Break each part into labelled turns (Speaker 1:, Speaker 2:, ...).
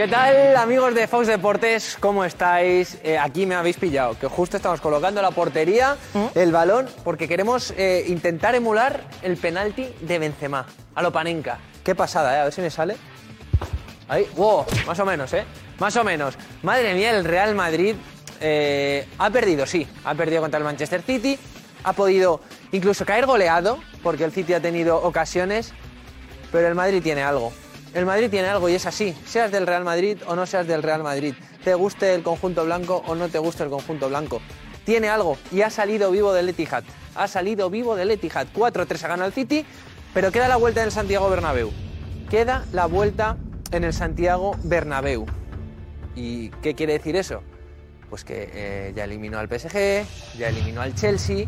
Speaker 1: ¿Qué tal, amigos de Fox Deportes? ¿Cómo estáis? Eh, aquí me habéis pillado, que justo estamos colocando la portería, el balón, porque queremos eh, intentar emular el penalti de Benzema, a lo Panenka. Qué pasada, ¿eh? A ver si me sale. Ahí, wow, más o menos, ¿eh? Más o menos. Madre mía, el Real Madrid eh, ha perdido, sí. Ha perdido contra el Manchester City. Ha podido incluso caer goleado, porque el City ha tenido ocasiones. Pero el Madrid tiene algo. El Madrid tiene algo y es así. Seas del Real Madrid o no seas del Real Madrid. Te guste el conjunto blanco o no te guste el conjunto blanco. Tiene algo y ha salido vivo del Etihad. Ha salido vivo del Etihad. 4-3 ha ganado el City, pero queda la vuelta en el Santiago Bernabéu. Queda la vuelta en el Santiago Bernabéu. ¿Y qué quiere decir eso? Pues que eh, ya eliminó al PSG, ya eliminó al Chelsea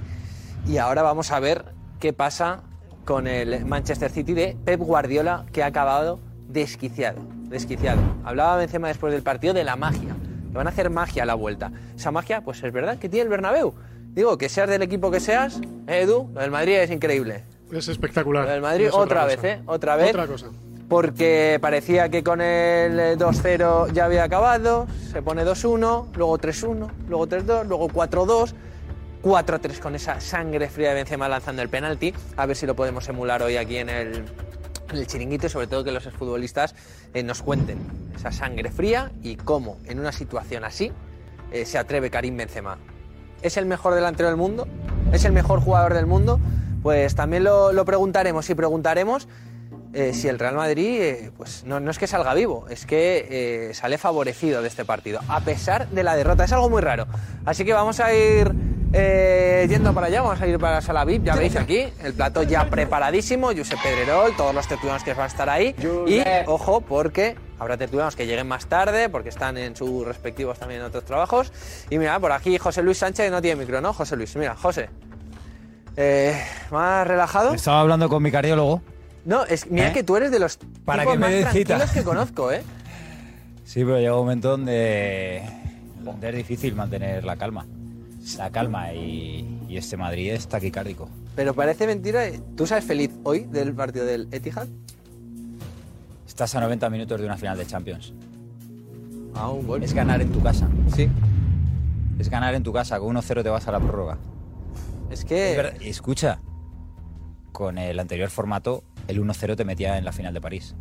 Speaker 1: y ahora vamos a ver qué pasa con el Manchester City de Pep Guardiola que ha acabado desquiciado, desquiciado. Hablaba Benzema después del partido de la magia. Le van a hacer magia a la vuelta. Esa magia, pues es verdad que tiene el Bernabéu. Digo, que seas del equipo que seas, eh, Edu, lo del Madrid es increíble.
Speaker 2: Es espectacular.
Speaker 1: Lo del Madrid otra,
Speaker 2: cosa.
Speaker 1: vez, ¿eh? Otra vez.
Speaker 2: Otra cosa.
Speaker 1: Porque parecía que con el eh, 2-0 ya había acabado, se pone 2-1, luego 3-1, luego 3-2, luego 4-2, 4-3 con esa sangre fría de Benzema lanzando el penalti. A ver si lo podemos emular hoy aquí en el, el chiringuito y sobre todo que los futbolistas eh, nos cuenten esa sangre fría y cómo en una situación así eh, se atreve Karim Benzema. ¿Es el mejor delantero del mundo? ¿Es el mejor jugador del mundo? Pues también lo, preguntaremos y preguntaremos eh, si el Real Madrid, pues no, no es que salga vivo, es que sale favorecido de este partido, a pesar de la derrota. Es algo muy raro. Así que vamos a ir eh, yendo para allá, vamos a ir para la sala VIP, ya veis aquí, el plato ya preparadísimo, Josep Pedrerol, todos los tertulianos que van a estar ahí. Y ojo, porque habrá tertulianos que lleguen más tarde, porque están en sus respectivos también en otros trabajos. Y mira, por aquí José Luis Sánchez no tiene micro, ¿no? José Luis, mira, José. Eh, ¿Más relajado?
Speaker 3: Estaba hablando con mi cardiólogo.
Speaker 1: No, es, mira
Speaker 3: ¿Eh?
Speaker 1: que tú eres de los
Speaker 3: Para
Speaker 1: tipos
Speaker 3: que me
Speaker 1: más
Speaker 3: cita.
Speaker 1: tranquilos que conozco, ¿eh?
Speaker 3: Sí, pero llega un momento donde, donde es difícil mantener la calma. La calma y, y este Madrid es taquicárdico.
Speaker 1: Pero parece mentira. ¿eh? ¿Tú sabes feliz hoy del partido del Etihad?
Speaker 3: Estás a 90 minutos de una final de Champions.
Speaker 1: Ah, un gol.
Speaker 3: Es ganar en tu casa.
Speaker 1: Sí.
Speaker 3: Es ganar en tu casa. Con 1-0 te vas a la prórroga.
Speaker 1: Es
Speaker 3: Es
Speaker 1: que...
Speaker 3: verdad, y escucha, con el anterior formato, el 1-0 te metía en la final de París.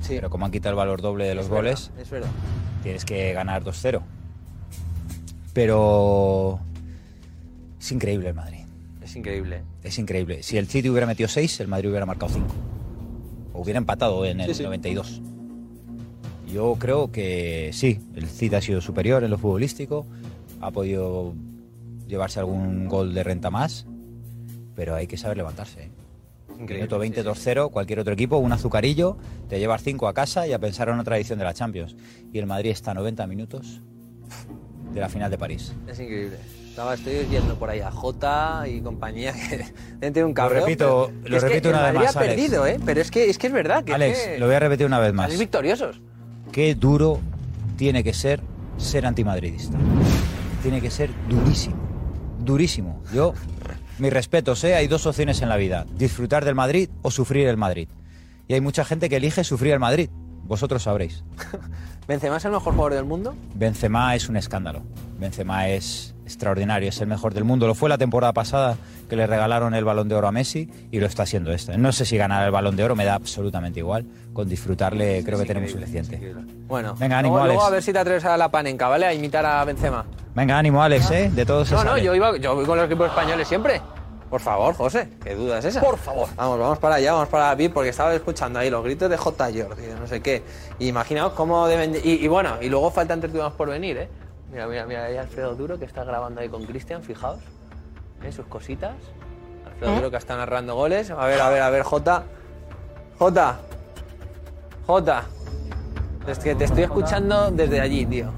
Speaker 1: sí,
Speaker 3: Pero como han quitado el valor doble de los
Speaker 1: es
Speaker 3: goles,
Speaker 1: verdad, es verdad.
Speaker 3: tienes que ganar 2-0. Pero es increíble el Madrid.
Speaker 1: Es increíble.
Speaker 3: Es increíble. Si el City hubiera metido 6, el Madrid hubiera marcado 5. O hubiera empatado en el
Speaker 1: Sí, sí.
Speaker 3: 92. Yo creo que sí, el City ha sido superior en lo futbolístico, ha podido llevarse algún gol de renta más, pero hay que saber levantarse. ¿eh?
Speaker 1: Increíble.
Speaker 3: Minuto 20,
Speaker 1: sí, sí.
Speaker 3: 2-0, cualquier otro equipo, un azucarillo, te llevas 5 a casa y a pensar en otra edición de la Champions. Y el Madrid está a 90 minutos de la final de París.
Speaker 1: Es increíble. Estaba, estoy yendo por ahí a Jota y compañía que tener un
Speaker 3: Lo
Speaker 1: cabrón.
Speaker 3: repito-
Speaker 1: pero-
Speaker 3: lo
Speaker 1: es que
Speaker 3: repito
Speaker 1: el
Speaker 3: una vez
Speaker 1: Madrid
Speaker 3: más,
Speaker 1: ha
Speaker 3: Alex.
Speaker 1: perdido, ¿eh? Pero es que es, que es verdad que...
Speaker 3: Alex,
Speaker 1: es que
Speaker 3: lo voy a repetir una vez más.
Speaker 1: salís victoriosos.
Speaker 3: Qué duro tiene que ser ser antimadridista. Tiene que ser durísimo. Durísimo. Yo, mis respetos, ¿eh? hay dos opciones en la vida. Disfrutar del Madrid o sufrir el Madrid. Y hay mucha gente que elige sufrir el Madrid. Vosotros sabréis.
Speaker 1: ¿Benzema es el mejor jugador del mundo?
Speaker 3: Benzema es un escándalo. Benzema es extraordinario, es el mejor del mundo. Lo fue la temporada pasada que le regalaron el balón de oro a Messi y lo está haciendo esta. No sé si ganará el balón de oro, me da absolutamente igual. Con disfrutarle creo que tenemos suficiente.
Speaker 1: Bueno,
Speaker 3: Venga, ánimo,
Speaker 1: luego, luego
Speaker 3: Alex.
Speaker 1: a ver si te atreves a la panenca, ¿vale? A imitar a Benzema.
Speaker 3: Venga, ánimo, Alex, ¿eh? De todos
Speaker 1: No, no,
Speaker 3: sale.
Speaker 1: yo, iba, yo voy con los equipos españoles siempre. Por favor, José, ¿qué duda es esa? Por favor. Vamos, vamos para allá, vamos para VIP, porque estaba escuchando ahí los gritos de J. Jordi, no sé qué. Imaginaos cómo deben... de- Y, y bueno, y luego faltan tertulianos por venir, ¿eh? Mira, mira, mira, ahí Alfredo Duro, que está grabando ahí con Cristian, fijaos. ¿eh? Sus cositas. Alfredo Duro, que está narrando goles. A ver, a ver, a ver, J. J. J. Es que te estoy escuchando desde allí, tío.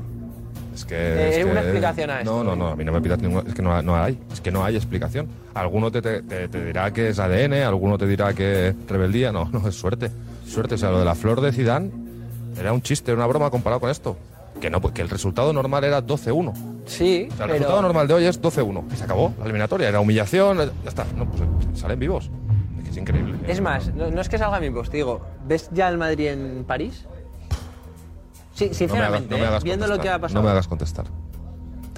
Speaker 4: Es que.
Speaker 1: Eh,
Speaker 4: es
Speaker 1: una
Speaker 4: que-
Speaker 1: explicación a esto.
Speaker 4: No, no, no, a mí no me pidas ninguna. Es que no, no hay. Es que no hay explicación. Alguno te, te- te- te dirá que es ADN, alguno te dirá que es rebeldía. No, no, es suerte. Suerte. O sea, lo de la flor de Zidane era un chiste, era una broma comparado con esto. Que, no, que el resultado normal era 12-1.
Speaker 1: Sí,
Speaker 4: O sea, el
Speaker 1: pero...
Speaker 4: resultado normal de hoy es 12-1. Y se acabó la eliminatoria. Era humillación, ya está. No, pues eh, salen vivos. Es que es increíble.
Speaker 1: Es más, no, no es que salga mi post, digo, ¿ves ya el Madrid en París? Sí,
Speaker 4: No me hagas-
Speaker 1: sinceramente,
Speaker 4: no me
Speaker 1: ¿eh?
Speaker 4: hagas
Speaker 1: viendo lo que ha pasado.
Speaker 4: No me hagas contestar.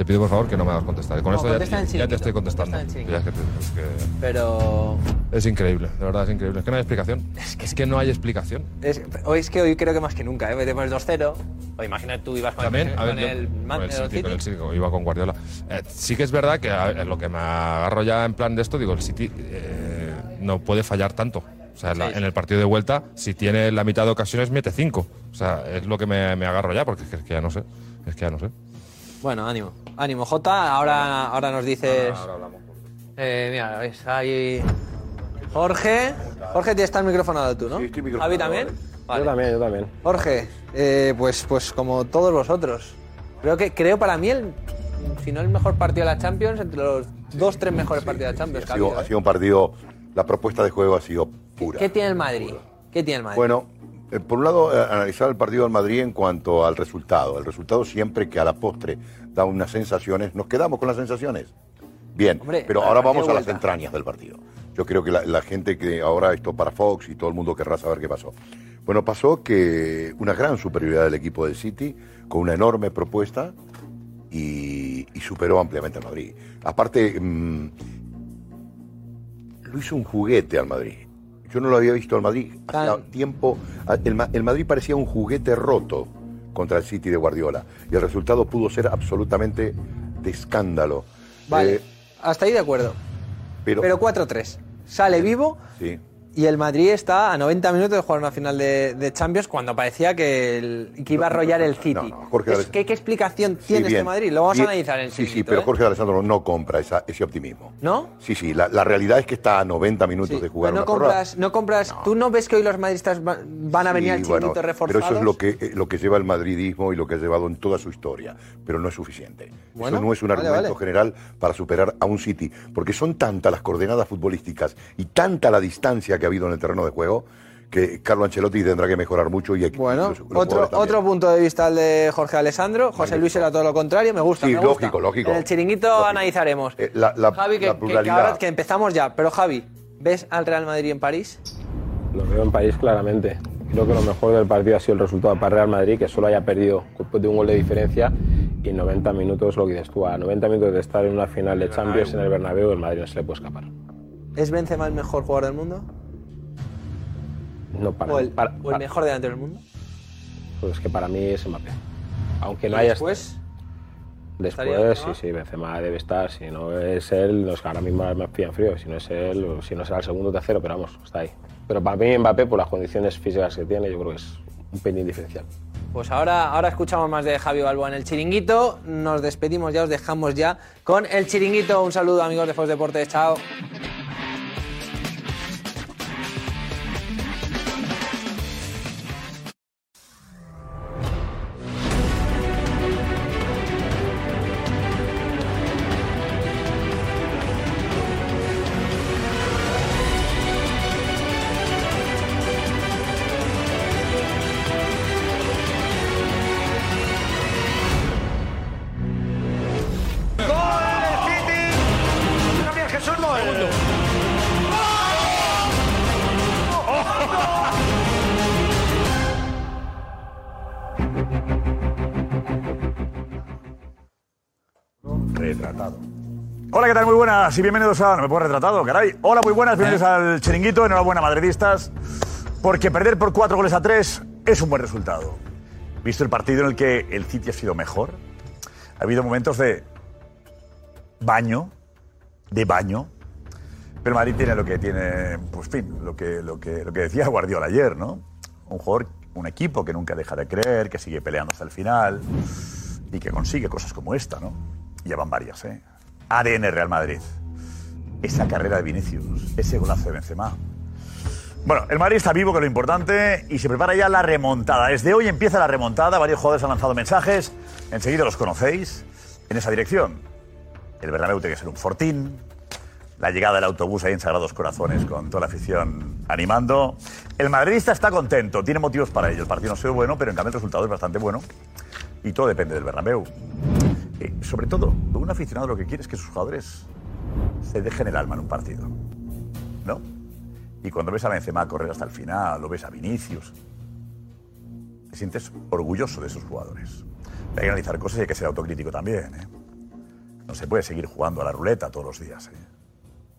Speaker 4: Te pido por favor que no me hagas contestar. Con
Speaker 1: No,
Speaker 4: esto ya, ya te estoy contestando. Ya es que te- es, que
Speaker 1: Pero.
Speaker 4: es increíble, de verdad es increíble. Es que no hay explicación. Es que, no hay explicación.
Speaker 1: Es, hoy es que hoy creo que más que nunca, ¿eh? Metemos 2-0. O imagina tú ibas con
Speaker 4: También,
Speaker 1: el,
Speaker 4: a ver,
Speaker 1: con
Speaker 4: yo-
Speaker 1: el,
Speaker 4: con el
Speaker 1: el
Speaker 4: City,
Speaker 1: City.
Speaker 4: con el City, iba con Guardiola. Eh, sí que es verdad que a lo que me agarro ya en plan de esto, digo, el City eh, no puede fallar tanto. O sea, en la-
Speaker 1: Sí.
Speaker 4: en el partido de vuelta, si tiene la mitad de ocasiones, mete cinco. O sea, es lo que me, me agarro ya, porque es que ya no sé. Es que ya no sé.
Speaker 1: Bueno, ánimo. Ánimo, Jota. Ahora, ahora nos dices. Eh, mira, ves, ahí. Jorge. Jorge, tienes está el micrófono dado tú, ¿no?
Speaker 2: Sí, estoy micrófono
Speaker 1: Javi también.
Speaker 2: vale.
Speaker 5: Yo también, yo también.
Speaker 1: Jorge, eh, pues, pues como todos vosotros. Creo que creo para mí el, si no el mejor partido de la Champions, entre los dos, tres mejores partidos de la Champions. que
Speaker 2: Ha sido, ha
Speaker 1: ¿eh?
Speaker 2: sido un partido, la propuesta de juego ha sido pura.
Speaker 1: ¿Qué tiene el Madrid? ¿Qué tiene el Madrid?
Speaker 2: Bueno, por un lado, eh, analizar el partido del Madrid en cuanto al resultado. El resultado siempre que a la postre da unas sensaciones, nos quedamos con las sensaciones. Bien,
Speaker 1: Hombre,
Speaker 2: pero ahora vamos a las entrañas del partido. Yo creo que la, la gente que ahora esto para Fox y todo el mundo querrá saber qué pasó. Bueno, pasó que una gran superioridad del equipo del City, con una enorme propuesta y, y superó ampliamente al Madrid. Aparte, mm, lo hizo un juguete al Madrid. Yo no lo había visto al Madrid hacía
Speaker 1: Tan-
Speaker 2: tiempo. El, Ma- el Madrid parecía un juguete roto contra el City de Guardiola. Y el resultado pudo ser absolutamente de escándalo.
Speaker 1: Vale,
Speaker 2: Eh,
Speaker 1: hasta ahí de acuerdo.
Speaker 2: pero,
Speaker 1: Pero 4-3. Sale vivo
Speaker 2: sí.
Speaker 1: Y el Madrid está a 90 minutos de jugar una final de, de Champions cuando parecía que, el- que iba a arrollar el City.
Speaker 2: no, Jorge
Speaker 1: Es-
Speaker 2: Alessandro.
Speaker 1: ¿qué, qué explicación
Speaker 2: Sí,
Speaker 1: tiene este. Madrid? Lo vamos a analizar en
Speaker 2: Sí, sí,
Speaker 1: chiringuito,
Speaker 2: pero
Speaker 1: ¿eh?
Speaker 2: Jorge Alessandro no compra esa- ese optimismo.
Speaker 1: ¿No?
Speaker 2: Sí, sí, la, la realidad es que está a 90 minutos
Speaker 1: Sí,
Speaker 2: de jugar
Speaker 1: no
Speaker 2: una
Speaker 1: compras, no compras. ¿Tú no ves que hoy los madridistas va- van a venir
Speaker 2: Sí,
Speaker 1: al chiringuito
Speaker 2: bueno,
Speaker 1: reforzados?
Speaker 2: Pero eso es lo que, eh, lo que lleva el madridismo y lo que ha llevado en toda su historia. Pero no es suficiente.
Speaker 1: Bueno,
Speaker 2: eso no es un
Speaker 1: vale,
Speaker 2: argumento
Speaker 1: vale.
Speaker 2: general para superar a un City. Porque son tantas las coordenadas futbolísticas y tanta la distancia que ha habido en el terreno de juego que Carlo Ancelotti tendrá que mejorar mucho y
Speaker 1: Bueno, otro, otro punto de vista el de Jorge Alessandro. José Luis era todo lo contrario. Me gusta.
Speaker 2: Sí,
Speaker 1: me gusta.
Speaker 2: lógico, lógico.
Speaker 1: En el chiringuito
Speaker 2: Lógico.
Speaker 1: analizaremos.
Speaker 2: Eh, la, la-
Speaker 1: Javi, que,
Speaker 2: la
Speaker 1: que- que
Speaker 2: pluralidad.
Speaker 1: ahora que empezamos ya. Pero Javi, ¿ves al Real Madrid en París?
Speaker 5: Lo veo en París claramente. Creo que lo mejor del partido ha sido el resultado para Real Madrid, que solo haya perdido después de un gol de diferencia y en 90 minutos, lo que dices tú, a 90 minutos de estar en una final de Champions en el Bernabéu, el Madrid no se le puede escapar.
Speaker 1: ¿Es Benzema el mejor jugador del mundo?
Speaker 5: No para,
Speaker 1: ¿O el,
Speaker 5: para-
Speaker 1: o el mejor delantero del mundo?
Speaker 5: Pues que para mí es Mbappé. Aunque no
Speaker 1: ¿Y
Speaker 5: haya
Speaker 1: después?
Speaker 5: Después, sí, sí, Benzema debe estar. Si no es él, que ahora mismo me pilla en frío. Si no es él, o si no será el segundo o tercero, pero vamos, está ahí. Pero para mí Mbappé, por las condiciones físicas que tiene, yo creo que es un pelín diferencial.
Speaker 1: Pues ahora, ahora escuchamos más de Javi Balboa en el chiringuito. Nos despedimos ya, os dejamos ya con el chiringuito. Un saludo, amigos de Fox Deportes. Chao.
Speaker 2: Retratado.
Speaker 6: Hola, ¿qué tal? Muy buenas y bienvenidos a... No me puedo retratado, caray. Hola, muy buenas, bienvenidos al Chiringuito. Enhorabuena, madridistas, porque perder por cuatro goles a tres es un buen resultado. Visto el partido en el que el City ha sido mejor, ha habido momentos de baño, de baño, pero Madrid tiene lo que tiene, pues fin, lo que, lo que, lo que decía Guardiola ayer, ¿no? Un jugador, un equipo que nunca deja de creer, que sigue peleando hasta el final y que consigue cosas como esta, ¿no? Ya van varias, ¿eh? ADN Real Madrid. Esa carrera de Vinicius, ese golazo de Benzema. Bueno, el Madrid está vivo, que es lo importante, y se prepara ya la remontada. Desde hoy empieza la remontada, varios jugadores han lanzado mensajes, enseguida los conocéis, en esa dirección. El Bernabéu tiene que ser un fortín, la llegada del autobús ahí en Sagrados Corazones con toda la afición animando. El madridista está contento, tiene motivos para ello. El partido no ha sido bueno, pero en cambio el resultado es bastante bueno. Y todo depende del Bernabéu. Eh, sobre todo, un aficionado lo que quiere es que sus jugadores se dejen el alma en un partido. ¿No? Y cuando ves a Benzema correr hasta el final, o ves a Vinicius, te sientes orgulloso de esos jugadores. Hay que analizar cosas y hay que ser autocrítico también. ¿eh? No se puede seguir jugando a la ruleta todos los días. ¿eh?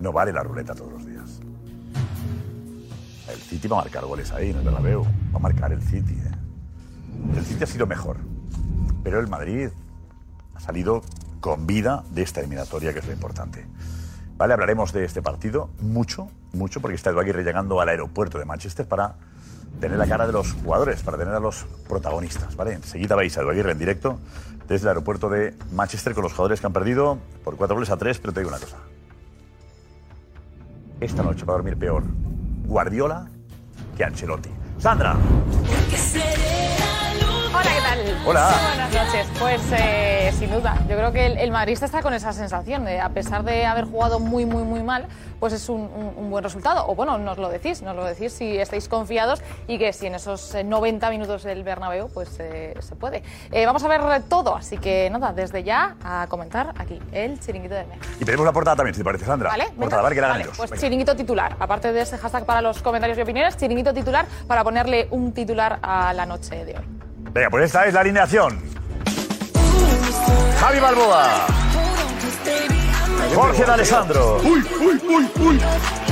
Speaker 6: No vale la ruleta todos los días. El City va a marcar goles ahí, te la veo. Va a marcar el City. ¿eh? El City ha sido mejor. Pero el Madrid ha salido con vida de esta eliminatoria, que es lo importante. Vale, hablaremos de este partido mucho, mucho, porque está Edu Aguirre llegando al aeropuerto de Manchester para tener la cara de los jugadores, para tener a los protagonistas. ¿vale? Enseguida vais a Edu Aguirre en directo desde el aeropuerto de Manchester con los jugadores que han perdido por cuatro goles a tres, pero te digo una cosa. Esta noche va a dormir peor Guardiola que Ancelotti. Sandra.
Speaker 7: Hola. Buenas noches. Pues eh, sin duda, yo creo que el, el madridista está con esa sensación de, a pesar de haber jugado muy, muy, muy mal, pues es un, un- un buen resultado. O bueno, nos lo decís, nos lo decís si estáis confiados y que si en esos eh, 90 minutos del Bernabéu, pues eh, se puede. Eh, vamos a ver todo, así que nada, desde ya a comentar aquí el chiringuito de Mega.
Speaker 6: y tenemos la portada también, si te parece, Sandra.
Speaker 7: ¿Vale?
Speaker 6: Portada, vale, que la
Speaker 7: Vale. Pues
Speaker 6: Venga.
Speaker 7: chiringuito titular. Aparte de ese hashtag para los comentarios y opiniones, chiringuito titular para ponerle un titular a la noche de hoy.
Speaker 6: Venga, pues esta es la alineación. Javi Balboa. Jorge de Alessandro.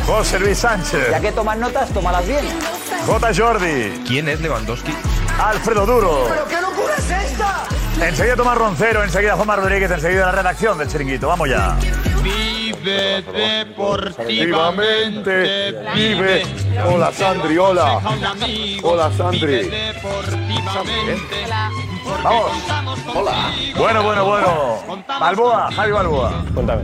Speaker 6: José Luis Sánchez.
Speaker 8: Ya que tomas notas, tómalas bien.
Speaker 6: J. Jordi.
Speaker 4: ¿Quién es Lewandowski?
Speaker 6: Alfredo Duro. ¿Pero qué locura es esta? Enseguida Tomás Roncero, enseguida Juanma Rodríguez, enseguida la redacción del chiringuito. Vamos ya.
Speaker 9: Vive deportivamente.
Speaker 2: Vive. Hola, Sandri, hola. Hola, Sandri.
Speaker 6: Vamos. Hola. Bueno, bueno, bueno. Balboa, Javi Balboa.
Speaker 5: Cuéntame.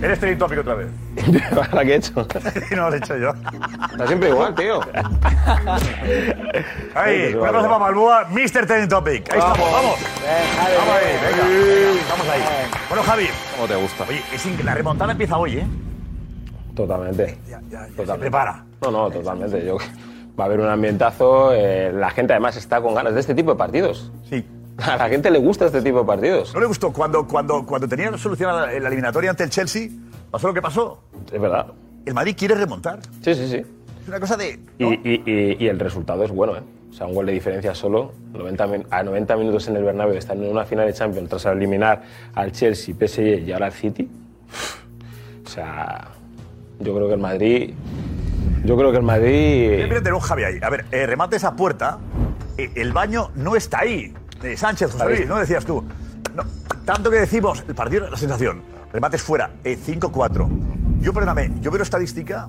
Speaker 6: Eres trending topic otra vez.
Speaker 5: ¿Ahora qué he hecho?
Speaker 6: Y no lo he hecho yo.
Speaker 5: Está siempre igual, tío.
Speaker 6: Ahí, un aplauso para Balboa, Mr. Trending Topic. Ahí estamos, vamos. Vamos ahí, venga. Vamos ahí. Bueno, Javi.
Speaker 4: ¿Cómo te gusta?
Speaker 6: Oye, es la remontada empieza hoy, ¿eh?
Speaker 5: Totalmente.
Speaker 6: Ya, ya, ya se
Speaker 5: Totalmente.
Speaker 6: prepara.
Speaker 5: No, no, totalmente. Yo, va a haber un ambientazo. eh, la gente además está con ganas de este tipo de partidos.
Speaker 6: Sí.
Speaker 5: A la gente le gusta este tipo de partidos.
Speaker 6: ¿No le gustó cuando, cuando, cuando tenían solucionada la, eliminatoria ante el Chelsea? ¿Pasó lo que pasó?
Speaker 5: Es verdad.
Speaker 6: El Madrid quiere remontar.
Speaker 5: Sí, sí, sí.
Speaker 6: Es una cosa de...
Speaker 5: Y,
Speaker 6: ¿no?
Speaker 5: y- y- y el resultado es bueno, ¿eh? O sea, un gol de diferencia solo, 90 min- a 90 minutos en el Bernabéu, están en una final de Champions tras eliminar al Chelsea, PSG y ahora al City. O sea, yo creo que el Madrid... Yo creo que el Madrid...
Speaker 6: Tener un Javi ahí. A ver, eh, remate esa puerta. eh, el baño no está ahí. Sánchez, José Luis, ¿no? Decías tú. No, tanto que decimos, el partido, la sensación. Remates fuera, eh, 5-4. Yo, perdóname, yo veo estadística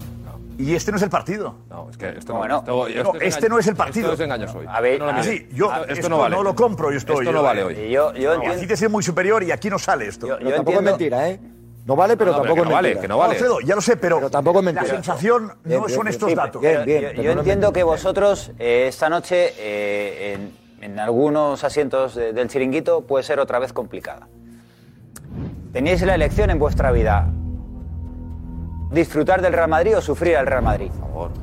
Speaker 6: y este no es el partido.
Speaker 4: No, es que esto
Speaker 8: Bueno.
Speaker 4: esto- esto
Speaker 6: No, este
Speaker 4: engaño-
Speaker 6: no es el partido.
Speaker 4: Esto es engaños hoy.
Speaker 8: A ver,
Speaker 4: no lo.
Speaker 6: Sí, yo
Speaker 4: Esto-
Speaker 6: esto, no, lo compro, yo estoy.
Speaker 4: Esto no
Speaker 6: yo-
Speaker 4: vale hoy.
Speaker 8: Y yo, yo
Speaker 6: No, aquí te muy superior y aquí no sale esto.
Speaker 8: yo,
Speaker 10: tampoco
Speaker 8: entiendo-
Speaker 10: es mentira, ¿eh? No vale, pero
Speaker 4: No, pero
Speaker 10: tampoco
Speaker 4: que
Speaker 10: es
Speaker 4: no vale,
Speaker 10: mentira.
Speaker 4: que no vale.
Speaker 6: Alfredo, ya lo sé, pero,
Speaker 10: Pero tampoco es mentira.
Speaker 6: la sensación
Speaker 10: Bien,
Speaker 6: no
Speaker 10: bien,
Speaker 6: son
Speaker 10: bien.
Speaker 6: estos
Speaker 10: Sí,
Speaker 6: datos.
Speaker 10: bien, bien.
Speaker 8: Yo,
Speaker 10: no
Speaker 8: entiendo que vosotros eh, esta noche eh, en, en algunos asientos de- del chiringuito puede ser otra vez complicada. Teníais la elección en vuestra vida. Disfrutar del Real Madrid o sufrir al Real Madrid.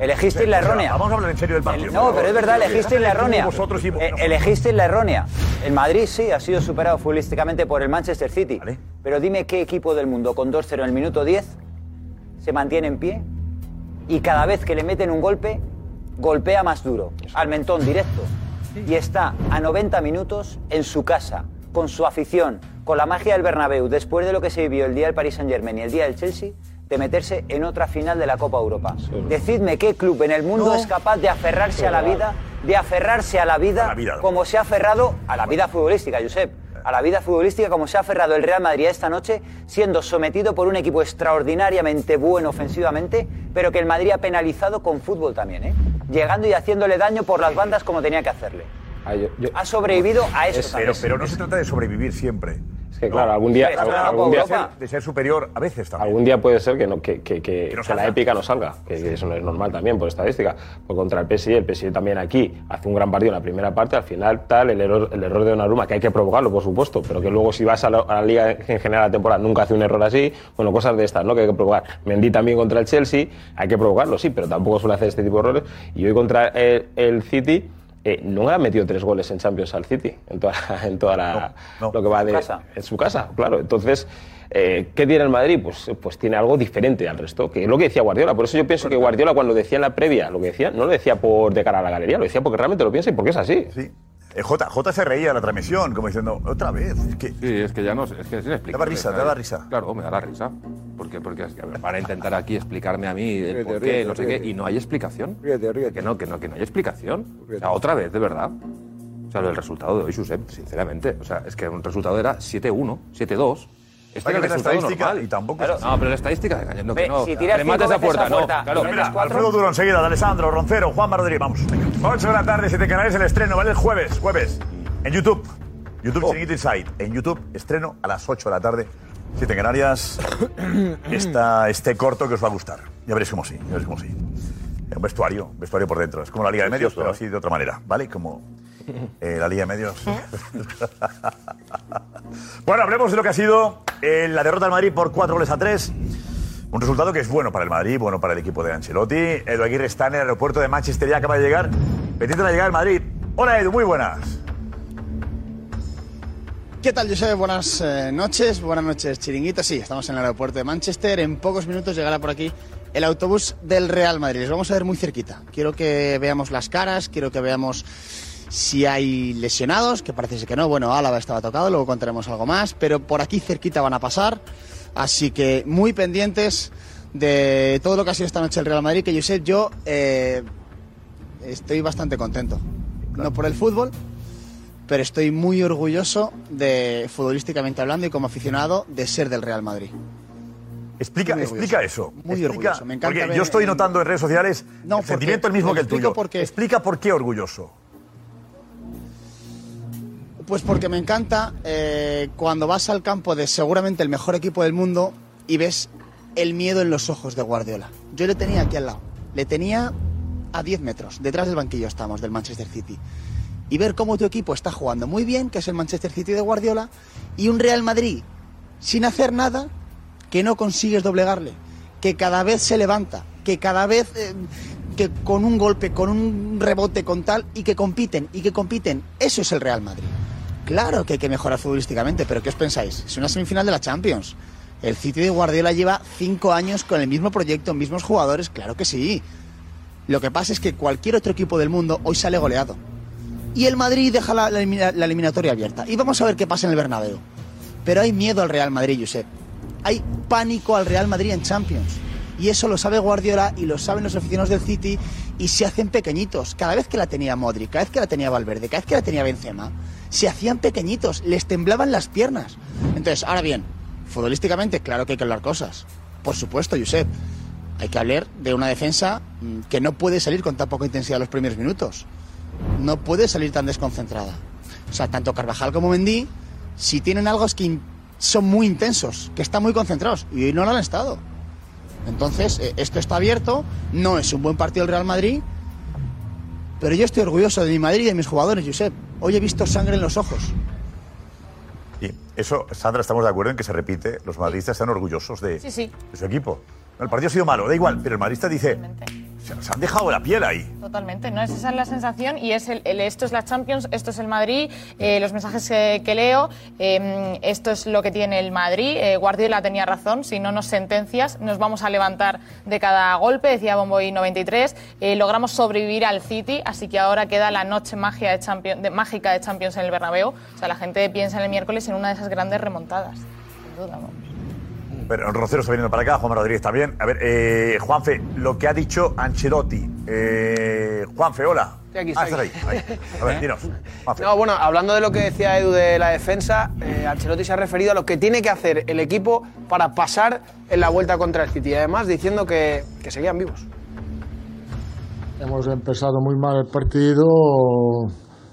Speaker 8: Elegisteis la errónea.
Speaker 6: Vamos a hablar en serio del partido.
Speaker 8: El- no, pero es verdad, elegisteis la errónea. Eh, elegisteis la errónea. El Madrid sí ha sido superado futbolísticamente por el Manchester City.
Speaker 6: Vale.
Speaker 8: Pero dime qué equipo del mundo con 2-0 en el minuto 10 se mantiene en pie y cada vez que le meten un golpe, golpea más duro, al mentón directo. Y está a 90 minutos en su casa, con su afición, con la magia del Bernabéu, después de lo que se vivió el día del Paris Saint-Germain y el día del Chelsea, de meterse en otra final de la Copa Europa. Decidme qué club en el mundo
Speaker 6: No.
Speaker 8: es capaz de aferrarse a la vida, de aferrarse a la vida,
Speaker 6: A la vida.
Speaker 8: como se ha aferrado a la vida futbolística, Josep. A la vida futbolística como se ha aferrado el Real Madrid esta noche, siendo sometido por un equipo extraordinariamente bueno ofensivamente, pero que el Madrid ha penalizado con fútbol también, ¿eh? Llegando y haciéndole daño por las bandas como tenía que hacerle.
Speaker 5: Ah, yo- yo-
Speaker 8: Ha sobrevivido a eso
Speaker 5: Es-
Speaker 8: también.
Speaker 6: Pero, pero no se trata de sobrevivir siempre.
Speaker 5: Es que claro, algún día,
Speaker 8: Sí,
Speaker 5: algún día,
Speaker 6: de, ser, de ser superior a veces también.
Speaker 5: algún día puede ser que, no, que, que- que-
Speaker 6: Que no
Speaker 5: la épica no salga, que, que eso no es normal también por estadística. Pues contra el PSG, el PSG también aquí hace un gran partido en la primera parte, al final tal, el error, el error de Donnarumma, que hay que provocarlo, por supuesto, pero que luego si vas a la, a la liga en general la temporada nunca hace un error así, bueno, cosas de estas, ¿no? Que hay que provocar. Mendy también contra el Chelsea, hay que provocarlo, sí, pero tampoco suele hacer este tipo de errores. Y hoy contra el, el City, eh, no ha metido tres goles en Champions al City en toda, la- en toda la,
Speaker 6: No, no.
Speaker 5: lo que va de
Speaker 3: casa.
Speaker 5: en su casa, claro. Entonces, eh, ¿qué tiene el Madrid? Pues, pues tiene algo diferente al resto, que es lo que decía Guardiola. Por eso yo pienso que Guardiola cuando decía en la previa lo que decía, no lo decía por de cara a la galería, lo decía porque realmente lo piensa y porque es así.
Speaker 6: Sí. Eh, J, J se reía la transmisión, como diciendo, otra vez. Es que,
Speaker 4: Sí, es que ya no es, es que es inexplicable.
Speaker 6: Daba risa, daba risa.
Speaker 4: Claro, me da la risa. Porque, porque es que van a intentar aquí explicarme a mí el
Speaker 11: Ríete,
Speaker 4: por qué,
Speaker 11: ríete,
Speaker 4: no sé qué, y no hay explicación.
Speaker 11: Ríete, ríete.
Speaker 4: Que no, que no, que no hay explicación. O
Speaker 11: Ríete.
Speaker 4: sea, otra vez, de verdad. O sea, lo del resultado de hoy, Josep, sinceramente. O sea, es que un resultado era 7-1, 7-2. Este el resultado
Speaker 6: estadística
Speaker 4: normal.
Speaker 6: y tampoco
Speaker 3: Claro.
Speaker 6: es así.
Speaker 4: No, pero la estadística,
Speaker 3: Ve,
Speaker 4: que no.
Speaker 3: si tiras
Speaker 4: Le
Speaker 3: cinco
Speaker 4: mates a
Speaker 3: veces
Speaker 4: puerta,
Speaker 3: a puerta,
Speaker 4: no. Claro.
Speaker 3: y
Speaker 6: Mira,
Speaker 3: metes cuatro.
Speaker 6: Alfredo Duro enseguida, de Alessandro, Roncero, Juan Rodríguez, vamos. 8 de la tarde, 7 canales, el estreno, ¿vale? El jueves, jueves. En YouTube. YouTube Chiringuito Inside. En YouTube, estreno a las 8 de la tarde, 7 en Canarias. Está este corto que os va a gustar. Ya veréis cómo sí, ya veréis cómo sí. Un vestuario, un vestuario por dentro. Es como la Liga de Medios, pero
Speaker 2: ¿eh?
Speaker 6: así de otra manera, ¿vale? Como eh, la Liga de Medios. bueno, hablemos de lo que ha sido eh, la derrota del Madrid por 4 goles a 3. Un resultado que es bueno para el Madrid, bueno para el equipo de Ancelotti. Edu Aguirre está en el aeropuerto de Manchester, ya acaba de llegar. Pendiente de llegar al Madrid. Hola Edu, muy buenas.
Speaker 12: ¿Qué tal, Josep? Buenas eh, noches, buenas noches, Chiringuito. Sí, estamos en el aeropuerto de Manchester. En pocos minutos llegará por aquí el autobús del Real Madrid. Les vamos a ver muy cerquita. Quiero que veamos las caras, quiero que veamos si hay lesionados, que parece que no. Bueno, Álava estaba tocado, luego contaremos algo más, pero por aquí cerquita van a pasar. Así que muy pendientes de todo lo que ha sido esta noche el Real Madrid, que Josep, yo eh, estoy bastante contento. No por el fútbol, pero estoy muy orgulloso de, futbolísticamente hablando y como aficionado, de ser del Real Madrid.
Speaker 6: Explica, explica eso.
Speaker 12: Muy
Speaker 6: Explica-
Speaker 12: orgulloso. Me encanta
Speaker 6: Porque
Speaker 12: ver
Speaker 6: yo estoy
Speaker 12: en-
Speaker 6: notando en redes sociales
Speaker 12: No,
Speaker 6: el
Speaker 12: porque-
Speaker 6: sentimiento el mismo que el tuyo.
Speaker 12: porque-
Speaker 6: Explica por qué orgulloso.
Speaker 12: Pues porque me encanta eh, cuando vas al campo de seguramente el mejor equipo del mundo y ves el miedo en los ojos de Guardiola. Yo le tenía aquí al lado. Le tenía a 10 metros. Detrás del banquillo estamos, del Manchester City. Y ver cómo tu equipo está jugando muy bien, que es el Manchester City de Guardiola, y un Real Madrid sin hacer nada, que no consigues doblegarle, que cada vez se levanta, que cada vez eh, que con un golpe, con un rebote, con tal, y que compiten, y que compiten. Eso es el Real Madrid. Claro que hay que mejorar futbolísticamente, pero ¿qué os pensáis? Es una semifinal de la Champions. El City de Guardiola lleva cinco años con el mismo proyecto, mismos jugadores, claro que sí. Lo que pasa es que cualquier otro equipo del mundo hoy sale goleado. Y el Madrid deja la, la elimina- la eliminatoria abierta. Y vamos a ver qué pasa en el Bernabéu. Pero hay miedo al Real Madrid, Josep. Hay pánico al Real Madrid en Champions. Y eso lo sabe Guardiola y lo saben los aficionados del City y se hacen pequeñitos. Cada vez que la tenía Modric, cada vez que la tenía Valverde, cada vez que la tenía Benzema, se hacían pequeñitos, les temblaban las piernas. Entonces, ahora bien, futbolísticamente, claro que hay que hablar cosas. Por supuesto, Josep. Hay que hablar de una defensa mm, que no puede salir con tan poca intensidad los primeros minutos. No puede salir tan desconcentrada. O sea, tanto Carvajal como Mendy, si tienen algo es que son muy intensos, que están muy concentrados. Y hoy no lo han estado. Entonces, eh, esto está abierto, no es un buen partido el Real Madrid, pero yo estoy orgulloso de mi Madrid y de mis jugadores, Josep. Hoy he visto sangre en los ojos.
Speaker 6: Y eso, Sandra, estamos de acuerdo en que se repite. Los madridistas están orgullosos de,
Speaker 7: Sí, sí.
Speaker 6: de su equipo. El partido ha sido malo, da igual, pero el madridista dice, se han dejado la piel ahí.
Speaker 7: Totalmente, no es esa es la sensación y es el, esto es la Champions, esto es el Madrid, eh, los mensajes que, leo, eh, esto es lo que tiene el Madrid. Eh, Guardiola tenía razón, si no nos sentencias nos vamos a levantar de cada golpe, decía Bomboy 93. Eh, logramos sobrevivir al City, así que ahora queda la noche magia de Champions, de- mágica de Champions en el Bernabéu. O sea, la gente piensa en el miércoles en una de esas grandes remontadas. Sin duda, vamos.
Speaker 6: Pero Rocero está viniendo para acá, Juan Rodríguez también. A ver, eh, Juanfe, lo que ha dicho Ancelotti. Eh, Juanfe, hola.
Speaker 13: Estoy aquí,
Speaker 6: Ah,
Speaker 13: estoy
Speaker 6: ahí. ahí. A ver, dinos. Juanfe.
Speaker 13: No, bueno, hablando de lo que decía Edu de la defensa, eh, Ancelotti se ha referido a lo que tiene que hacer el equipo para pasar en la vuelta contra el City. Y además diciendo que, que seguían vivos.
Speaker 14: Hemos empezado muy mal el partido,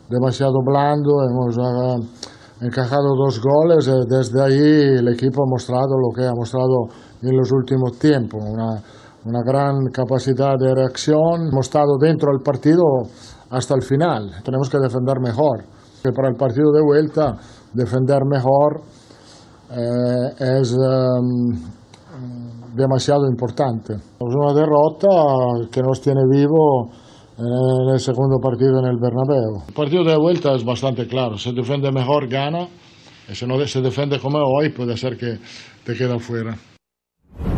Speaker 14: demasiado blando, hemos ah, encajado dos goles. eh, Desde ahí el equipo ha mostrado lo que ha mostrado en los últimos tiempos, una, una gran capacidad de reacción. Hemos estado dentro del partido hasta el final, tenemos que defender mejor. Que para el partido de vuelta, defender mejor eh, es em, demasiado importante. Es una derrota que nos tiene vivo en el segundo partido en el Bernabéu. El partido de vuelta es bastante claro. Se defiende mejor, gana. Y si no se defiende como hoy, puede ser que te queda fuera.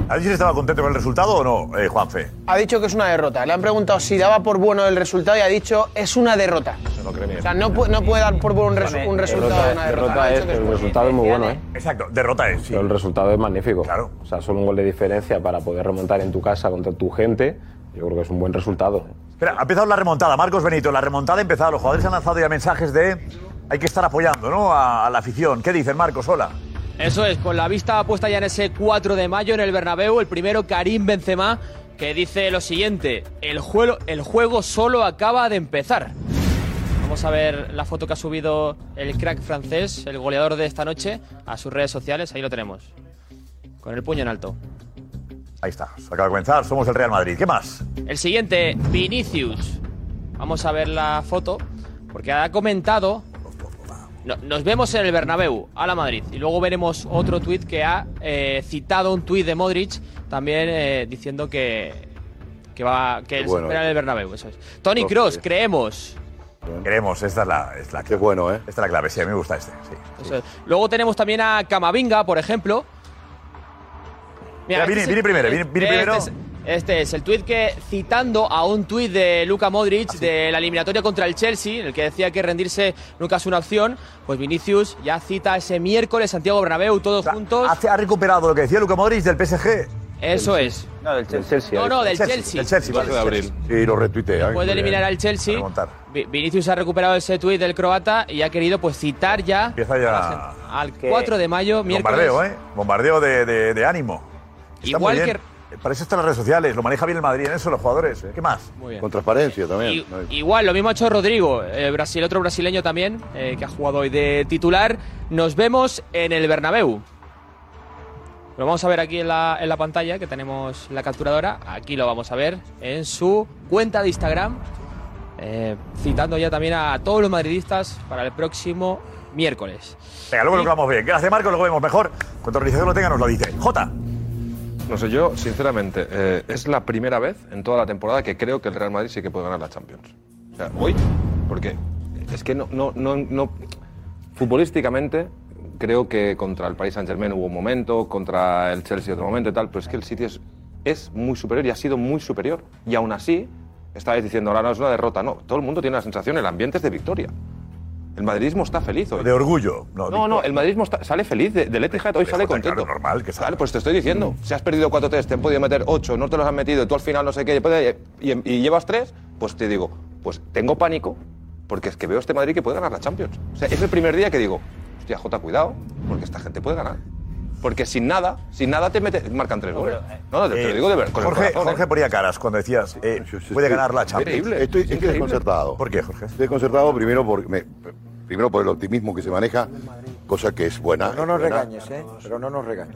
Speaker 6: ¿Ha dicho si estaba contento con el resultado o no, eh, Juanfe?
Speaker 13: Ha dicho que es una derrota. Le han preguntado si daba por bueno el resultado y ha dicho es una derrota.
Speaker 5: No creo ni
Speaker 13: O sea, no, pu- no puede dar por bueno un, resu- un resultado de una derrota.
Speaker 5: derrota es, pero el resultado es muy bueno, ¿eh?
Speaker 6: Exacto, derrota es, sí.
Speaker 5: Pero el resultado es magnífico.
Speaker 6: Claro.
Speaker 5: O sea, solo un gol de diferencia para poder remontar en tu casa contra tu gente, yo creo que es un buen resultado.
Speaker 6: Espera, ha empezado la remontada. Marcos Benito, la remontada ha empezado. Los jugadores han lanzado ya mensajes de hay que estar apoyando ¿no? a, a la afición. ¿Qué dicen, Marcos? Hola.
Speaker 11: Eso es, con la vista puesta ya en ese 4 de mayo en el Bernabéu, el primero Karim Benzema, que dice lo siguiente, el juego, el juego solo acaba de empezar. Vamos a ver la foto que ha subido el crack francés, el goleador de esta noche, a sus redes sociales, ahí lo tenemos, con el puño en alto.
Speaker 6: Ahí está, se acaba de comenzar. Somos el Real Madrid. ¿Qué más?
Speaker 11: El siguiente, Vinicius. Vamos a ver la foto, porque ha comentado. No- nos vemos en el Bernabéu, a la Madrid. Y luego veremos otro tuit que ha eh, citado un tuit de Modric, también eh, diciendo que, que va que él
Speaker 2: bueno,
Speaker 11: se espera en el Bernabéu. Eso es. Tony Cross, creemos.
Speaker 6: Queremos, esta es la, es la
Speaker 2: Qué bueno, ¿eh?
Speaker 6: Esta es la clave, sí, a mí me gusta este. Sí.
Speaker 11: Es. Luego tenemos también a Camavinga, por ejemplo.
Speaker 6: Mira,
Speaker 11: este
Speaker 6: primero.
Speaker 11: es- Este es el tuit que, citando a un tuit de Luka Modric
Speaker 6: Ah,
Speaker 11: de la eliminatoria contra el Chelsea, en el que decía que rendirse nunca es una opción, pues Vinicius ya cita ese miércoles Santiago Bernabéu, todos juntos.
Speaker 6: Hace- ha recuperado lo que decía Luca Modric del PSG.
Speaker 11: Eso es.
Speaker 5: No, del Chelsea.
Speaker 11: No, no, del
Speaker 6: Chelsea,
Speaker 11: Chelsea.
Speaker 6: del Chelsea, vale.
Speaker 4: de abril.
Speaker 2: Sí, lo retuitea. ¿eh?
Speaker 11: Puede eliminar al Chelsea. Vinicius ha recuperado ese tuit del croata y ha querido pues citar ya
Speaker 6: Empieza ya
Speaker 11: al 4 de mayo, miércoles.
Speaker 6: bombardeo, ¿eh? Bombardeo de, de- de ánimo. Está
Speaker 11: Igual
Speaker 6: muy
Speaker 11: que-
Speaker 6: bien. Para eso están las redes sociales, lo maneja bien el Madrid en eso, los jugadores. ¿eh? ¿Qué más?
Speaker 11: Muy bien.
Speaker 2: Con transparencia también.
Speaker 11: Igual, lo mismo ha hecho Rodrigo, eh, Brasil, otro brasileño también, eh, que ha jugado hoy de titular. Nos vemos en el Bernabéu. Lo vamos a ver aquí en la, en la pantalla, que tenemos la capturadora. Aquí lo vamos a ver en su cuenta de Instagram, eh, citando ya también a todos los madridistas para el próximo miércoles.
Speaker 6: Venga, luego lo vamos bien. Gracias, Marco, luego vemos mejor. Cuando el organizador lo tenga, nos lo dice. Jota.
Speaker 4: No sé, yo, sinceramente, eh, es la primera vez en toda la temporada que creo que el Real Madrid sí que puede ganar la Champions. O sea, hoy, porque es que no, no, no, no futbolísticamente creo que contra el Paris Saint Germain hubo un momento, contra el Chelsea otro momento y tal, pero es que el City es, es muy superior y ha sido muy superior. Y aún así, estáis diciendo, ahora no es una derrota, no, todo el mundo tiene la sensación, el ambiente es de victoria. El madridismo está feliz hoy.
Speaker 6: De orgullo. No,
Speaker 4: No, no, el madridismo está- sale feliz de- del Etihad, hoy sale contento.
Speaker 6: Claro, normal que
Speaker 4: Claro, pues te estoy diciendo, si has perdido 4-3, te han podido meter 8, no te los han metido y tú al final no sé qué, y, y- y llevas 3, pues te digo, pues tengo pánico porque es que veo este Madrid que puede ganar la Champions. O sea, es el primer día que digo, hostia, Jota, cuidado, porque esta gente puede ganar. Porque sin nada, sin nada te mete- marcan tres goles. No, no, te, te lo
Speaker 6: Eh,
Speaker 4: digo de verdad.
Speaker 6: Jorge,
Speaker 4: corazón, ¿eh?
Speaker 6: Jorge ponía caras cuando decías, eh, puede ganar la Champions.
Speaker 4: Increíble.
Speaker 2: Estoy, estoy desconcertado.
Speaker 6: ¿Por qué, Jorge?
Speaker 2: Estoy desconcertado primero por, me- primero por el optimismo que se maneja, cosa que es buena.
Speaker 10: No nos
Speaker 2: buena.
Speaker 10: regañes, ¿eh? Pero no nos regañes.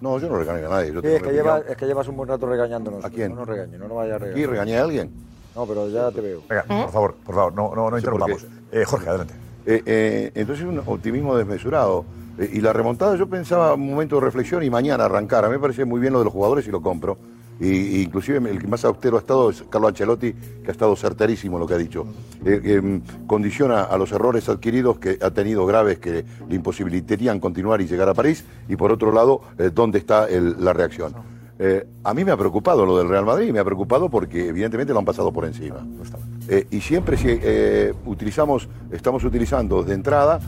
Speaker 2: No, yo no regaño a nadie. Yo
Speaker 10: Sí,
Speaker 2: tengo
Speaker 10: es, que
Speaker 2: mi
Speaker 10: lleva-
Speaker 2: opinión.
Speaker 10: es que llevas un buen rato regañándonos.
Speaker 2: ¿A quién?
Speaker 10: No nos regañes, no nos vayas a regañar.
Speaker 2: ¿Aquí regañé a alguien?
Speaker 10: No, pero ya te veo.
Speaker 6: Venga, por favor, por favor, no, no, no
Speaker 2: Sí, porque-
Speaker 6: interrumpamos. Eh, Jorge, adelante.
Speaker 2: Eh, eh, entonces un optimismo desmesurado. Y la remontada, yo pensaba un momento de reflexión y mañana arrancar. A mí me parece muy bien lo de los jugadores y lo compro. Y, y inclusive el que más austero ha estado es Carlo Ancelotti, que ha estado certerísimo en lo que ha dicho. Eh, eh, condiciona a los errores adquiridos que ha tenido graves que le imposibilitarían continuar y llegar a París. Y por otro lado, eh, ¿dónde está el- la reacción? Eh, a mí me ha preocupado lo del Real Madrid, me ha preocupado porque evidentemente lo han pasado por encima. Eh, y siempre si utilizamos, estamos utilizando de entrada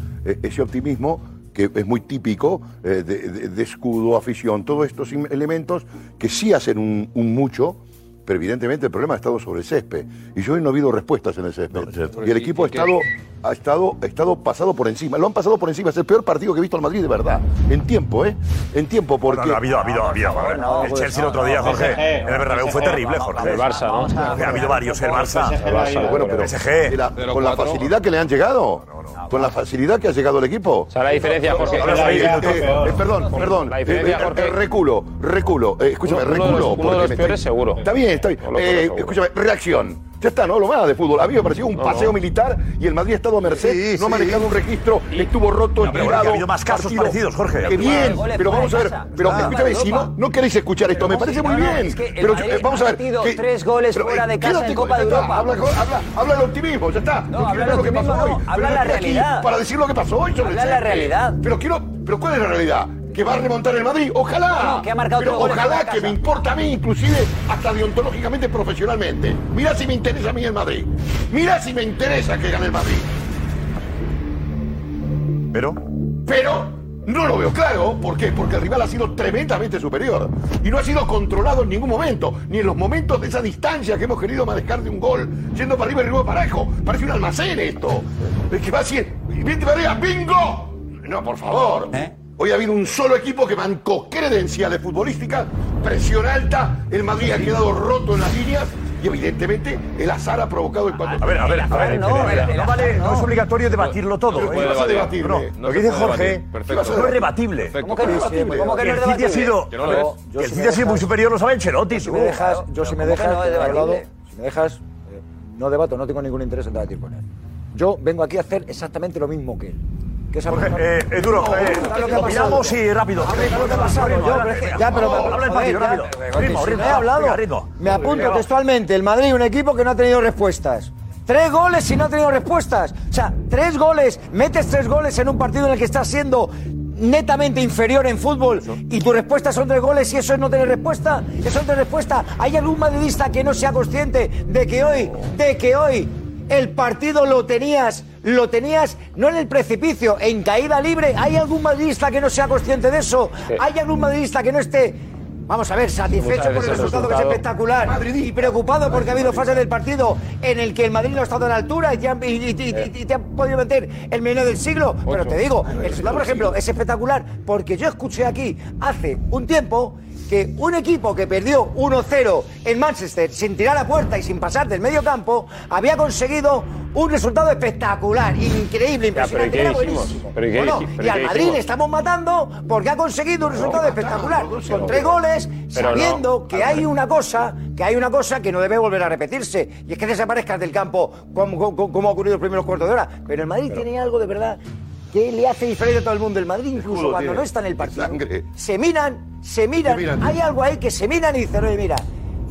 Speaker 2: ese optimismo que es muy típico eh, de, de- de escudo, afición, todos estos elementos que sí hacen un, un mucho, pero evidentemente el problema ha estado sobre el césped. Y yo hoy no he habido respuestas en el césped. y el
Speaker 4: ¿Y-
Speaker 2: equipo ha estado, ha, estado, ha estado pasado por encima. Lo han pasado por encima. Es el peor partido que he visto al Madrid de verdad. En tiempo, ¿eh? En tiempo, porque...
Speaker 6: No, no, ha habido, ha habido, ha habido.
Speaker 10: no,
Speaker 6: el
Speaker 10: pues,
Speaker 6: Chelsea el otro día, Jorge.
Speaker 10: PSG,
Speaker 6: En el Bernabéu fue terrible, Jorge.
Speaker 5: El Barça, ¿no?
Speaker 6: Ha habido varios, el Barça.
Speaker 5: El Barça,
Speaker 2: Bueno, pero
Speaker 6: PSG.
Speaker 2: con la facilidad que le han llegado, con la facilidad que ha llegado el equipo.
Speaker 5: O sea, la diferencia, Jorge.
Speaker 2: Eh, perdón, perdón.
Speaker 5: La diferencia,
Speaker 2: Eh, eh,
Speaker 5: Jorge-
Speaker 2: reculo, reculo. Eh, escúchame,
Speaker 5: Uno- uno de
Speaker 2: reculo.
Speaker 5: los- uno de los peores,
Speaker 2: estoy-
Speaker 5: seguro.
Speaker 2: Está bien, está bien. Eh, escúchame, reacción. Ya está, no hablo más de fútbol. A mí me pareció un paseo militar y el Madrid ha estado a merced,
Speaker 6: Sí,
Speaker 2: no ha
Speaker 6: sí.
Speaker 2: manejado un registro, estuvo roto,
Speaker 6: No, pero
Speaker 2: quebrado,
Speaker 6: ha habido más casos
Speaker 2: partido.
Speaker 6: parecidos, Jorge.
Speaker 2: Qué bien,
Speaker 6: Goles
Speaker 2: pero
Speaker 6: fuera
Speaker 2: vamos a ver,
Speaker 6: casa.
Speaker 2: pero
Speaker 6: Ah,
Speaker 2: escúchame, si no, no queréis escuchar esto, me parece muy
Speaker 8: no, no,
Speaker 2: bien.
Speaker 8: es que el
Speaker 2: pero eh, vamos a ver.
Speaker 8: ha metido
Speaker 2: que-
Speaker 8: tres goles
Speaker 2: pero,
Speaker 8: fuera
Speaker 2: eh,
Speaker 8: de casa
Speaker 2: quédate
Speaker 8: en Copa de Europa.
Speaker 2: Habla, habla, habla del optimismo, ya está.
Speaker 8: No, habla
Speaker 2: lo que pasó hoy.
Speaker 8: no,
Speaker 2: Pero
Speaker 8: habla la realidad.
Speaker 2: Para decir lo que pasó hoy sobre el
Speaker 8: Habla la realidad.
Speaker 2: Pero quiero, pero ¿cuál es la realidad? ¿Que va a remontar el Madrid? Ojalá.
Speaker 8: No, que ha marcado
Speaker 2: pero ojalá que
Speaker 8: casa.
Speaker 2: me importa a mí, inclusive hasta deontológicamente, profesionalmente. Mira si me interesa a mí el Madrid. Mira si me interesa que gane el Madrid.
Speaker 6: Pero.
Speaker 2: Pero no lo veo claro. ¿Por qué? Porque el rival ha sido tremendamente superior. Y no ha sido controlado en ningún momento. Ni en los momentos de esa distancia que hemos querido manejar de un gol, yendo para arriba y arriba para abajo. Parece un almacén esto. Es que va así. ¡Vente para arriba! ¡Bingo! No, por favor. Hoy ha habido un solo equipo que mancó credenciales futbolísticas, presión alta, el Madrid ha quedado roto en las líneas y evidentemente el azar ha provocado el 4
Speaker 6: A ver, a ver, a ver.
Speaker 2: no,
Speaker 6: No, vale, no es
Speaker 2: no.
Speaker 6: obligatorio debatirlo todo. ¿eh? No vas a
Speaker 2: debatir.
Speaker 6: debatirme.
Speaker 2: No
Speaker 6: Lo
Speaker 2: se
Speaker 6: que dice Jorge no es debatible.
Speaker 2: Perfecto. ¿Cómo que no es debatible? ¿Cómo que no es
Speaker 6: el City ha
Speaker 2: debatible?
Speaker 6: sido,
Speaker 2: no lo
Speaker 6: que el City ha sido muy superior, lo sabe Ancelotti.
Speaker 10: Si me dejas, yo si me
Speaker 6: ¿Cómo que
Speaker 10: dejas,
Speaker 6: no
Speaker 10: si me dejas, eh, no debato, no tengo ningún interés en debatir con él. Yo vengo aquí a hacer exactamente lo mismo que él. Que es
Speaker 6: Jorge, eh, eh, duro, eh, opinamos y rápido.
Speaker 10: Es ya, pero
Speaker 6: Habla el partido, rápido. Ritmo, ritmo,
Speaker 10: he hablado.
Speaker 6: ritmo.
Speaker 10: Me apunto textualmente. El Madrid, un equipo que no ha tenido respuestas. Tres goles y no ha tenido respuestas. O sea, tres goles, metes tres goles en un partido en el que estás siendo netamente inferior en fútbol y tu respuesta son tres goles y eso es no tener respuesta. Eso no tener respuesta. ¿Hay algún madridista que no sea consciente de que hoy, de que hoy el partido lo tenías, lo tenías no en el precipicio, en caída libre? ¿Hay algún madridista que no sea consciente de eso? ¿Hay algún madridista que no esté Vamos a ver, satisfecho por el resultado, que es espectacular y preocupado porque ha habido fases del partido en el que el Madrid no ha estado a la altura y te han, y- y- y- y te han podido meter el menú del siglo. Pero te digo, el resultado, por ejemplo, es espectacular porque yo escuché aquí hace un tiempo que un equipo que perdió 1-0 en Manchester sin tirar a puerta y sin pasar del medio campo había conseguido un resultado espectacular, increíble,
Speaker 5: Ya, pero ¿y
Speaker 10: impresionante.
Speaker 5: qué
Speaker 10: era
Speaker 5: hicimos?
Speaker 10: buenísimo.
Speaker 5: ¿Pero y qué
Speaker 10: Bueno,
Speaker 5: hici- pero
Speaker 10: y
Speaker 5: y
Speaker 10: al
Speaker 5: qué
Speaker 10: Madrid le estamos matando porque ha conseguido un resultado espectacular. Con tres goles, sabiendo que hay una cosa, que hay una cosa que no debe volver a repetirse, y es que desaparezcas del campo como, como- como ha ocurrido en los primeros cuartos de hora. Pero el Madrid tiene algo de verdad que le hace diferente a todo el mundo. El Madrid, incluso
Speaker 2: Escudo
Speaker 10: cuando
Speaker 2: tiene.
Speaker 10: no está en el partido,
Speaker 2: Sangre.
Speaker 10: se miran, se miran,
Speaker 2: Se miran.
Speaker 10: hay algo ahí que se miran y dicen, oye, mira.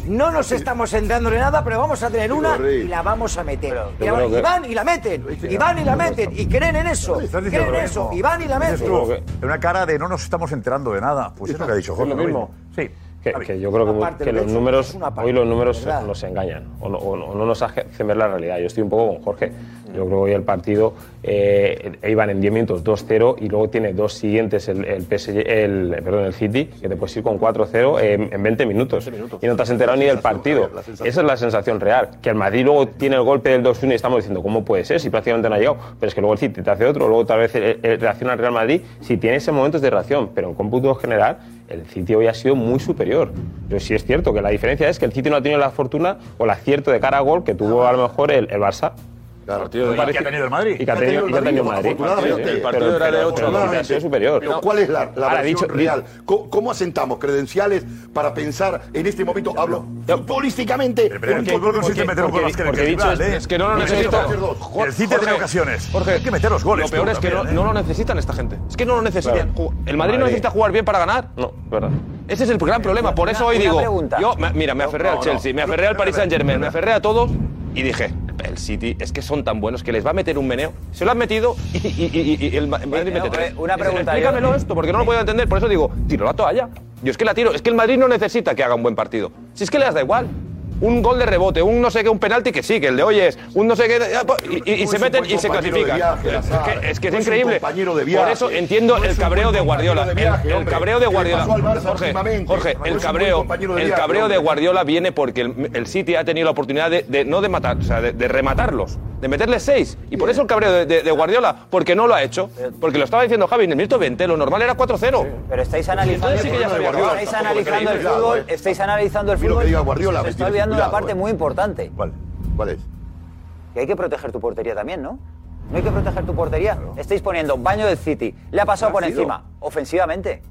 Speaker 10: No nos estamos entrándole nada, pero vamos a tener una y la vamos a meter. Y, la-
Speaker 6: creo que-
Speaker 10: y van y la meten, y van y la meten, y creen en eso, creen en eso, y van y la meten.
Speaker 6: En una cara de no nos estamos enterando de nada. Pues es lo que ha dicho
Speaker 5: Es
Speaker 6: Jorge.
Speaker 5: lo mismo.
Speaker 6: Sí.
Speaker 5: Que, que yo creo que, los
Speaker 10: hecho,
Speaker 5: números,
Speaker 10: parte,
Speaker 5: hoy los números
Speaker 10: ¿verdad?
Speaker 5: nos engañan o no, o no- nos hacen ver la realidad. Yo estoy un poco con Jorge. Yo creo que hoy el partido eh, iban en 10 minutos 2-0 y luego tiene dos siguientes el, el, PSG, el, perdón, el City, que te puedes ir con 4-0 en, en 20 minutos. Y no te has enterado ni del partido. Esa es la sensación real. Que el Madrid luego tiene el golpe del 2-1 y estamos diciendo, ¿cómo puede ser si prácticamente no ha llegado? Pero es que luego el City te hace otro, luego tal vez eh, eh, reacciona el Real Madrid si tiene ese momentos de reacción. Pero en cómputo general, el City hoy ha sido muy superior. Pero sí es cierto que la diferencia es que el City no ha tenido la fortuna o el acierto de cara a gol que tuvo a lo mejor el, el Barça.
Speaker 2: Partido
Speaker 6: de- que ha tenido el Madrid.
Speaker 5: Y que ha tenido, el Madrid.
Speaker 2: afortunadamente.
Speaker 5: Sí.
Speaker 2: El partido era de
Speaker 5: pero-
Speaker 2: ocho,
Speaker 5: pero el City ha
Speaker 2: afortunadamente.
Speaker 5: sido superior.
Speaker 2: Pero ¿cuál es la, la
Speaker 5: dicho-
Speaker 2: real? ¿Cómo, cómo asentamos credenciales para pensar en este momento? Hablo futbolísticamente.
Speaker 6: Pero el fútbol consiste en meter un gol más que en el
Speaker 4: dicho es-
Speaker 6: ¿eh?
Speaker 4: es que no lo necesita.
Speaker 6: El City tenido ocasiones.
Speaker 4: Jorge,
Speaker 6: Hay que meter los goles.
Speaker 4: Lo peor es que no,
Speaker 6: ¿eh?
Speaker 4: no lo necesitan esta gente. Es que no lo necesitan.
Speaker 5: Claro.
Speaker 4: ¿El Madrid no
Speaker 5: Madrid.
Speaker 4: necesita jugar bien para ganar?
Speaker 5: No, verdad.
Speaker 4: Ese es el gran problema. Por eso hoy digo. Yo, mira, me aferré al Chelsea, me aferré al Paris Saint Germain, me aferré a todos y dije. El City es que son tan buenos que les va a meter un meneo. Se lo han metido y, y- y- y el Ma- Madrid mete tres.
Speaker 8: una pregunta,
Speaker 4: Explícamelo
Speaker 8: yo-
Speaker 4: esto, porque no lo puedo entender. Por eso digo, tiro la toalla. Yo es que la tiro. Es que el Madrid no necesita que haga un buen partido. Si es que les da igual. Un gol de rebote, un no sé qué, un penalti que sí, que el de hoy es, un no sé qué, y, y- y se meten y se clasifican.
Speaker 2: viaje,
Speaker 4: Es que es, que es
Speaker 2: No es un
Speaker 4: increíble. Por eso entiendo
Speaker 2: No
Speaker 4: el cabreo de Guardiola.
Speaker 2: compañero de viaje,
Speaker 4: El- cabreo de Guardiola. Jorge. Jorge,
Speaker 2: No
Speaker 4: el cabreo, el cabreo de. Guardiola viene porque el, el City ha tenido la oportunidad de, de- no de matar, o sea, de, de rematarlos, de meterles seis. Y por eso el cabreo de, de- de Guardiola, porque no lo ha hecho. Porque lo estaba diciendo Javi, en el minuto 20, lo normal era 4-0.
Speaker 8: Pero estáis analizando,
Speaker 4: sabía Guardiola.
Speaker 8: estáis analizando el fútbol,
Speaker 2: eh.
Speaker 8: estáis analizando el fútbol.
Speaker 2: que diga Guardiola,
Speaker 8: se
Speaker 2: me
Speaker 8: está olvidando una
Speaker 2: cuidado,
Speaker 8: parte
Speaker 2: eh.
Speaker 8: muy importante,
Speaker 6: ¿Cuál?
Speaker 2: ¿Cuál es?
Speaker 8: que hay que proteger tu portería también, ¿no? No hay que proteger tu portería. Estáis poniendo baño del City. Le ha pasado por encima, ofensivamente.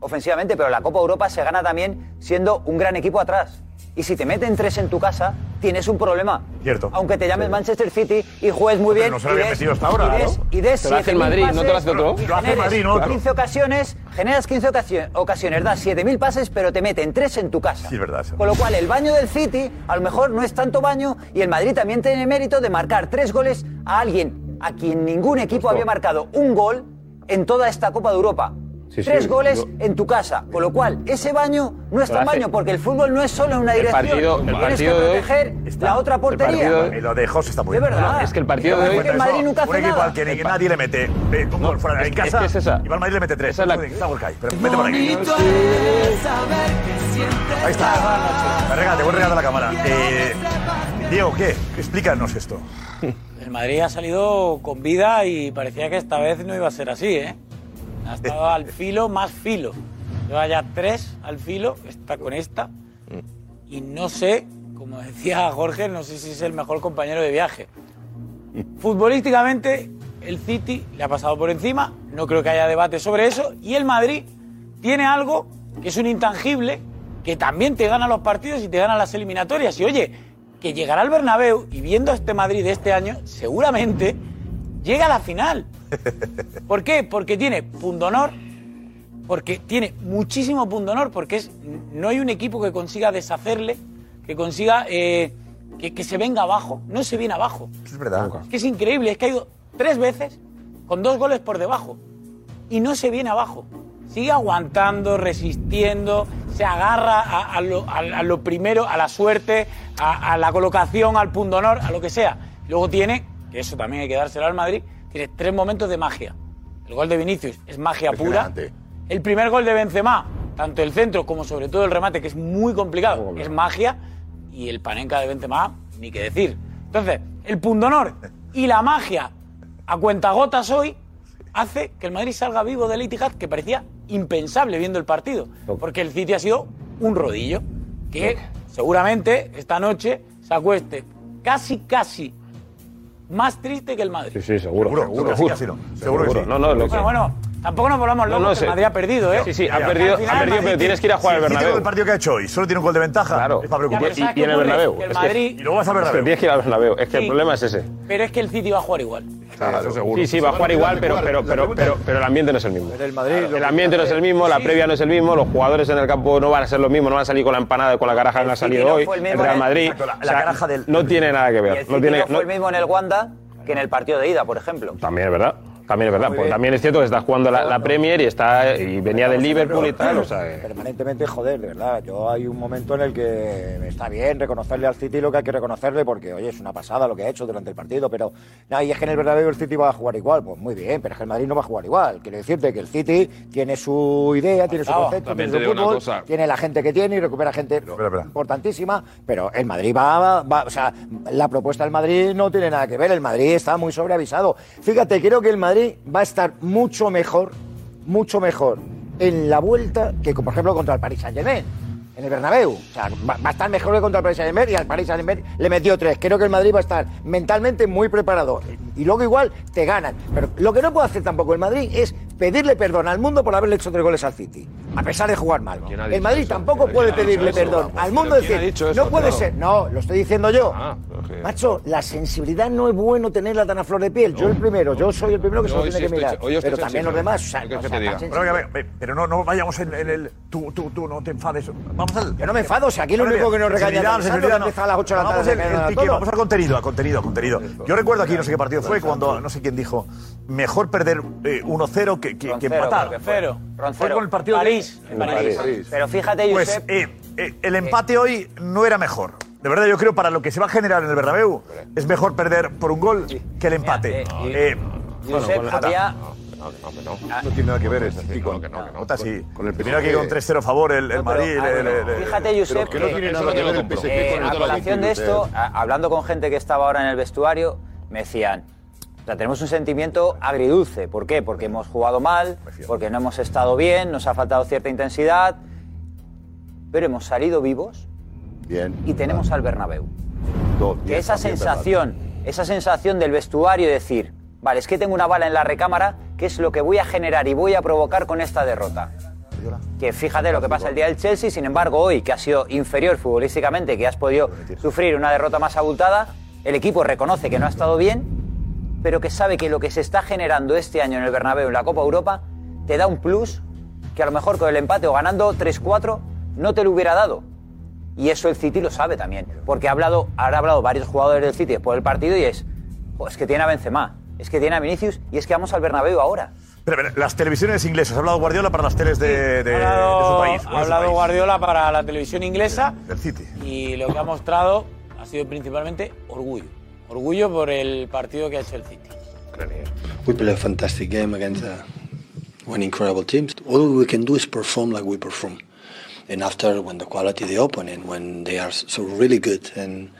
Speaker 8: Ofensivamente, pero la Copa Europa se gana también siendo un gran equipo atrás. Y si te meten tres en tu casa, tienes un problema.
Speaker 6: Cierto.
Speaker 8: Aunque te llames Manchester City y juegues muy
Speaker 6: Pero
Speaker 8: bien.
Speaker 6: no se lo
Speaker 8: des-
Speaker 6: metido hasta ahora,
Speaker 8: y des-
Speaker 6: ¿no?
Speaker 8: Y des
Speaker 5: Te lo hace el
Speaker 8: 7.000
Speaker 5: Madrid, no te lo hace otro.
Speaker 8: y
Speaker 6: Lo hace Madrid, no otro.
Speaker 8: 15 ocasiones, generas 15 ocasio- ocasiones, das 7.000 pases, pero te meten tres en tu casa.
Speaker 6: Sí, es verdad.
Speaker 8: Con lo cual, el baño del City a lo mejor no es tanto baño y el Madrid también tiene mérito de marcar tres goles a alguien a quien ningún equipo había marcado un gol en toda esta Copa de Europa.
Speaker 5: Sí, sí,
Speaker 8: tres goles
Speaker 5: yo-
Speaker 8: en tu casa. Con lo cual, ese baño no es tan
Speaker 5: hace-
Speaker 8: baño porque el fútbol no es solo en una
Speaker 5: El
Speaker 8: dirección.
Speaker 5: partido- el
Speaker 8: Tienes
Speaker 5: partido
Speaker 8: que
Speaker 5: de hoy
Speaker 8: la otra portería.
Speaker 5: partido
Speaker 6: Y lo de José está muy
Speaker 8: De
Speaker 6: bien.
Speaker 8: verdad.
Speaker 5: Es que el partido de hoy-
Speaker 8: que el Madrid nunca
Speaker 6: Un
Speaker 8: hace
Speaker 6: equipo
Speaker 8: nada.
Speaker 6: al que nadie le mete un gol fuera de en
Speaker 5: es
Speaker 6: casa.
Speaker 5: que es esa.
Speaker 6: Y al Madrid le mete tres.
Speaker 5: Esa es la-
Speaker 6: Está pero vete por aquí. Ahí está. Regate, buen regalo a la cámara. Eh, Diego, ¿qué? Explícanos esto.
Speaker 15: El Madrid ha salido con vida y parecía que esta vez no iba a ser así, ¿eh? Ha estado al filo, más filo. Lleva ya tres al filo, está con esta. Y no sé, como decía Jorge, no sé si es el mejor compañero de viaje. Futbolísticamente, el City le ha pasado por encima, no creo que haya debate sobre eso. Y el Madrid tiene algo que es un intangible, que también te gana los partidos y te gana las eliminatorias. Y oye, que llegará al Bernabéu y viendo a este Madrid de este año, seguramente llega a la final. ¿Por qué? Porque tiene pundonor, porque tiene muchísimo pundonor, porque es, no hay un equipo que consiga deshacerle, que consiga eh, que, que se venga abajo. No se viene abajo.
Speaker 6: Es verdad.
Speaker 15: Es que es increíble, es que ha ido tres veces con dos goles por debajo y no se viene abajo. Sigue aguantando, resistiendo, se agarra a, a lo, a- a lo primero, a la suerte, a, a la colocación, al pundonor, a lo que sea. Luego tiene, que eso también hay que dárselo al Madrid, tres momentos de magia. El gol de Vinicius es magia pura. El primer gol de Benzema, tanto el centro como sobre todo el remate, que es muy complicado, es magia. Y el panenca de Benzema, ni que decir. Entonces, el pundonor y la magia a cuentagotas hoy hace que el Madrid salga vivo del Etihad, que parecía impensable viendo el partido. Porque el City ha sido un rodillo. Que seguramente esta noche se acueste casi, casi más triste que el Madrid.
Speaker 5: Sí, sí, seguro.
Speaker 6: Seguro,
Speaker 5: seguro,
Speaker 6: no. Seguro que sí.
Speaker 5: No, no, lo que...
Speaker 15: Bueno, bueno, tampoco nos volvamos
Speaker 5: No,
Speaker 15: locos,
Speaker 5: no,
Speaker 15: que
Speaker 5: sé.
Speaker 15: el Madrid ha perdido, ¿eh?
Speaker 5: Sí, sí, ha perdido,
Speaker 15: final
Speaker 5: ha perdido pero tienes que ir a jugar al
Speaker 6: con
Speaker 5: Bernabéu.
Speaker 6: el partido que ha hecho hoy solo tiene un gol de ventaja,
Speaker 5: Claro.
Speaker 6: es para preocuparse.
Speaker 15: ¿sabes
Speaker 5: Y- y en el? Bernabéu.
Speaker 15: El
Speaker 5: Es que-
Speaker 15: Madrid...
Speaker 6: Y luego vas al
Speaker 5: Es que
Speaker 6: Bernabéu.
Speaker 5: tienes que ir al Bernabéu. Es que
Speaker 15: Sí.
Speaker 5: el problema es ese.
Speaker 15: Pero es que el City va a jugar igual.
Speaker 4: Eso seguro.
Speaker 5: Sí, sí, va a jugar igual, pero, pero, pero, pero, pero el ambiente no es el mismo.
Speaker 10: el Madrid.
Speaker 5: El ambiente no es el mismo, la previa no es el mismo, los jugadores en el campo no van a ser los mismos, no van a salir con la empanada y con la caraja que han
Speaker 8: City
Speaker 5: salido
Speaker 8: no
Speaker 5: hoy.
Speaker 8: el
Speaker 5: Real Madrid no tiene nada que ver. No tiene,
Speaker 8: no fue
Speaker 5: no-
Speaker 8: el mismo en el Wanda que en el partido de ida, por ejemplo.
Speaker 5: también es verdad. También es verdad. Pues también es cierto que estás jugando la, la Premier y está y venía del Liverpool y tal. O sea, que-
Speaker 10: permanentemente joder, de verdad. Yo hay un momento en el que está bien reconocerle al City lo que hay que reconocerle porque, oye, es una pasada lo que ha hecho durante el partido, pero no, y es que en el Bernabéu el City va a jugar igual, pues muy bien, pero es que el Madrid no va a jugar igual. Quiero decirte que el City tiene su idea, tiene su concepto, tiene su fútbol, tiene la gente que tiene y recupera gente
Speaker 6: espera, espera.
Speaker 10: importantísima, pero el Madrid va, va- o sea, la propuesta del Madrid no tiene nada que ver, el Madrid está muy sobreavisado. Fíjate, creo que el Madrid va a estar mucho mejor, mucho mejor en la vuelta que, por ejemplo, contra el Paris Saint-Germain. En el Bernabéu. O sea, va, a estar mejor que contra el Paris Saint-Germain y al Paris Saint-Germain le metió tres. Creo que el Madrid va a estar mentalmente muy preparado. Y luego igual te ganan. Pero lo que no puede hacer tampoco el Madrid es pedirle perdón al mundo por haberle hecho tres goles al City. A pesar de jugar mal.
Speaker 4: ¿Quién ha
Speaker 10: El Madrid
Speaker 4: eso?
Speaker 10: tampoco
Speaker 4: ¿Quién
Speaker 10: puede pedirle
Speaker 4: eso?
Speaker 10: perdón
Speaker 4: Vamos,
Speaker 10: al mundo.
Speaker 4: ¿pero
Speaker 10: Es
Speaker 4: quién ha
Speaker 10: decir, no puede
Speaker 4: claro?
Speaker 10: ser. No, lo estoy diciendo yo.
Speaker 4: Ah, que-
Speaker 10: Macho, la sensibilidad no es bueno tenerla tan a flor de piel. Yo el primero, yo soy el primero que se lo tiene
Speaker 4: sí
Speaker 10: que
Speaker 4: estoy-
Speaker 10: mirar. Pero también los demás, o sea,
Speaker 4: ¿Qué quieres
Speaker 10: o
Speaker 4: que
Speaker 10: sea?
Speaker 6: Pero, pero no, no vayamos en, en el. Tú, tú, tú, no te enfades. Vamos al.
Speaker 10: Yo no me enfado, si aquí lo único que nos regaña es empieza a las ocho de la tarde, no.
Speaker 6: Vamos al contenido, a contenido, a contenido. Yo recuerdo aquí, no sé qué partido fue, cuando no sé quién dijo, mejor perder eh, 1-0 que, que, que empatar.
Speaker 15: Cero.
Speaker 6: Fue con el partido de-
Speaker 15: París. en París.
Speaker 8: Pero fíjate,
Speaker 6: Pues
Speaker 8: Josep,
Speaker 6: eh, eh, el empate hoy no era mejor. De verdad, yo creo para lo que se va a generar en el Bernabéu es mejor perder por un gol que el empate.
Speaker 8: Mira, eh,
Speaker 6: Eh,
Speaker 8: Josep, había...
Speaker 4: No, no, hombre, no.
Speaker 2: No tiene nada que ver eso. sí,
Speaker 4: No,
Speaker 2: con-
Speaker 4: que no, que no.
Speaker 6: Jota, sí.
Speaker 2: con el
Speaker 6: Vino aquí
Speaker 2: PSG.
Speaker 6: con 3-0 a favor el, el
Speaker 8: No,
Speaker 6: Madrid.
Speaker 8: pero, ah,
Speaker 6: le- le-
Speaker 8: bueno,
Speaker 6: le-
Speaker 8: Fíjate, Josep,
Speaker 2: que no tiene nada
Speaker 4: no
Speaker 2: que ver el. PSG
Speaker 8: Eh, a colación de esto,
Speaker 2: eh.
Speaker 8: hablando con gente que estaba ahora en el vestuario, me decían, o sea, tenemos un sentimiento agridulce. ¿Por qué? Porque hemos jugado mal, porque no hemos estado bien, nos ha faltado cierta intensidad, pero hemos salido vivos
Speaker 2: Bien.
Speaker 8: y tenemos al Bernabéu.
Speaker 2: Dos,
Speaker 8: Que
Speaker 2: bien,
Speaker 8: esa
Speaker 2: también, verdad.
Speaker 8: sensación, esa sensación del vestuario de decir, vale, es que tengo una bala en la recámara, ¿qué es lo que voy a generar y voy a provocar con esta derrota? que fíjate lo que pasa el día del Chelsea, sin embargo hoy, que ha sido inferior futbolísticamente, que has podido sufrir una derrota más abultada, el equipo reconoce que no ha estado bien, pero que sabe que lo que se está generando este año en el Bernabéu, en la Copa Europa, te da un plus que a lo mejor con el empate o ganando 3-4 no te lo hubiera dado. Y eso el City lo sabe también, porque ha hablado, han hablado varios jugadores del City después del partido y es, que tiene a Benzema, es que tiene a Vinicius y es que vamos al Bernabéu ahora.
Speaker 6: Pero, pero, las televisiones inglesas, ha hablado Guardiola para las teles de, su país.
Speaker 15: ha hablado
Speaker 6: país.
Speaker 15: Guardiola para la televisión inglesa
Speaker 6: Del City.
Speaker 15: y lo que ha mostrado ha sido principalmente orgullo. Orgullo por el partido que ha hecho el City.
Speaker 16: We play a fantastic game against uh, one incredible team. All we can do is perform like we perform. And after, when the quality of open and when they are so really good and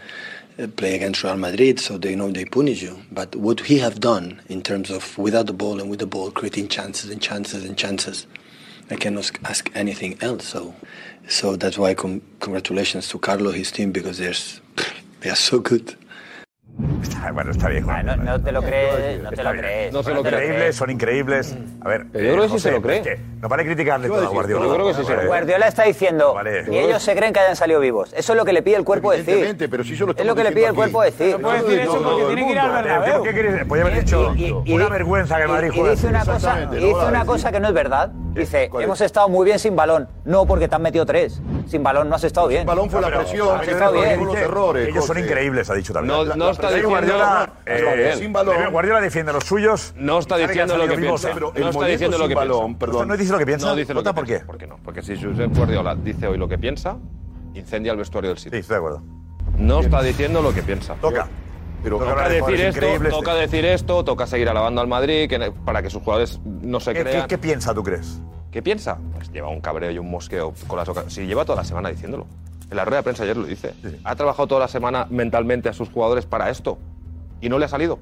Speaker 16: uh, play against Real Madrid, so they know they punish you. But what he have done in terms of without the ball and with the ball, creating chances and chances and chances, I cannot ask anything else. So, so that's why com- congratulations to Carlo, his team, because they're they are so good.
Speaker 6: Bueno, está bien. Juan.
Speaker 8: No, no te lo crees, no te lo crees.
Speaker 6: No son increíbles, son increíbles. A ver,
Speaker 8: Pero yo creo que sí se lo cree.
Speaker 6: es que No vale criticarle todo a Guardiola. Vale.
Speaker 8: Guardiola está diciendo,
Speaker 6: Vale.
Speaker 8: ni ellos se creen que hayan salido vivos. Eso es lo que le pide el cuerpo decir.
Speaker 2: Evidentemente, pero si yo lo
Speaker 8: Es lo que le pide el cuerpo decir.
Speaker 6: No puede decir eso porque tiene que ir al Bernabéu. ¿Qué quieres? Podría haber dicho una vergüenza que el Madrid
Speaker 8: Y
Speaker 6: juegue
Speaker 8: dice
Speaker 6: así.
Speaker 8: una cosa, y dice una cosa que no es verdad. Dice, hemos estado muy bien sin balón. No, porque te han metido tres. Sin balón no has estado bien. Sin
Speaker 2: balón fue la presión,
Speaker 8: Has estado bien.
Speaker 2: los errores.
Speaker 6: Ellos son increíbles, ha dicho también.
Speaker 4: No- está diciendo-
Speaker 6: Guardiola, eh, sin balón. Guardiola defiende a los suyos.
Speaker 4: No está diciendo lo que piensa. no está diciendo lo que
Speaker 6: balón,
Speaker 4: piensa.
Speaker 6: perdón. ¿No dice lo que piensa?
Speaker 4: No dice lo que
Speaker 6: ¿por
Speaker 4: piensa.
Speaker 6: qué?
Speaker 4: ¿Por qué no? Porque si Josep Guardiola dice hoy lo que piensa, incendia el vestuario del City. Sí,
Speaker 6: estoy de acuerdo.
Speaker 4: No está diciendo lo que piensa.
Speaker 6: Toca.
Speaker 2: Pero
Speaker 6: Toca
Speaker 4: decir esto, toca decir esto, toca seguir alabando al Madrid que- para que sus jugadores no se
Speaker 6: ¿Qué,
Speaker 4: crean.
Speaker 6: qué- qué piensa, tú crees?
Speaker 4: ¿Qué piensa? Pues lleva un cabreo y un mosqueo con las ocasiones. Si lleva toda la semana diciéndolo. En la rueda de prensa ayer lo dice. Ha trabajado toda la semana mentalmente a sus jugadores para esto. Y no le ha salido.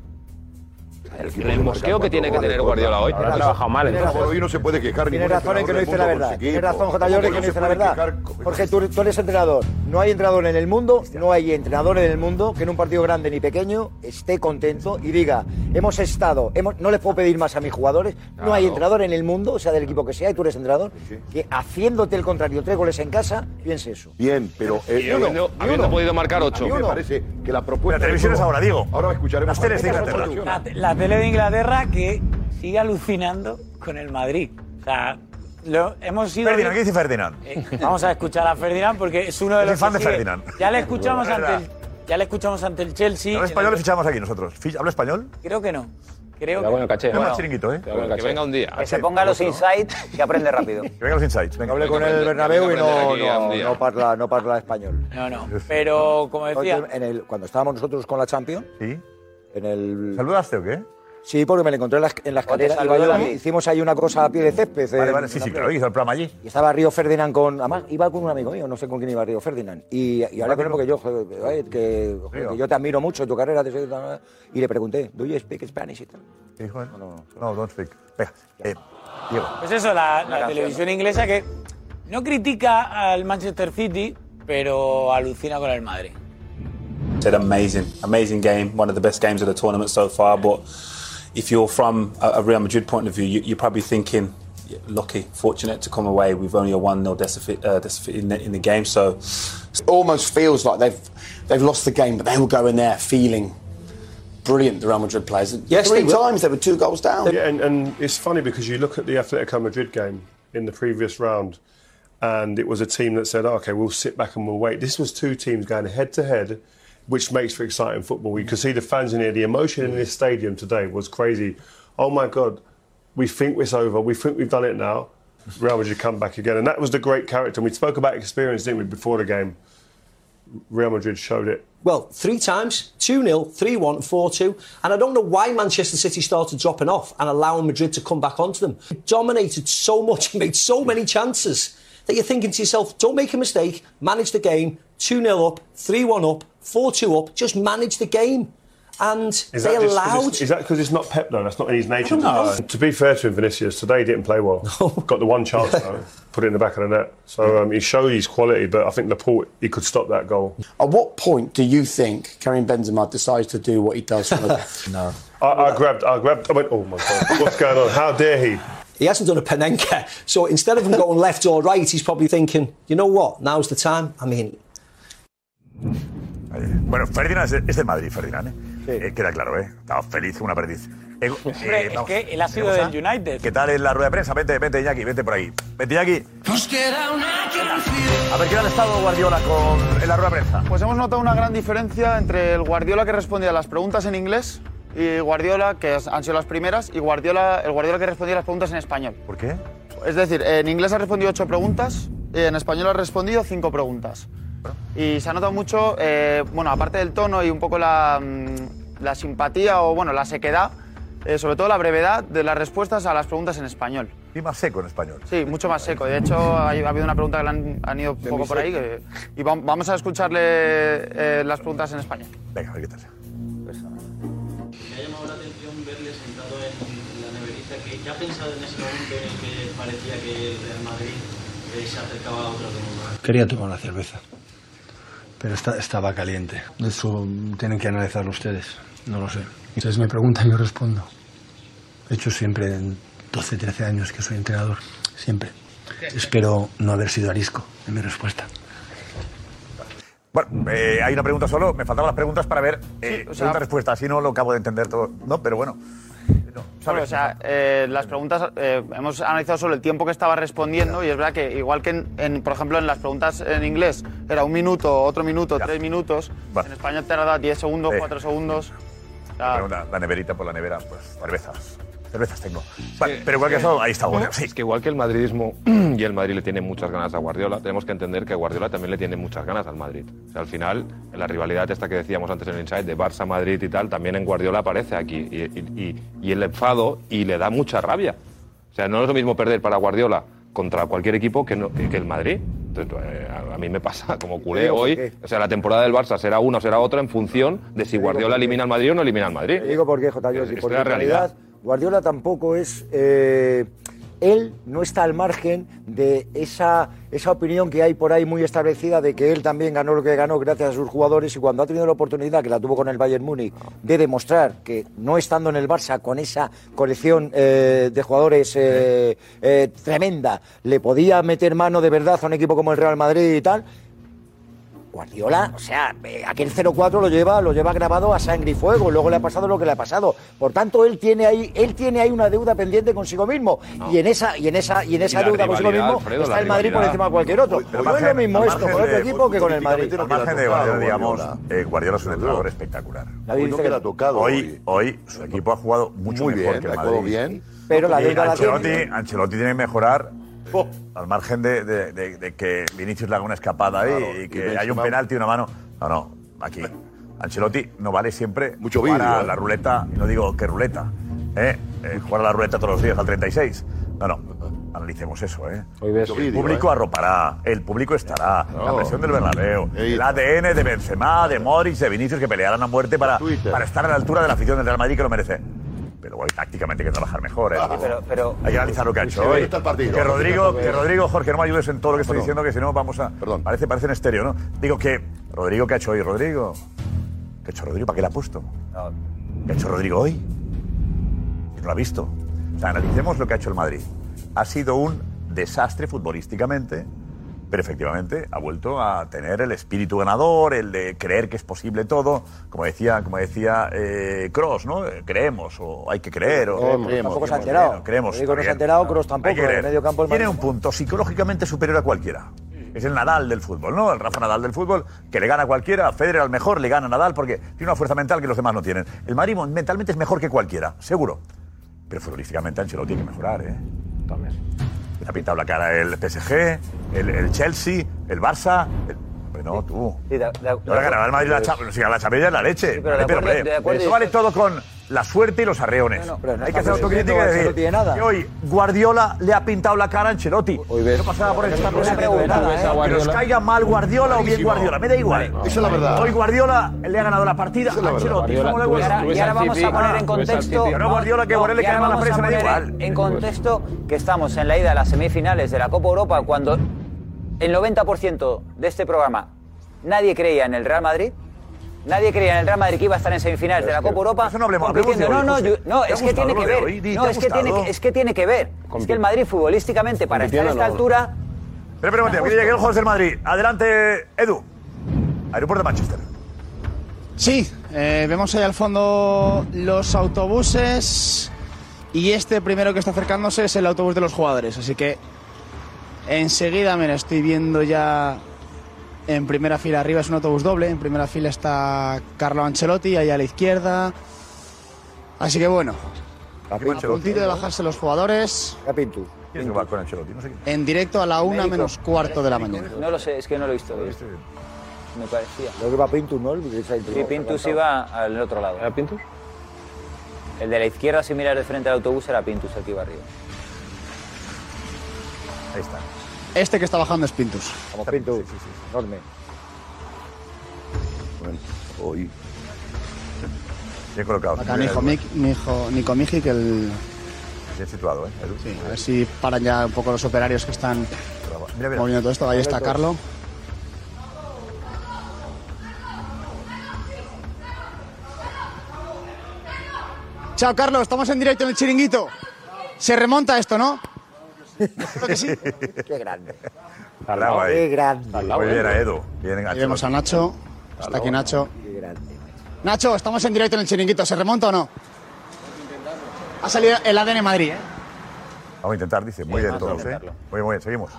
Speaker 4: El, el mosqueo que tiene que tener Guardiola hoy.
Speaker 2: Habrá trabajado mal, entonces. Hoy no se puede quejar ningún
Speaker 10: razón en que no dice la verdad.
Speaker 2: equipo.
Speaker 10: razón, J. Jordi, que
Speaker 2: No
Speaker 10: dice la verdad. Porque tú, eres entrenador. No hay entrenador en el mundo, no hay entrenador en el mundo que en un partido grande ni pequeño esté contento y diga, hemos estado, hemos, no les puedo pedir más a mis jugadores. No hay entrenador en el mundo, o sea, del equipo que sea, y tú eres entrenador, que haciéndote el contrario, tres goles en casa, piense eso.
Speaker 2: Bien, pero eh,
Speaker 4: habiendo- podido marcar
Speaker 2: A
Speaker 4: ocho.
Speaker 2: mí me parece que la propuesta.
Speaker 6: La televisión es ahora, digo.
Speaker 2: Ahora escucharemos.
Speaker 6: Las teles de Inglaterra.
Speaker 15: Tele de Inglaterra que sigue alucinando con el Madrid. O sea, lo, hemos sido.
Speaker 6: Ferdinand, ¿qué dice Ferdinand?
Speaker 15: Eh, vamos a escuchar a Ferdinand porque es uno de los
Speaker 6: fan
Speaker 15: que
Speaker 6: de
Speaker 15: sigue.
Speaker 6: Ferdinand.
Speaker 15: Ya le escuchamos
Speaker 6: Es
Speaker 15: ante el, ya le escuchamos ante el Chelsea.
Speaker 6: ¿Habla
Speaker 15: en
Speaker 6: español
Speaker 15: el-
Speaker 6: le fichamos aquí nosotros? ¿Fich- ¿Habla español?
Speaker 15: Creo que no. Creo que
Speaker 5: el caché.
Speaker 6: Venga,
Speaker 5: Bueno,
Speaker 6: chiringuito, ¿eh?
Speaker 5: el
Speaker 4: Que venga un día.
Speaker 8: Que se ponga los insights que aprende rápido.
Speaker 6: Que vengan los insights. Venga.
Speaker 10: Hablé con
Speaker 4: Venga,
Speaker 10: el
Speaker 4: venga,
Speaker 10: Bernabéu y
Speaker 4: venga,
Speaker 10: no, no, no parla, no parla español.
Speaker 15: No, no. Pero como decía.
Speaker 10: En el, cuando estábamos nosotros con la Champions,
Speaker 6: ¿Sí?
Speaker 10: en el...
Speaker 6: ¿Saludaste o qué?
Speaker 10: Sí, porque me lo encontré en las, en las Iba yo-
Speaker 8: ti.
Speaker 10: hicimos ahí una cosa a pie de césped.
Speaker 6: Vale,
Speaker 10: en-
Speaker 6: vale, sí, sí,
Speaker 10: la
Speaker 6: claro, hizo el programa allí.
Speaker 10: Y estaba Río Ferdinand con. Además, iba con un amigo mío, no sé con quién iba Río Ferdinand. Y, y con él porque yo, joder, eh, que, que yo te admiro mucho en tu carrera. de- Y le pregunté, ¿do you speak Spanish? Y tal.
Speaker 6: ¿Qué dijo él? No, don't speak. Venga, eh, Diego.
Speaker 15: Pues eso, la, la televisión inglesa que no critica al Manchester City, pero alucina con el Madrid.
Speaker 17: said amazing, amazing game, one of the best games of the tournament so far. But if you're from a, a Real Madrid point of view, you, you're probably thinking, lucky, fortunate to come away with only a 1 0 deficit, uh, deficit in, the, in the game. So it
Speaker 18: almost feels like they've they've lost the game, but they will go in there feeling brilliant. The Real Madrid players.
Speaker 19: Yes,
Speaker 18: three
Speaker 19: they
Speaker 18: times they were two goals down.
Speaker 19: Yeah, and, and it's funny because you look at the Atletico Madrid game in the previous round, and it was a team that said, "Okay, we'll sit back and we'll wait." This was two teams going head to head, which makes for exciting football. You could see the fans in here. The emotion in this stadium today was crazy. Oh my God, we think it's over. We think we've done it now. Real Madrid come back again, and that was the great character. We spoke about experience, didn't we, before the game? Real Madrid showed it.
Speaker 20: Well, three times 2 0, 3 1, 4 2. And I don't know why Manchester City started dropping off and allowing Madrid to come back onto them. They dominated so much made so many chances that you're thinking to yourself, don't make a mistake, manage the game 2 0 up, 3 1 up, 4 2 up, just manage the game. And
Speaker 19: Is
Speaker 20: they
Speaker 19: that
Speaker 20: allowed.
Speaker 19: Is that because it's not Pep though? That's not in his nature.
Speaker 20: don't know.
Speaker 19: Uh, to be fair to him, Vinicius today he didn't play well. Got the one chance though, put it in the back of the net. So um, he showed his quality, but I think Laporte he could stop that goal.
Speaker 18: At what point do you think Karim Benzema decides to do what he does? From a...
Speaker 10: no.
Speaker 19: I, I grabbed, I grabbed, I went, oh my god, what's going on? How dare he?
Speaker 20: He hasn't done a Panenka. So instead of him going left or right, he's probably thinking, you know what, now's the time. I mean,
Speaker 6: Bueno, Ferdinand es, es del Madrid, Ferdinand, ¿eh? Eh, queda claro, ¿eh? Estaba feliz como una perdiz. Eh,
Speaker 15: Hombre,
Speaker 6: eh,
Speaker 15: es
Speaker 6: vamos,
Speaker 15: que él ha sido
Speaker 6: ¿tenemos
Speaker 15: del
Speaker 6: a-
Speaker 15: United.
Speaker 6: ¿Qué tal en la rueda de prensa? Vente, vente, Iñaki, vente por ahí. Vente, Iñaki. A ver, ¿qué tal ha estado Guardiola con, en la rueda de prensa?
Speaker 21: Pues hemos notado una gran diferencia entre el Guardiola que respondía a las preguntas en inglés y Guardiola, que han sido las primeras, y Guardiola, el Guardiola que respondía a las preguntas en español.
Speaker 6: ¿Por qué?
Speaker 21: Es decir, en inglés ha respondido ocho preguntas y en español ha respondido cinco preguntas. Y se ha notado mucho, eh, bueno, aparte del tono y un poco la, mm, la simpatía o, bueno, la sequedad, eh, sobre todo la brevedad de las respuestas a las preguntas en español.
Speaker 6: Y más seco en español.
Speaker 21: Sí, mucho más seco. De hecho, ha habido una pregunta que le han, han ido un poco por ahí que- y vam- vamos a escucharle eh, las preguntas en español.
Speaker 6: Venga, a ver qué tal.
Speaker 22: Me ha llamado la atención verle sentado en la neverita, que ya ha pensado en ese momento en el que parecía que el Real Madrid eh, se acercaba a otro mundo.
Speaker 16: Quería tomar una cerveza, pero esta- estaba caliente. Eso tienen que analizarlo ustedes, no lo sé. Ustedes me preguntan y yo respondo. He hecho siempre en 12, 13 años que soy entrenador, siempre. Espero no haber sido arisco en mi respuesta.
Speaker 6: Bueno, eh, hay una pregunta solo. Me faltaban las preguntas para ver eh,
Speaker 21: o sea-
Speaker 6: pregunta-respuesta. Así no lo acabo de entender todo. No, pero bueno.
Speaker 21: Vale, o sea, eh, las preguntas, eh, hemos analizado solo el tiempo que estaba respondiendo y es verdad que igual que, en, en, por ejemplo, en las preguntas en inglés era un minuto, otro minuto, tres minutos, en español te da 10 segundos, 4 segundos.
Speaker 6: Pregunta, la neverita por la nevera, pues cervezas. Cervezas tengo. Vale, pero en cualquier caso, ahí está. Sí.
Speaker 4: Es que igual que el madridismo y el Madrid le tiene muchas ganas a Guardiola, tenemos que entender que Guardiola también le tiene muchas ganas al Madrid. O sea, al final, en la rivalidad esta que decíamos antes en el Inside de Barça-Madrid y tal, también en Guardiola aparece aquí. Y, y- y- y el enfado y le da mucha rabia. O sea, no es lo mismo perder para Guardiola contra cualquier equipo que, no- que- que el Madrid. Entonces, eh, a, a mí me pasa como culé hoy.
Speaker 10: qué.
Speaker 4: O sea, la temporada del Barça será una o será otra en función de si Guardiola elimina al Madrid o no elimina al Madrid.
Speaker 10: Te digo por qué, J.
Speaker 4: Es-
Speaker 10: Jordi,
Speaker 4: es
Speaker 10: porque
Speaker 4: la
Speaker 10: en
Speaker 4: realidad.
Speaker 10: realidad Guardiola tampoco es... eh, él no está al margen de esa, esa opinión que hay por ahí muy establecida de que él también ganó lo que ganó gracias a sus jugadores y cuando ha tenido la oportunidad, que la tuvo con el Bayern Múnich, de demostrar que no estando en el Barça con esa colección eh, de jugadores eh, eh, tremenda, le podía meter mano de verdad a un equipo como el Real Madrid y tal, Guardiola, o sea, eh, aquel 0-4 lo lleva, lo lleva grabado a sangre y fuego, luego le ha pasado lo que le ha pasado. Por tanto, él tiene ahí, él tiene ahí una deuda pendiente consigo mismo. Y en esa, y en esa, y en esa
Speaker 4: Y
Speaker 10: deuda consigo mismo
Speaker 4: Alfredo,
Speaker 10: está el Madrid por encima de cualquier otro.
Speaker 6: Pero
Speaker 10: Pues no es lo mismo esto con
Speaker 6: margen
Speaker 10: otro equipo que con el Madrid.
Speaker 6: Al margen de Guardiola, digamos, eh, Guardiola es un entrenador espectacular.
Speaker 2: Hoy no queda
Speaker 10: no.
Speaker 2: tocado.
Speaker 6: Hoy, hoy su equipo ha jugado mucho
Speaker 2: Muy
Speaker 6: mejor
Speaker 2: bien,
Speaker 6: que el
Speaker 2: ha
Speaker 6: Madrid.
Speaker 2: jugado bien.
Speaker 10: Pero la deuda la tiene.
Speaker 6: Ancelotti tiene que mejorar al margen de, de- de- de que Vinicius le haga una escapada ahí
Speaker 2: Claro,
Speaker 6: y
Speaker 2: y
Speaker 6: que haya un penalti y una mano. No, no, aquí. Ancelotti no vale siempre
Speaker 2: Mucho
Speaker 6: jugar
Speaker 2: vídeo,
Speaker 6: a
Speaker 2: ¿eh?
Speaker 6: la ruleta, y no digo que ruleta, ¿eh? Eh, jugar a la ruleta todos los días al 36. No, no, analicemos eso, ¿eh?
Speaker 5: Hoy ves-
Speaker 6: el
Speaker 2: vídeo,
Speaker 6: público
Speaker 2: ¿eh?
Speaker 6: arropará, el público estará, la presión del Bernabéu, el ADN de Benzema, de Morris, de Vinicius que pelearán a muerte para, para estar a la altura de la afición del Real Madrid que lo merece. Pero hoy tácticamente hay que trabajar mejor, ¿eh?
Speaker 8: pero- pero-
Speaker 6: hay que analizar lo que ha hecho hoy. Que Rodrigo, que Rodrigo, Jorge, no me ayudes en todo lo que estoy diciendo, que si no vamos a.
Speaker 2: Perdón.
Speaker 6: Parece, parece en estéreo, ¿no? Digo que. Rodrigo, ¿qué ha hecho hoy? Rodrigo. ¿Qué ha hecho Rodrigo? ¿Para qué le ha puesto? ¿Qué ha hecho Rodrigo hoy? Que no lo ha visto. O sea, analicemos lo que ha hecho el Madrid. Ha sido un desastre futbolísticamente, pero efectivamente ha vuelto a tener el espíritu ganador, el de creer que es posible todo, como decía, como decía Cross, ¿no? Eh, Creemos o hay que creer. O,
Speaker 10: Creemos, tampoco se ha enterado.
Speaker 6: Creemos.
Speaker 10: Rodrigo no se ha enterado, Kroos tampoco, en medio campo el
Speaker 6: Tiene un punto psicológicamente superior a cualquiera. Es el Nadal del fútbol, ¿no? El Rafa Nadal del fútbol, que le gana a cualquiera. Federer al mejor le gana a Nadal porque tiene una fuerza mental que los demás no tienen. El Madrid mentalmente es mejor que cualquiera, seguro. Pero futbolísticamente Ancelotti tiene que mejorar, ¿eh?
Speaker 5: También.
Speaker 6: Le ha pintado la cara el PSG, el, el Chelsea, el Barça. el- Hombre, no, tú.
Speaker 8: Sí, de- de-
Speaker 6: Ahora ganará el Madrid la Champions. Si gana la Champions es la leche.
Speaker 8: pero de
Speaker 6: Vale, pero, hombre,
Speaker 8: de
Speaker 6: eso vale todo con la suerte y los arreones.
Speaker 10: pero no
Speaker 6: Hay que hacer autocrítica y decir
Speaker 10: no
Speaker 6: que hoy Guardiola le ha pintado la cara a Ancelotti.
Speaker 5: ves-
Speaker 6: no pasaba por esta
Speaker 10: no pregunta,
Speaker 6: pregunta. Que nos caiga mal Guardiola o bien. Guardiola. Me da igual.
Speaker 2: Esa es la verdad.
Speaker 6: Hoy Guardiola le ha ganado la partida a. Ancelotti.
Speaker 8: Y ahora, vamos a poner en contexto.
Speaker 6: Pero Guardiola, que Guardiola le cae mal la prensa, me da igual.
Speaker 8: En contexto que estamos en la ida a las semifinales de la Copa Europa cuando el 90% de este programa nadie creía en el Real Madrid Nadie creía en el Real Madrid que iba a estar en semifinales de la Copa Europa.
Speaker 6: eso no hablemos,
Speaker 8: compitiendo.
Speaker 6: hablemos de
Speaker 8: no,
Speaker 6: hoy,
Speaker 8: no,
Speaker 6: José.
Speaker 8: yo- no,
Speaker 6: ¿Te ha
Speaker 8: es que tiene que ver. No, es que, tiene, que- es que tiene que ver. Es que el Madrid futbolísticamente para estar a esta altura.
Speaker 6: Pero, que del Madrid. Adelante, Edu. Aeropuerto de Manchester.
Speaker 12: Sí, eh, vemos ahí al fondo los autobuses y este primero que está acercándose es el autobús de los jugadores, así que enseguida, mira, estoy viendo ya en primera fila arriba es un autobús doble, en primera fila está Carlo Ancelotti, ahí a la izquierda, así que bueno, a puntito de bajarse los jugadores
Speaker 6: ¿Quién es que va con Ancelotti? No sé quién.
Speaker 12: en directo a la una
Speaker 8: Médico.
Speaker 12: menos cuarto de la mañana.
Speaker 8: No lo sé, es que no lo he visto. Me parecía.
Speaker 10: Creo que va Pintus, ¿no?
Speaker 8: Sí, Pintus iba al otro lado. ¿Era
Speaker 5: Pintus?
Speaker 8: El de la izquierda, si miras de frente al autobús, era Pintus el que iba arriba.
Speaker 6: Ahí está.
Speaker 12: Este que está bajando es Pintus.
Speaker 10: Como Pintus, enorme.
Speaker 2: Bueno, hoy.
Speaker 6: Bien colocado.
Speaker 12: Acá mi hijo, Mick- mi hijo Nico Miji, que el...
Speaker 6: Bien situado, ¿eh, Edu?
Speaker 12: Sí, a ver si paran ya un poco los operarios que están
Speaker 6: Mira, mira.
Speaker 12: moviendo todo esto. Ahí está Carlo. Chao, Carlos. Estamos en directo en el chiringuito. Se remonta esto, ¿no? Creo que sí.
Speaker 10: Qué grande.
Speaker 6: Ahí.
Speaker 10: Qué grande.
Speaker 6: Muy bien, a Edu. Bien,
Speaker 12: vemos a Nacho. Está aquí Nacho.
Speaker 10: Qué grande.
Speaker 12: Nacho, estamos en directo en el chiringuito. ¿Se remonta o no? Ha salido el ADN Madrid, ¿eh?
Speaker 6: Vamos a intentar, dice. Muy
Speaker 8: Sí,
Speaker 6: bien todos, ¿eh? Muy bien, muy bien. Seguimos.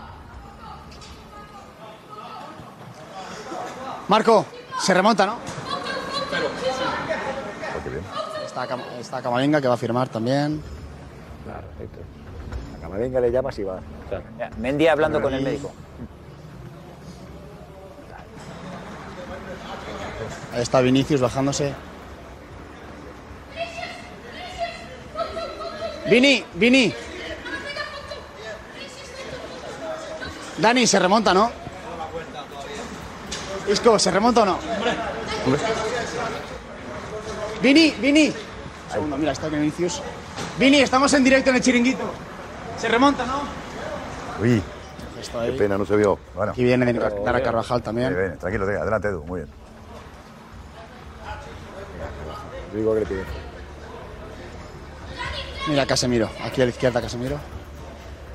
Speaker 12: Marco, se remonta, ¿no?
Speaker 6: Oh, qué bien.
Speaker 12: Está, Cam- está Camavinga que va a firmar también.
Speaker 10: Claro, perfecto. Camavinga le llamas y va.
Speaker 8: Ya, Mendy hablando con el médico.
Speaker 12: Ahí está Vinicius bajándose. Vini, Vini. Dani, se remonta, ¿no? Isco, ¿se remonta o no? Vini, Vini. Segundo, mira, está Vinicius. Vini, estamos en directo en el chiringuito. Se remonta, ¿no?
Speaker 2: Uy, qué pena, no se vio.
Speaker 6: Bueno.
Speaker 12: Aquí viene Dara Carvajal también.
Speaker 6: Tranquilo, adelante, Edu. Muy bien.
Speaker 10: Digo que le pide.
Speaker 12: Mira Casemiro, aquí a la izquierda Casemiro.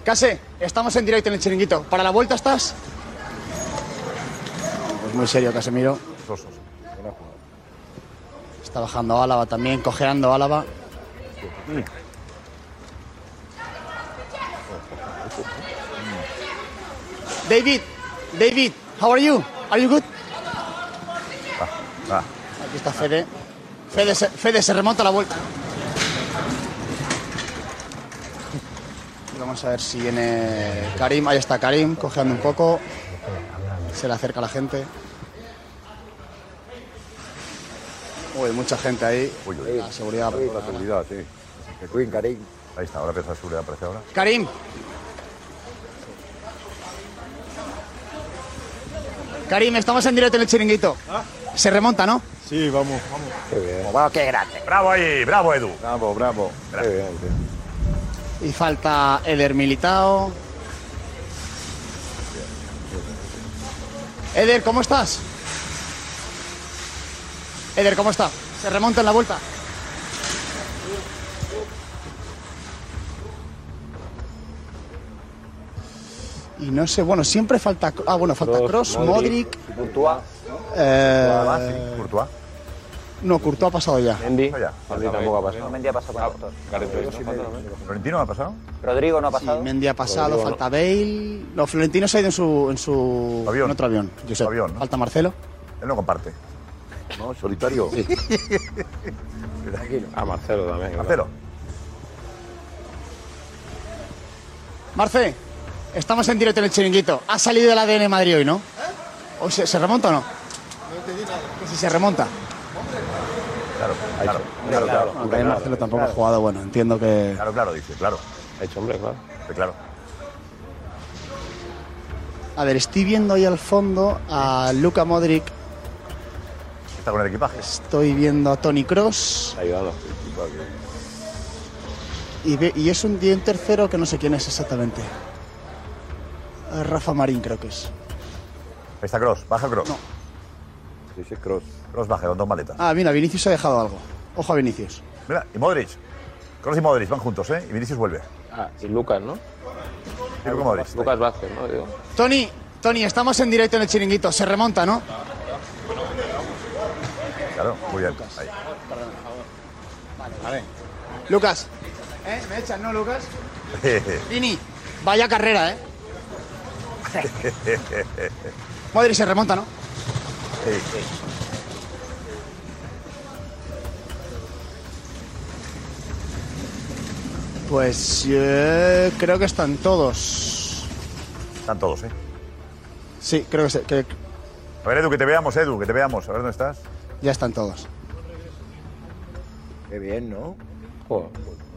Speaker 12: Case, estamos en directo en el chiringuito. ¿Para la vuelta estás? Pues muy serio Casemiro.
Speaker 6: Sosos.
Speaker 12: Está bajando Álava también, cojeando Álava. David, David, how are you? Are you good?
Speaker 6: Va.
Speaker 12: Aquí está Fede. Fede se, Fede se remonta a la vuelta. Y Vamos a ver si viene Karim. Ahí está Karim, cojeando un poco. Se le acerca la gente. Uy, mucha gente ahí.
Speaker 2: Uy, uy.
Speaker 12: La seguridad.
Speaker 2: Uy, la seguridad, sí.
Speaker 10: Que Queen, Karim.
Speaker 6: Ahí está, ahora empieza la seguridad, aparece ahora.
Speaker 12: Karim. Karim, estamos en directo en el chiringuito. Se remonta, ¿no?
Speaker 19: Sí, vamos, vamos.
Speaker 10: Qué bien.
Speaker 12: Wow, qué grande.
Speaker 6: Bravo ahí, bravo, Edu.
Speaker 2: Bravo, bravo.
Speaker 10: Qué bien, tío.
Speaker 12: Y falta Eder Militao. Eder, ¿cómo estás? Eder, ¿cómo está? Se remonta en la vuelta. Y no sé, bueno, siempre falta. Ah, bueno, falta Cross, Modric.
Speaker 8: Courtois.
Speaker 12: eh,
Speaker 6: Courtois.
Speaker 12: no, Courtois ha pasado ya.
Speaker 5: Mendy.
Speaker 6: Ya.
Speaker 5: Mendy tampoco ha pasado.
Speaker 8: No, Mendy ha pasado con el.
Speaker 6: ¿Florentino no ha pasado?
Speaker 8: Rodrigo no ha
Speaker 12: Sí,
Speaker 8: pasado.
Speaker 12: Mendy ha pasado,
Speaker 5: Rodrigo,
Speaker 12: falta Bale. No, Florentino se ha ido en su, en su
Speaker 6: Avión.
Speaker 12: en otro avión. Josep.
Speaker 6: Avión, ¿no?
Speaker 12: Falta Marcelo.
Speaker 6: Él no comparte.
Speaker 2: ¿No? Solitario.
Speaker 5: A Marcelo también. claro.
Speaker 6: Marcelo.
Speaker 12: Marce, estamos en directo en el chiringuito. Ha salido el ADN Madrid hoy, ¿no? ¿O se, se remonta o no? Que si se remonta.
Speaker 6: Claro, claro.
Speaker 5: Claro, claro.
Speaker 12: Bueno, también Marcelo tampoco ha jugado, bueno, entiendo que.
Speaker 6: Claro, claro, dice, claro.
Speaker 5: Ha hecho hombre, claro.
Speaker 6: Sí, claro.
Speaker 12: A ver, estoy viendo ahí al fondo a Luka Modric.
Speaker 6: Está con el equipaje.
Speaker 12: Estoy viendo a Tony Cross.
Speaker 5: Ayudando.
Speaker 12: Y, ve- y es un, un tercero que no sé quién es exactamente. Eh, Rafa Marín, creo que es.
Speaker 6: Ahí está Cross, baja Cross.
Speaker 12: No.
Speaker 2: Ese es Cross.
Speaker 6: Cross baja con dos maletas.
Speaker 12: Ah, mira, Vinicius ha dejado algo. Ojo a Vinicius.
Speaker 6: Mira, y Modric. Cross y Modric van juntos, ¿eh? Y Vinicius vuelve.
Speaker 5: Ah, y Lucas, ¿no?
Speaker 6: Y Luka Modric.
Speaker 5: Lucas Vázquez, ¿no? Digo.
Speaker 12: Tony, Tony, estamos en directo en el chiringuito. Se remonta, ¿no?
Speaker 6: Claro, muy bien. Ahí.
Speaker 12: Vale. Lucas. ¿Eh? ¿Me echan, no, Lucas? Vini, vaya carrera, ¿eh? Modric se remonta, ¿no? Pues eh, creo que están todos.
Speaker 6: Están todos, ¿eh?
Speaker 12: Sí, creo que, se- que
Speaker 6: A ver, Edu, que te veamos, Edu, que te veamos. A ver dónde estás.
Speaker 12: ya están todos.
Speaker 10: Qué bien, ¿no?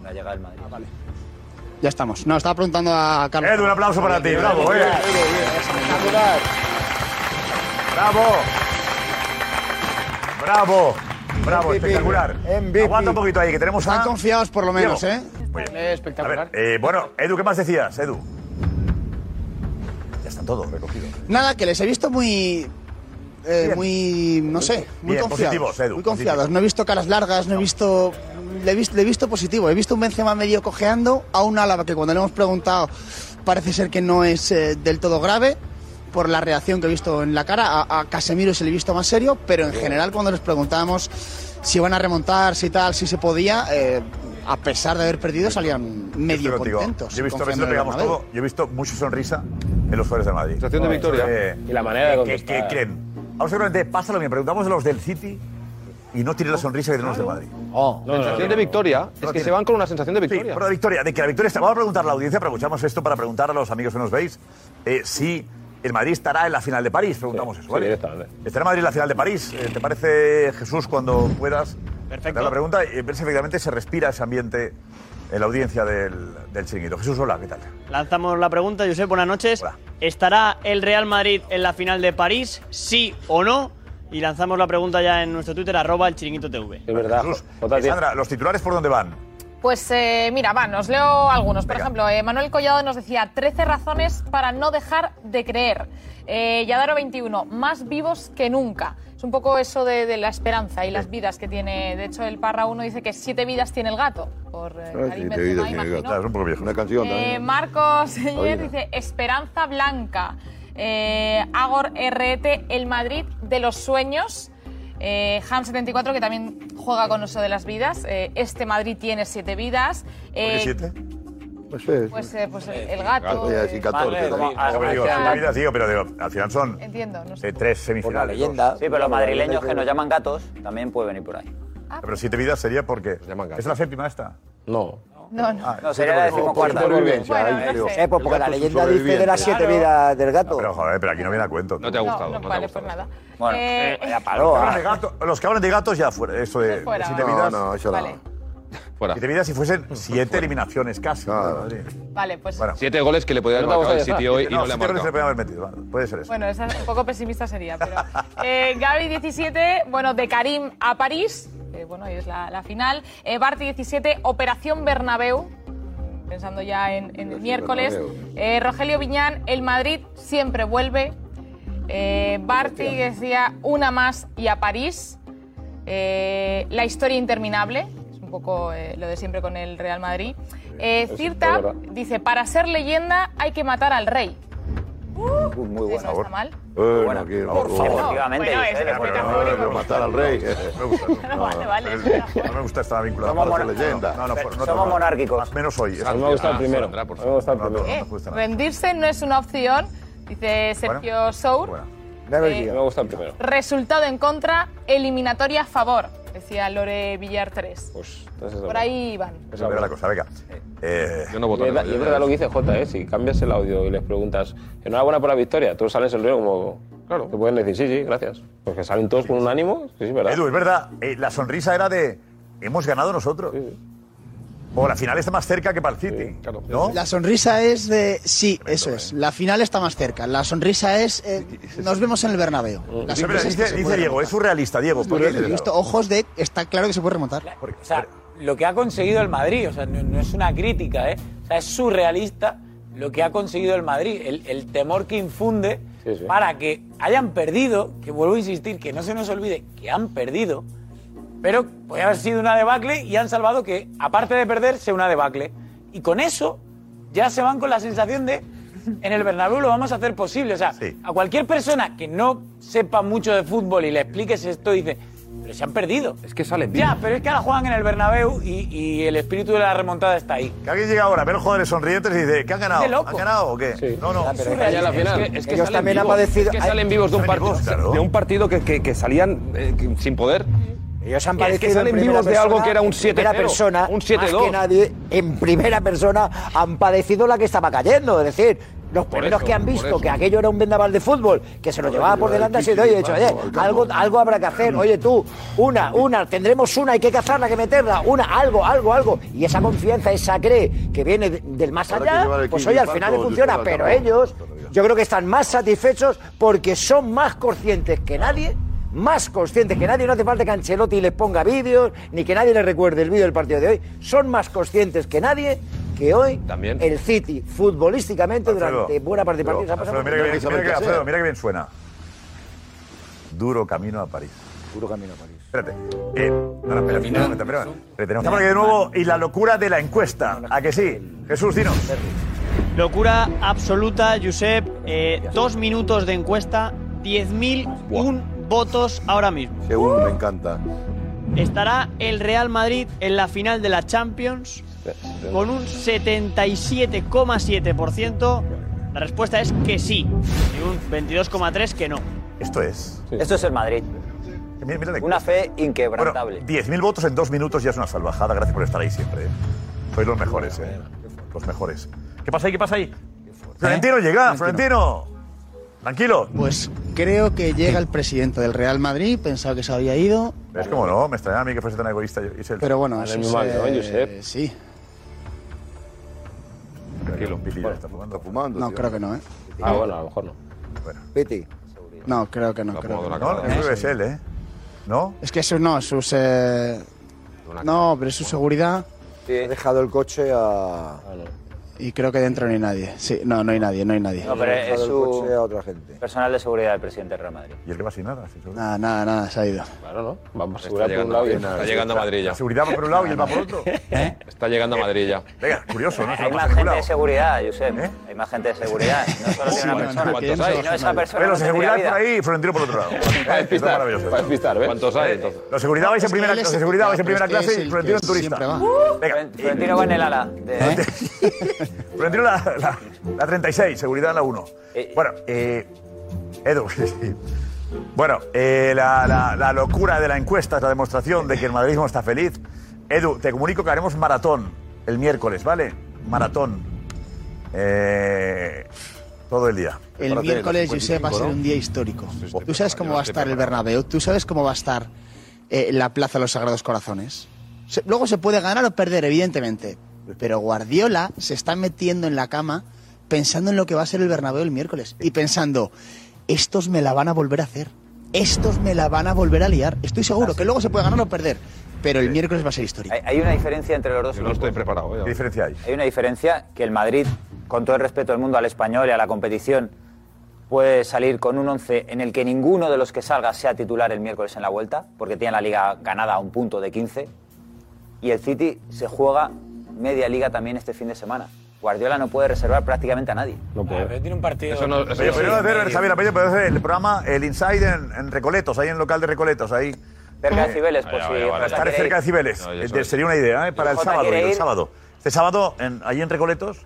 Speaker 8: Una llegada del Madrid.
Speaker 12: Ya estamos. No, estaba preguntando a Carlos.
Speaker 6: Edu, un aplauso para ti. Bravo, eh. Bravo. Bravo. Bravo, espectacular.
Speaker 12: MVP.
Speaker 6: Aguanta un poquito ahí, que tenemos
Speaker 12: Están
Speaker 6: a...
Speaker 12: confiados por lo menos,
Speaker 6: Diego.
Speaker 12: ¿eh?
Speaker 6: Muy bien.
Speaker 13: Espectacular.
Speaker 6: A ver, eh, bueno, Edu, ¿qué más decías, Edu? Ya están todos recogidos.
Speaker 12: Nada, que les he visto muy. eh, muy. no sé, muy
Speaker 6: Bien,
Speaker 12: confiados.
Speaker 6: positivos, Edu,
Speaker 12: muy confiados. No he visto caras largas, no he visto. Le he visto, le he visto positivo. He visto un Benzema medio cojeando, a un Álava que cuando le hemos preguntado parece ser que no es eh, del todo grave por la reacción que he visto en la cara. A, a Casemiro se le he visto más serio, pero en general cuando les preguntábamos si iban a remontar, si tal, si se podía, eh, a pesar de haber perdido salían medio
Speaker 6: contigo.
Speaker 12: contentos.
Speaker 6: Yo he visto, a lo todo. Yo he visto mucha sonrisa en los jugadores del Madrid.
Speaker 5: Sensación de victoria.
Speaker 6: Eh,
Speaker 5: Y la manera de contestar.
Speaker 6: que creen. Vamos seguramente, pásalo bien. Preguntamos de los del City y no tiene la sonrisa que tenemos del Madrid.
Speaker 5: No, sensación de victoria es que se van con una sensación de victoria.
Speaker 6: Sí, pero la victoria, de que la victoria está. Vamos a preguntar a la audiencia, aprovechamos esto para preguntar a los amigos que nos veis eh, si el Madrid estará en la final de París. Preguntamos eso, ¿vale? ¿Estará el Madrid en la final de París? Eh, ¿Te parece, Jesús, cuando puedas? Perfecto. La pregunta y ver si efectivamente se respira ese ambiente en la audiencia del, del chiringuito. Jesús, hola, ¿qué tal?
Speaker 23: Lanzamos la pregunta, Josep, buenas noches. ¿Estará el Real Madrid en la final de París? ¿Sí o no? Y lanzamos la pregunta ya en nuestro Twitter, arroba el chiringuito TV.
Speaker 5: Es verdad.
Speaker 6: Jesús, Sandra, ¿los titulares por dónde van?
Speaker 7: Pues eh, mira, va, os leo algunos. Por ejemplo, eh, Manuel Collado nos decía 13 razones para no dejar de creer. Eh, Yadaro 21, más vivos que nunca. Es un poco eso de, de la esperanza y las vidas que tiene. De hecho, el Parra 1 dice que siete vidas tiene el gato. Por eh, Karim Benzema, imagino.
Speaker 2: Claro, es un poco viejo. Una canción
Speaker 7: Eh,
Speaker 2: también.
Speaker 7: Marcos dice Esperanza Blanca. Eh, Agor RT, el Madrid de los sueños. Eh, Ham74, que también juega con eso de las vidas. Eh, este Madrid tiene siete vidas. Eh,
Speaker 2: siete? Pues es.
Speaker 7: Pues, eh, pues el, el gato.
Speaker 2: Ya, sí, 14.
Speaker 7: Vale,
Speaker 2: también.
Speaker 7: como- ah,
Speaker 6: Hombre, digo,
Speaker 7: ya.
Speaker 6: siete vidas, digo, pero digo, al final son
Speaker 7: Entiendo, no sé.
Speaker 6: eh, tres semifinales.
Speaker 8: Sí, pero los madrileños que nos llaman gatos también puede venir por ahí.
Speaker 6: Pero siete vidas sería porque. ¿Es la séptima esta?
Speaker 5: No.
Speaker 7: No, no.
Speaker 6: Ah,
Speaker 8: No, sería la decimocuarta.
Speaker 2: Supervivencia,
Speaker 7: Bueno, no.
Speaker 10: Eh, pues porque la leyenda dice de las siete
Speaker 7: Claro.
Speaker 10: vidas del gato.
Speaker 6: Pero joder, pero aquí no viene a cuento.
Speaker 4: No te ha
Speaker 7: No,
Speaker 4: gustado.
Speaker 7: no,
Speaker 4: no
Speaker 7: vale, pues nada.
Speaker 8: Bueno,
Speaker 7: Eh,
Speaker 10: Ya
Speaker 6: Los
Speaker 10: paró. ah.
Speaker 6: los que hablan de gatos ya fuera. Eso de
Speaker 7: Fuera.
Speaker 6: siete
Speaker 2: No,
Speaker 6: vidas.
Speaker 2: no, eso
Speaker 7: Vale.
Speaker 2: no.
Speaker 4: Fuera.
Speaker 6: Siete vidas si fuesen siete eliminaciones casi.
Speaker 2: Claro.
Speaker 6: Madrid.
Speaker 7: vale, pues.
Speaker 6: Bueno,
Speaker 4: Siete goles que le podía haber
Speaker 5: No
Speaker 4: marcado el
Speaker 5: ya
Speaker 4: hoy y no le ha
Speaker 6: siete goles se le
Speaker 4: marcado.
Speaker 6: pueden haber metido. vale, puede ser eso.
Speaker 7: Bueno, esa un poco pesimista sería, pero. Eh, Gaby 17, bueno, de Karim a París, bueno, hoy es la, la final. Eh, Barty 17, Operación Bernabéu, pensando ya en, en el miércoles. Eh, Rogelio Viñán, el Madrid siempre vuelve. Eh, Barty decía una más y a París. Eh, la historia interminable, es un poco eh, lo de siempre con el Real Madrid. Cirta dice, para ser leyenda hay que matar al rey.
Speaker 8: Uh, muy
Speaker 7: Eso no está mal.
Speaker 2: Eh, no quiero, por favor.
Speaker 8: Efectivamente,
Speaker 7: Bueno, es
Speaker 8: Josep.
Speaker 7: que
Speaker 6: Bueno,
Speaker 2: Pero matar al rey.
Speaker 6: Me gusta.
Speaker 7: No, vale, vale.
Speaker 6: No me gusta estar vinculado a la
Speaker 2: leyenda.
Speaker 6: No, no, no,
Speaker 8: Somos
Speaker 6: no,
Speaker 8: monárquicos.
Speaker 6: Más menos hoy.
Speaker 5: A mí me gusta el
Speaker 4: Ah,
Speaker 5: primero. Me gusta el
Speaker 6: No, no,
Speaker 5: primero.
Speaker 6: no me gusta nada.
Speaker 7: Rendirse no es una opción, dice Sergio Sour.
Speaker 6: Bueno.
Speaker 7: Eh,
Speaker 5: me gusta el primero.
Speaker 7: Resultado en contra, eliminatoria a favor, decía Lore Villar 3.
Speaker 5: Pues, entonces es
Speaker 7: Por ahí van.
Speaker 5: Es
Speaker 6: Esa
Speaker 5: verdad.
Speaker 6: es la cosa, venga. Eh,
Speaker 4: Yo no voto
Speaker 5: es, verdad lo que dice Jota, ¿eh? si cambias el audio y les preguntas enhorabuena por la victoria, todos salen sonriendo como, claro, te pueden decir sí, sí, gracias. Porque salen todos con un ánimo, sí, sí, verdad.
Speaker 6: Edu, es verdad, eh, la sonrisa era de hemos ganado nosotros. O la final está más cerca que para el City. ¿no?
Speaker 12: La sonrisa es de. Sí, eso es. La final está más cerca. La sonrisa es. eh, nos vemos en el Bernabéu. La
Speaker 6: Sí, dice dice Diego, es surrealista, Diego.
Speaker 12: ojos de. Está claro que se puede remontar.
Speaker 15: O sea, lo que ha conseguido el Madrid, o sea, no, no es una crítica, ¿eh? O sea, es surrealista lo que ha conseguido el Madrid. El, el temor que infunde para que hayan perdido, que vuelvo a insistir, que no se nos olvide que han perdido, pero podría haber sido una debacle y han salvado que, aparte de perder, sea una debacle. Y con eso ya se van con la sensación de en el Bernabéu lo vamos a hacer posible. O sea, a cualquier persona que no sepa mucho de fútbol y le expliques esto, dice, pero se han perdido.
Speaker 24: Es que salen
Speaker 15: Ya, pero es que ahora juegan en el Bernabéu y, y el espíritu de la remontada está ahí.
Speaker 6: Que alguien llega ahora, ve los jugadores sonrientes y dice, ¿qué han ganado?
Speaker 15: Loco.
Speaker 6: ¿Han ganado o qué? No, no.
Speaker 24: pero ya la final. Es que, es que
Speaker 10: Ellos
Speaker 24: salen
Speaker 10: también han
Speaker 24: vivos,
Speaker 10: padecido-
Speaker 24: es que salen vivos de un partido,
Speaker 6: vivos, claro.
Speaker 24: de un partido que, que- que salían eh, que- sin poder.
Speaker 10: Ellos han
Speaker 24: Es que
Speaker 10: padecido
Speaker 24: salen vivos de algo
Speaker 10: persona,
Speaker 24: que era un
Speaker 10: en primera
Speaker 24: 7-0,
Speaker 10: persona,
Speaker 24: un
Speaker 10: más
Speaker 24: 7-2.
Speaker 10: que nadie, en primera persona han padecido la que estaba cayendo. Es decir, los primeros
Speaker 24: eso,
Speaker 10: que han
Speaker 24: por
Speaker 10: visto que aquello era un vendaval de fútbol, que se lo llevaba por delante, ha sido, oye, dicho, oye, algo, algo habrá que hacer. Oye, tú, una, una, tendremos una, hay que cazarla, hay que meterla, una, algo, algo, algo. Y esa confianza, esa cree que viene de- del más allá, pues oye, al final le funciona. Pero ellos, yo creo que están más satisfechos porque son más conscientes que nadie más conscientes que nadie, no hace falta que Ancelotti les ponga vídeos, ni que nadie les recuerde el vídeo del partido de hoy. Son más conscientes que nadie que hoy el City, futbolísticamente,
Speaker 6: Alfredo,
Speaker 10: durante buena parte del partido, se ha pasado
Speaker 6: Alfredo, mira que bien, mira que- Alfredo, mira que bien suena. Duro camino a París.
Speaker 10: Duro camino a París.
Speaker 6: Espérate. Eh, no, no, espera, espera, espera, espera, espera. Estamos aquí de nuevo y la locura de la encuesta. ¿A que sí? Jesús, dinos.
Speaker 23: Locura absoluta, Josep. Eh, dos minutos de encuesta, 10.000 votos ahora mismo.
Speaker 2: Según me encanta.
Speaker 23: ¿Estará el Real Madrid en la final de la Champions? Con un 77,7%. La respuesta es que sí. Y un 22,3% que no.
Speaker 6: Esto es.
Speaker 8: Esto es el Madrid. Una fe inquebrantable.
Speaker 6: 10.000 votos en dos minutos ya es una salvajada. Gracias por estar ahí siempre. ¿eh? Sois los mejores, ¿eh? Los mejores. ¿Qué pasa ahí? ¿Qué pasa ahí? Florentino llega, Florentino. Tranquilo.
Speaker 12: Pues creo que llega el presidente del Real Madrid, pensaba que se había ido,
Speaker 6: ¿Ves cómo no? Me extraña a mí que fuese tan egoísta. y se-
Speaker 12: pero bueno, eso es, eh, sí.
Speaker 6: Tranquilo, Piti ya está fumando.
Speaker 2: fumando.
Speaker 12: No, creo que no, ¿eh?
Speaker 5: Ah, bueno, a lo mejor no.
Speaker 10: Piti.
Speaker 12: No, creo que no. Creo que
Speaker 6: No, no, que es él, ¿eh? ¿No?
Speaker 12: Es que eso no, sus. eh, No, pero es su seguridad.
Speaker 10: He dejado el coche a.
Speaker 12: Y creo que dentro no hay nadie. Sí, no, no hay nadie, no hay nadie.
Speaker 8: No, pero es su
Speaker 10: coche a otra gente.
Speaker 8: personal de seguridad del presidente del Real Madrid.
Speaker 6: ¿Y el que va sin nada? sin seguridad?
Speaker 12: Nada, nada, nada, se ha ido.
Speaker 5: Claro, ¿no? Vamos a asegurar por un
Speaker 24: llegando,
Speaker 5: lado y
Speaker 24: está llegando a Madrid ya.
Speaker 6: La seguridad va por un lado y él va por otro.
Speaker 24: Está llegando a Madrid ya.
Speaker 6: Venga, curioso, ¿no?
Speaker 8: Hay más gente de seguridad, Josep. Hay más gente de seguridad. No solo tiene una persona.
Speaker 24: ¿Cuántos hay?
Speaker 8: No, esa persona tendría
Speaker 6: seguridad
Speaker 8: vida.
Speaker 6: por ahí y Florentino por otro lado.
Speaker 5: Para despistar,
Speaker 6: maravilloso.
Speaker 5: para despistar, ¿ves?
Speaker 24: ¿Cuántos hay entonces?
Speaker 6: Seguridad vais en primera,
Speaker 12: el-
Speaker 6: seguridad vais en
Speaker 12: pero
Speaker 6: primera clase y Florentino en turista. Venga,
Speaker 8: Florentino va en el ala.
Speaker 6: Florentino la, la, la 36, seguridad en la 1. Bueno, eh, Edu. Bueno, eh, la, la- la locura de la encuesta es la demostración de que el madridismo está feliz. Edu, te comunico que haremos maratón el miércoles, ¿vale? Maratón. Eh, todo el día.
Speaker 12: El miércoles, Josep, va a
Speaker 6: 55,
Speaker 12: ser un día histórico. ¿Tú sabes cómo va a estar el Bernabéu? ¿Tú sabes cómo va a estar eh, la Plaza de los Sagrados Corazones? Se- luego se puede ganar o perder, evidentemente. Pero Guardiola se está metiendo en la cama pensando en lo que va a ser el Bernabéu el miércoles. Y pensando, estos me la van a volver a hacer. Estos me la van a volver a liar. Estoy seguro que luego se puede ganar o perder. Pero el miércoles va a ser histórico.
Speaker 8: Hay, hay una diferencia entre los dos
Speaker 24: Yo no estoy preparado.
Speaker 6: ¿Qué
Speaker 24: eh.
Speaker 6: diferencia hay?
Speaker 8: Hay una diferencia que el Madrid, con todo el respeto del mundo al español y a la competición, puede salir con un 11 en el que ninguno de los que salga sea titular el miércoles en la vuelta, porque tiene la liga ganada a un punto de 15. Y el City se juega media liga también este fin de semana. Guardiola no puede reservar prácticamente a nadie.
Speaker 5: No puede.
Speaker 15: Pero tiene un partido.
Speaker 24: Eso no, eso
Speaker 6: Oye,
Speaker 24: no-
Speaker 6: pero hacer, Javier, apellido, pero hacer el programa, el Inside en, en Recoletos, ahí en el local de Recoletos, ahí.
Speaker 8: Cerca de Cibeles, por
Speaker 24: Vale,
Speaker 8: si
Speaker 24: vale,
Speaker 8: quiere
Speaker 6: cerca de. Cibeles.
Speaker 24: No,
Speaker 6: Eh, sería una idea, ¿eh? Para el sábado, el sábado. Este sábado, en, allí en Recoletos,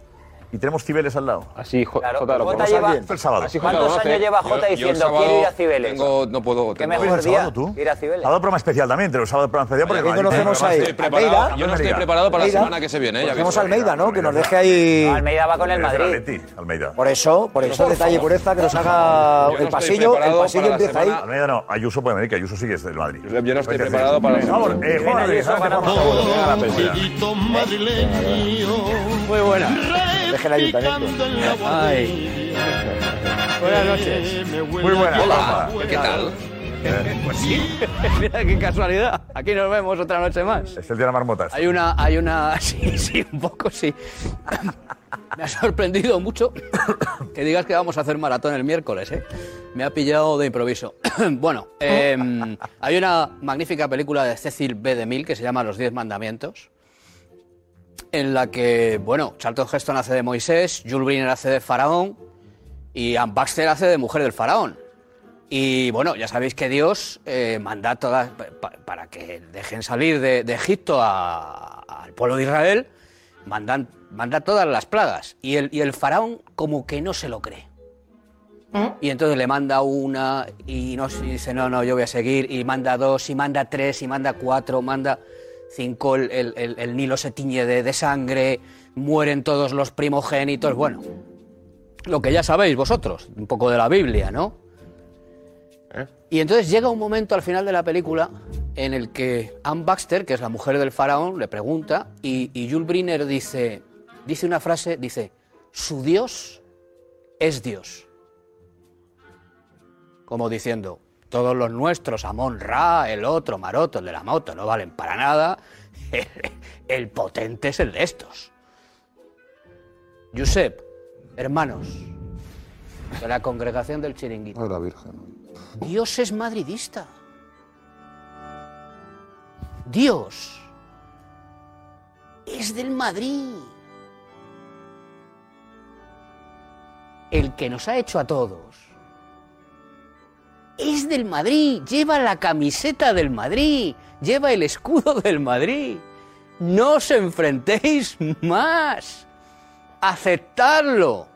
Speaker 6: y tenemos Cibeles al lado.
Speaker 5: Así, J-
Speaker 8: Claro,
Speaker 5: Jota lo
Speaker 8: Jota lleva-
Speaker 6: el sábado.
Speaker 5: Así Jota
Speaker 8: ¿Cuántos años lleva Jota diciendo quiero ir a Cibeles?
Speaker 24: tengo- no puedo.
Speaker 8: ¿Qué
Speaker 24: tengo-
Speaker 8: mejor
Speaker 6: ¿El sábado
Speaker 8: día
Speaker 6: tú?
Speaker 8: ir a Cibeles?
Speaker 6: Sábado programa especial también, pero el sábado programa especial porque
Speaker 10: ¿A conocemos
Speaker 6: tenemos-
Speaker 24: preparado.
Speaker 10: Almeida.
Speaker 24: Yo no estoy preparado para la semana que se viene. eh, ya
Speaker 10: Conocemos a. Almeida, ¿no? Que nos deje ahí.
Speaker 8: Almeida va con el Madrid.
Speaker 6: Almeida.
Speaker 10: Por eso, por eso, detalle pureza, que nos haga el pasillo. El pasillo empieza ahí.
Speaker 6: Almeida no, Ayuso puede venir, que Ayuso sí que es del Madrid.
Speaker 24: Yo no estoy preparado para la
Speaker 6: Por favor,
Speaker 24: semana.
Speaker 6: eh, Juan película.
Speaker 23: Muy buena.
Speaker 10: Deje el ayuntamiento.
Speaker 23: Ay. Buenas noches.
Speaker 6: Muy buena.
Speaker 24: Hola, ¿qué tal?
Speaker 25: pues sí, mira qué casualidad. Aquí nos vemos otra noche más.
Speaker 6: Es el día de la marmota.
Speaker 25: Hay una, hay una, sí, sí, un poco sí. Me ha sorprendido mucho que digas que vamos a hacer maratón el miércoles, ¿eh? Me ha pillado de improviso. bueno, eh, hay una magnífica película de Cecil B. DeMille que se llama Los Diez Mandamientos, en la que, bueno, Charlton Heston hace de Moisés, Jules Briner hace de Faraón y Ann Baxter hace de mujer del Faraón. Y bueno, ya sabéis que Dios eh, manda todas, pa- para que dejen salir de, de Egipto a- al pueblo de Israel, mandan, manda todas las plagas. Y el, y el faraón como que no se lo cree. Y entonces le manda una y, no, y dice, no, no, yo voy a seguir. Y manda dos, y manda tres, y manda cuatro, manda cinco. El, el- el- el Nilo se tiñe de, de sangre, mueren todos los primogénitos. Bueno, lo que ya sabéis vosotros, un poco de la Biblia, ¿no? Y entonces llega un momento al final de la película en el que Ann Baxter, que es la mujer del faraón, le pregunta y, y Jules Briner dice, dice una frase, dice, su Dios es Dios. Como diciendo, todos los nuestros, Amon Ra, el otro, Maroto, el de la moto, no valen para nada. El, el potente es el de estos. Josep, hermanos de la congregación del chiringuito.
Speaker 2: Ay, la Virgen.
Speaker 25: Dios es madridista. Dios es del Madrid. El que nos ha hecho a todos es del Madrid. Lleva la camiseta del Madrid. Lleva el escudo del Madrid. No os enfrentéis más. Aceptadlo.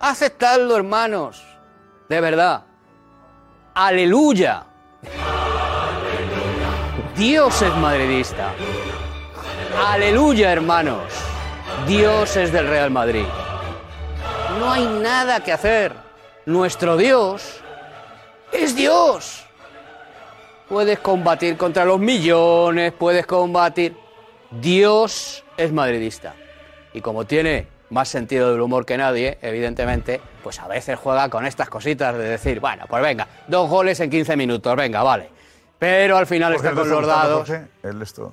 Speaker 25: Aceptadlo, hermanos. De verdad. Aleluya. Dios es madridista. Aleluya, hermanos. Dios es del Real Madrid. No hay nada que hacer. Nuestro Dios es Dios. Puedes combatir contra los millones, puedes combatir. Dios es madridista. Y como tiene más sentido del humor que nadie, evidentemente, pues a veces juega con estas cositas de decir, bueno, pues venga, dos goles en 15 minutos, venga, vale. Pero al final
Speaker 6: Jorge,
Speaker 25: está
Speaker 6: ¿no
Speaker 25: con los dados.
Speaker 6: Jorge, el esto.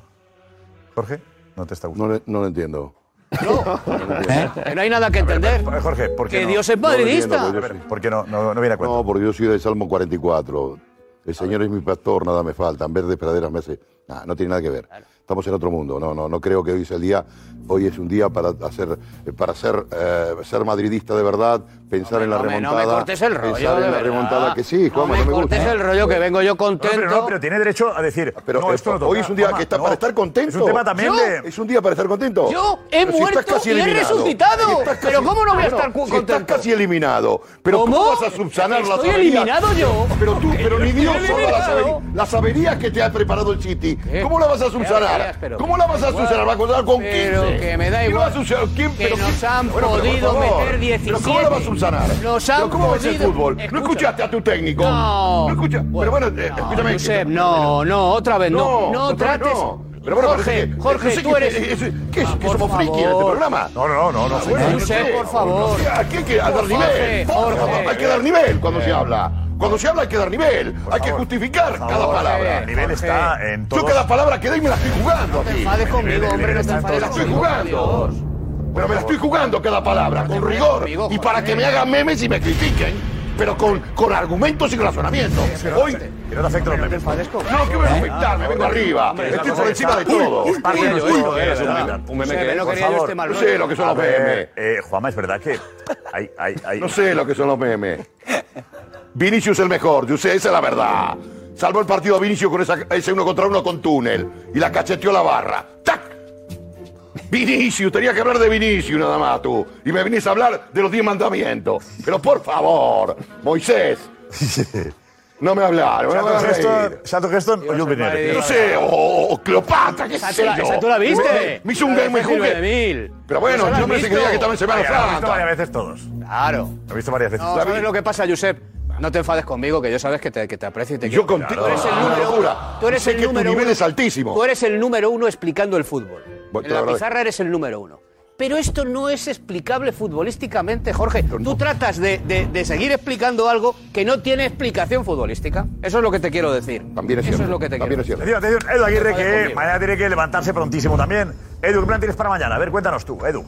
Speaker 6: Jorge, no te está gustando.
Speaker 2: No, le- no lo entiendo.
Speaker 25: Que no hay nada que entender.
Speaker 6: Jorge, ¿por qué
Speaker 25: Que
Speaker 6: no?
Speaker 25: Dios es
Speaker 2: No
Speaker 25: madridista.
Speaker 2: porque yo sí.
Speaker 6: ¿Por qué no, no, no viene a cuento?
Speaker 2: No, porque yo soy del Salmo 44. El Señor es mi pastor, nada me falta. En vez de praderas me hace. Nah, no tiene nada que ver. Estamos en otro mundo. No, no, no creo que hoy es el día. Hoy es un día para hacer, para ser, eh, ser madridista de verdad, pensar en la
Speaker 25: no me- no me
Speaker 2: remontada.
Speaker 25: cortes el rollo,
Speaker 2: pensar
Speaker 25: de
Speaker 2: en la
Speaker 25: verdad.
Speaker 2: remontada que sí,
Speaker 25: No
Speaker 2: Juanma,
Speaker 25: me
Speaker 2: no me
Speaker 25: cortes
Speaker 2: gusta.
Speaker 25: el rollo que vengo yo contento.
Speaker 6: pero, no, pero tiene derecho a decir.
Speaker 2: Pero
Speaker 6: no, esto no toca.
Speaker 2: hoy es un día
Speaker 6: Juanma,
Speaker 2: que está
Speaker 6: no.
Speaker 2: para estar contento.
Speaker 6: Es un tema también
Speaker 2: Yo-
Speaker 6: de.
Speaker 2: Es un día para estar contento.
Speaker 25: Yo he
Speaker 2: Pero si
Speaker 25: muerto
Speaker 2: estás casi
Speaker 25: y he
Speaker 2: eliminado.
Speaker 25: resucitado.
Speaker 2: Estás
Speaker 25: Pero ¿cómo no voy a estar cu-
Speaker 2: si
Speaker 25: contento?
Speaker 2: Estás casi eliminado. Pero
Speaker 25: ¿Cómo?
Speaker 2: ¿cómo vas a subsanar las
Speaker 25: Estoy
Speaker 2: averías?
Speaker 25: eliminado yo.
Speaker 2: Pero tú, pero ni
Speaker 25: Estoy
Speaker 2: Dios solo las
Speaker 25: eliminado.
Speaker 2: averías, las averías que te ha preparado el City. ¿Cómo la vas a
Speaker 25: ¿Qué Pero
Speaker 2: ¿Cómo la vas a subsanar? ¿Va a contar con 15?
Speaker 25: Pero que me da
Speaker 2: ¿Quién
Speaker 25: igual.
Speaker 2: va a subsanar? ¿Quién?
Speaker 25: Que
Speaker 2: Pero
Speaker 25: nos
Speaker 2: quién?
Speaker 25: han
Speaker 2: Bueno,
Speaker 25: podido meter 17.
Speaker 2: ¿Pero cómo la vas a subsanar?
Speaker 25: Nos han
Speaker 2: ¿Pero ¿Cómo ves el
Speaker 25: podido-
Speaker 2: fútbol? ¿No
Speaker 25: Escucha.
Speaker 2: escuchaste a tu técnico?
Speaker 25: No.
Speaker 2: ¿No escucha? Pero bueno, eh, escúchame.
Speaker 25: Josep, no, no, otra vez no. No, trates.
Speaker 2: no. Pero bueno,
Speaker 25: Jorge,
Speaker 2: que-
Speaker 25: Jorge,
Speaker 2: no
Speaker 25: tú
Speaker 2: qué-
Speaker 25: eres.
Speaker 2: es- es- ¿Qué es?
Speaker 25: Ah,
Speaker 2: ¿Que somos friki en este programa?
Speaker 6: No, no, no, no.
Speaker 2: No sé.
Speaker 25: por favor.
Speaker 2: Aquí hay que dar nivel. Hay que dar nivel cuando se habla. Cuando se habla hay que dar nivel. Hay que justificar cada palabra.
Speaker 6: El nivel está en todo.
Speaker 2: Yo cada palabra que doy me la estoy jugando
Speaker 25: te
Speaker 2: aquí.
Speaker 25: enfades conmigo, hombre, no te
Speaker 2: Me la estoy jugando. Pero me la estoy jugando cada palabra, con rigor. Y para que me hagan memes y me critiquen. Pero con, con argumentos y razonamiento. Hoy.
Speaker 6: Que no te afecta los memes.
Speaker 2: No, que me va a afectar, me vengo arriba. Estoy por encima de todo.
Speaker 6: Es parte de nuestro-.
Speaker 2: Un meme que
Speaker 25: no quería yo este mal
Speaker 2: No sé lo que son los memes.
Speaker 6: eh, Juanma, es verdad que hay, hay, hay...
Speaker 2: No sé lo que son los memes. Vinicius el mejor, yo sé, esa es la verdad. Salvó el partido a Vinicius con esa- ese uno contra uno con túnel. Y la cacheteó la barra. ¡Tac! Vinicius, tenía que hablar de Vinicius nada más tú. Y me venís a hablar de los diez mandamientos. Pero por favor, Moisés. No me hablaron, no me
Speaker 6: Charlton
Speaker 2: hagas reír.
Speaker 6: Heston, Charlton Heston o Jules Villeneuve.
Speaker 2: No sé, o, o Cleopatra, qué sé
Speaker 25: tú la-
Speaker 2: yo.
Speaker 25: esa tú la viste.
Speaker 2: Me, me hizo un game, me jugué. Pero bueno, yo me sé que que estaba en Semana
Speaker 6: Vaya, lo hemos visto
Speaker 2: Santa.
Speaker 6: varias veces todos.
Speaker 25: Claro.
Speaker 6: Lo he visto varias veces.
Speaker 25: No, ¿sabes lo que pasa, Josep? No te enfades conmigo, que yo sabes que te, que te aprecio y te
Speaker 2: Yo
Speaker 25: quiero.
Speaker 2: contigo.
Speaker 25: Tú eres el
Speaker 2: Ah,
Speaker 25: número uno. Tú eres
Speaker 2: Sé
Speaker 25: el
Speaker 2: que tu
Speaker 25: número
Speaker 2: nivel
Speaker 25: uno.
Speaker 2: es altísimo.
Speaker 25: Tú eres el número uno explicando el fútbol.
Speaker 2: Bueno,
Speaker 25: en
Speaker 2: la
Speaker 25: pizarra eres el número uno. Pero esto no es explicable futbolísticamente, Jorge. Tú tratas de, de- de seguir explicando algo que no tiene explicación futbolística. Eso es lo que te quiero decir.
Speaker 2: También es
Speaker 25: Eso
Speaker 2: cierto.
Speaker 25: es lo que te
Speaker 2: También
Speaker 25: quiero
Speaker 2: es
Speaker 25: decir.
Speaker 2: cierto.
Speaker 6: Atención, atención, Edu Aguirre, que
Speaker 25: conmigo.
Speaker 6: mañana tiene que levantarse prontísimo también. Edu, ¿qué plan tienes para mañana? A ver, cuéntanos tú, Edu.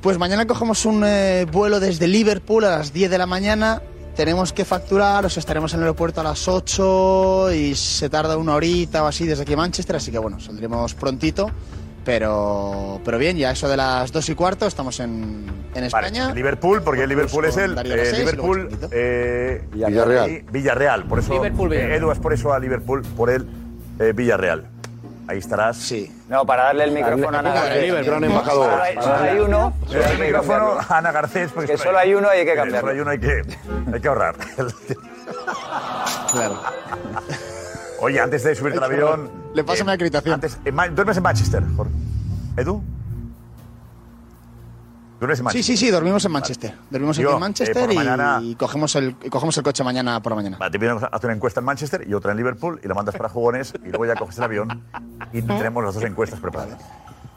Speaker 12: Pues mañana cogemos un eh, vuelo desde Liverpool a las 10 de la mañana. Tenemos que facturar, o sea, estaremos en el aeropuerto a las 8 y se tarda una horita o así desde aquí a Manchester, así que bueno, saldremos prontito. Pero, pero bien, ya eso de las 2 y cuarto estamos en, en España.
Speaker 6: Liverpool, porque el Liverpool es el eh,
Speaker 12: y
Speaker 6: Liverpool, eh,
Speaker 2: Villarreal.
Speaker 6: Villarreal. Por eso,
Speaker 25: Liverpool,
Speaker 6: eh,
Speaker 25: Villarreal.
Speaker 6: Edu es por eso a Liverpool, por el eh, Villarreal. Ahí estarás. Sí.
Speaker 8: No, para darle el micrófono a Ana Garcés.
Speaker 2: Gran embajador.
Speaker 8: Solo hay- Solo hay uno. solo hay
Speaker 6: el micrófono a Ana Garcés. porque
Speaker 8: Que solo hay uno y hay que
Speaker 6: Eh,
Speaker 8: cambiarlo.
Speaker 6: Solo hay uno, hay que, hay que ahorrar.
Speaker 12: Claro.
Speaker 6: Oye, antes de subirte al avión.
Speaker 12: Le paso mi acreditación.
Speaker 6: Antes, en ¿Duermes en Manchester, Jorge? ¿Edu? ¿Duermes en
Speaker 12: Sí,
Speaker 6: Manchester?
Speaker 12: sí, sí, dormimos en Manchester. Dormimos aquí
Speaker 6: Yo,
Speaker 12: en
Speaker 6: eh,
Speaker 12: Manchester
Speaker 6: la
Speaker 12: y,
Speaker 6: mañana-
Speaker 12: y cogemos, el, y cogemos el coche mañana por la mañana.
Speaker 6: Vale, te piden hacer una encuesta en Manchester y otra en Liverpool y la mandas para jugones y luego ya coges el avión y tenemos las dos encuestas preparadas.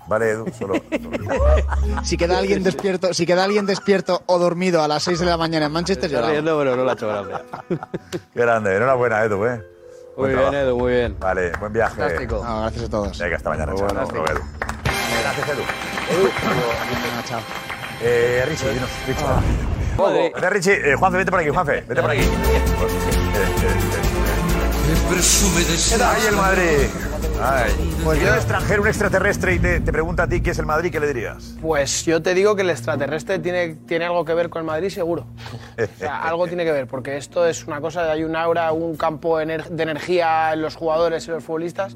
Speaker 6: Vale, Edu, solo.
Speaker 12: Si queda alguien despierto, si queda alguien despierto o dormido a las 6 de la mañana en Manchester, lloramos.
Speaker 25: riendo, pero no la ha hecho gracia.
Speaker 6: Qué grande, enhorabuena, Edu, ¿eh?
Speaker 25: Muy
Speaker 6: Buen
Speaker 25: bien,
Speaker 6: trabajo.
Speaker 25: Edu, muy bien.
Speaker 6: Vale, buen viaje.
Speaker 25: Fantástico.
Speaker 12: No, gracias a todos.
Speaker 6: Venga, hasta mañana, chao. Edu. Gracias, Edu.
Speaker 12: Venga, chao.
Speaker 6: Eh, Richie, dinos, Richie. Vete, Richie, eh, Juanfe, vete por aquí, Juanfe, vete por aquí. ¿Qué tal? Ay, el Madrid. Ay. Pues yo, extranjero, un extraterrestre, y te, te pregunta a ti qué es el Madrid, ¿qué le dirías?
Speaker 13: Pues yo te digo que el extraterrestre tiene, tiene algo que ver con el Madrid, seguro. O sea, algo tiene que ver, porque esto es una cosa, hay un aura, un campo ener- de energía en los jugadores y los futbolistas.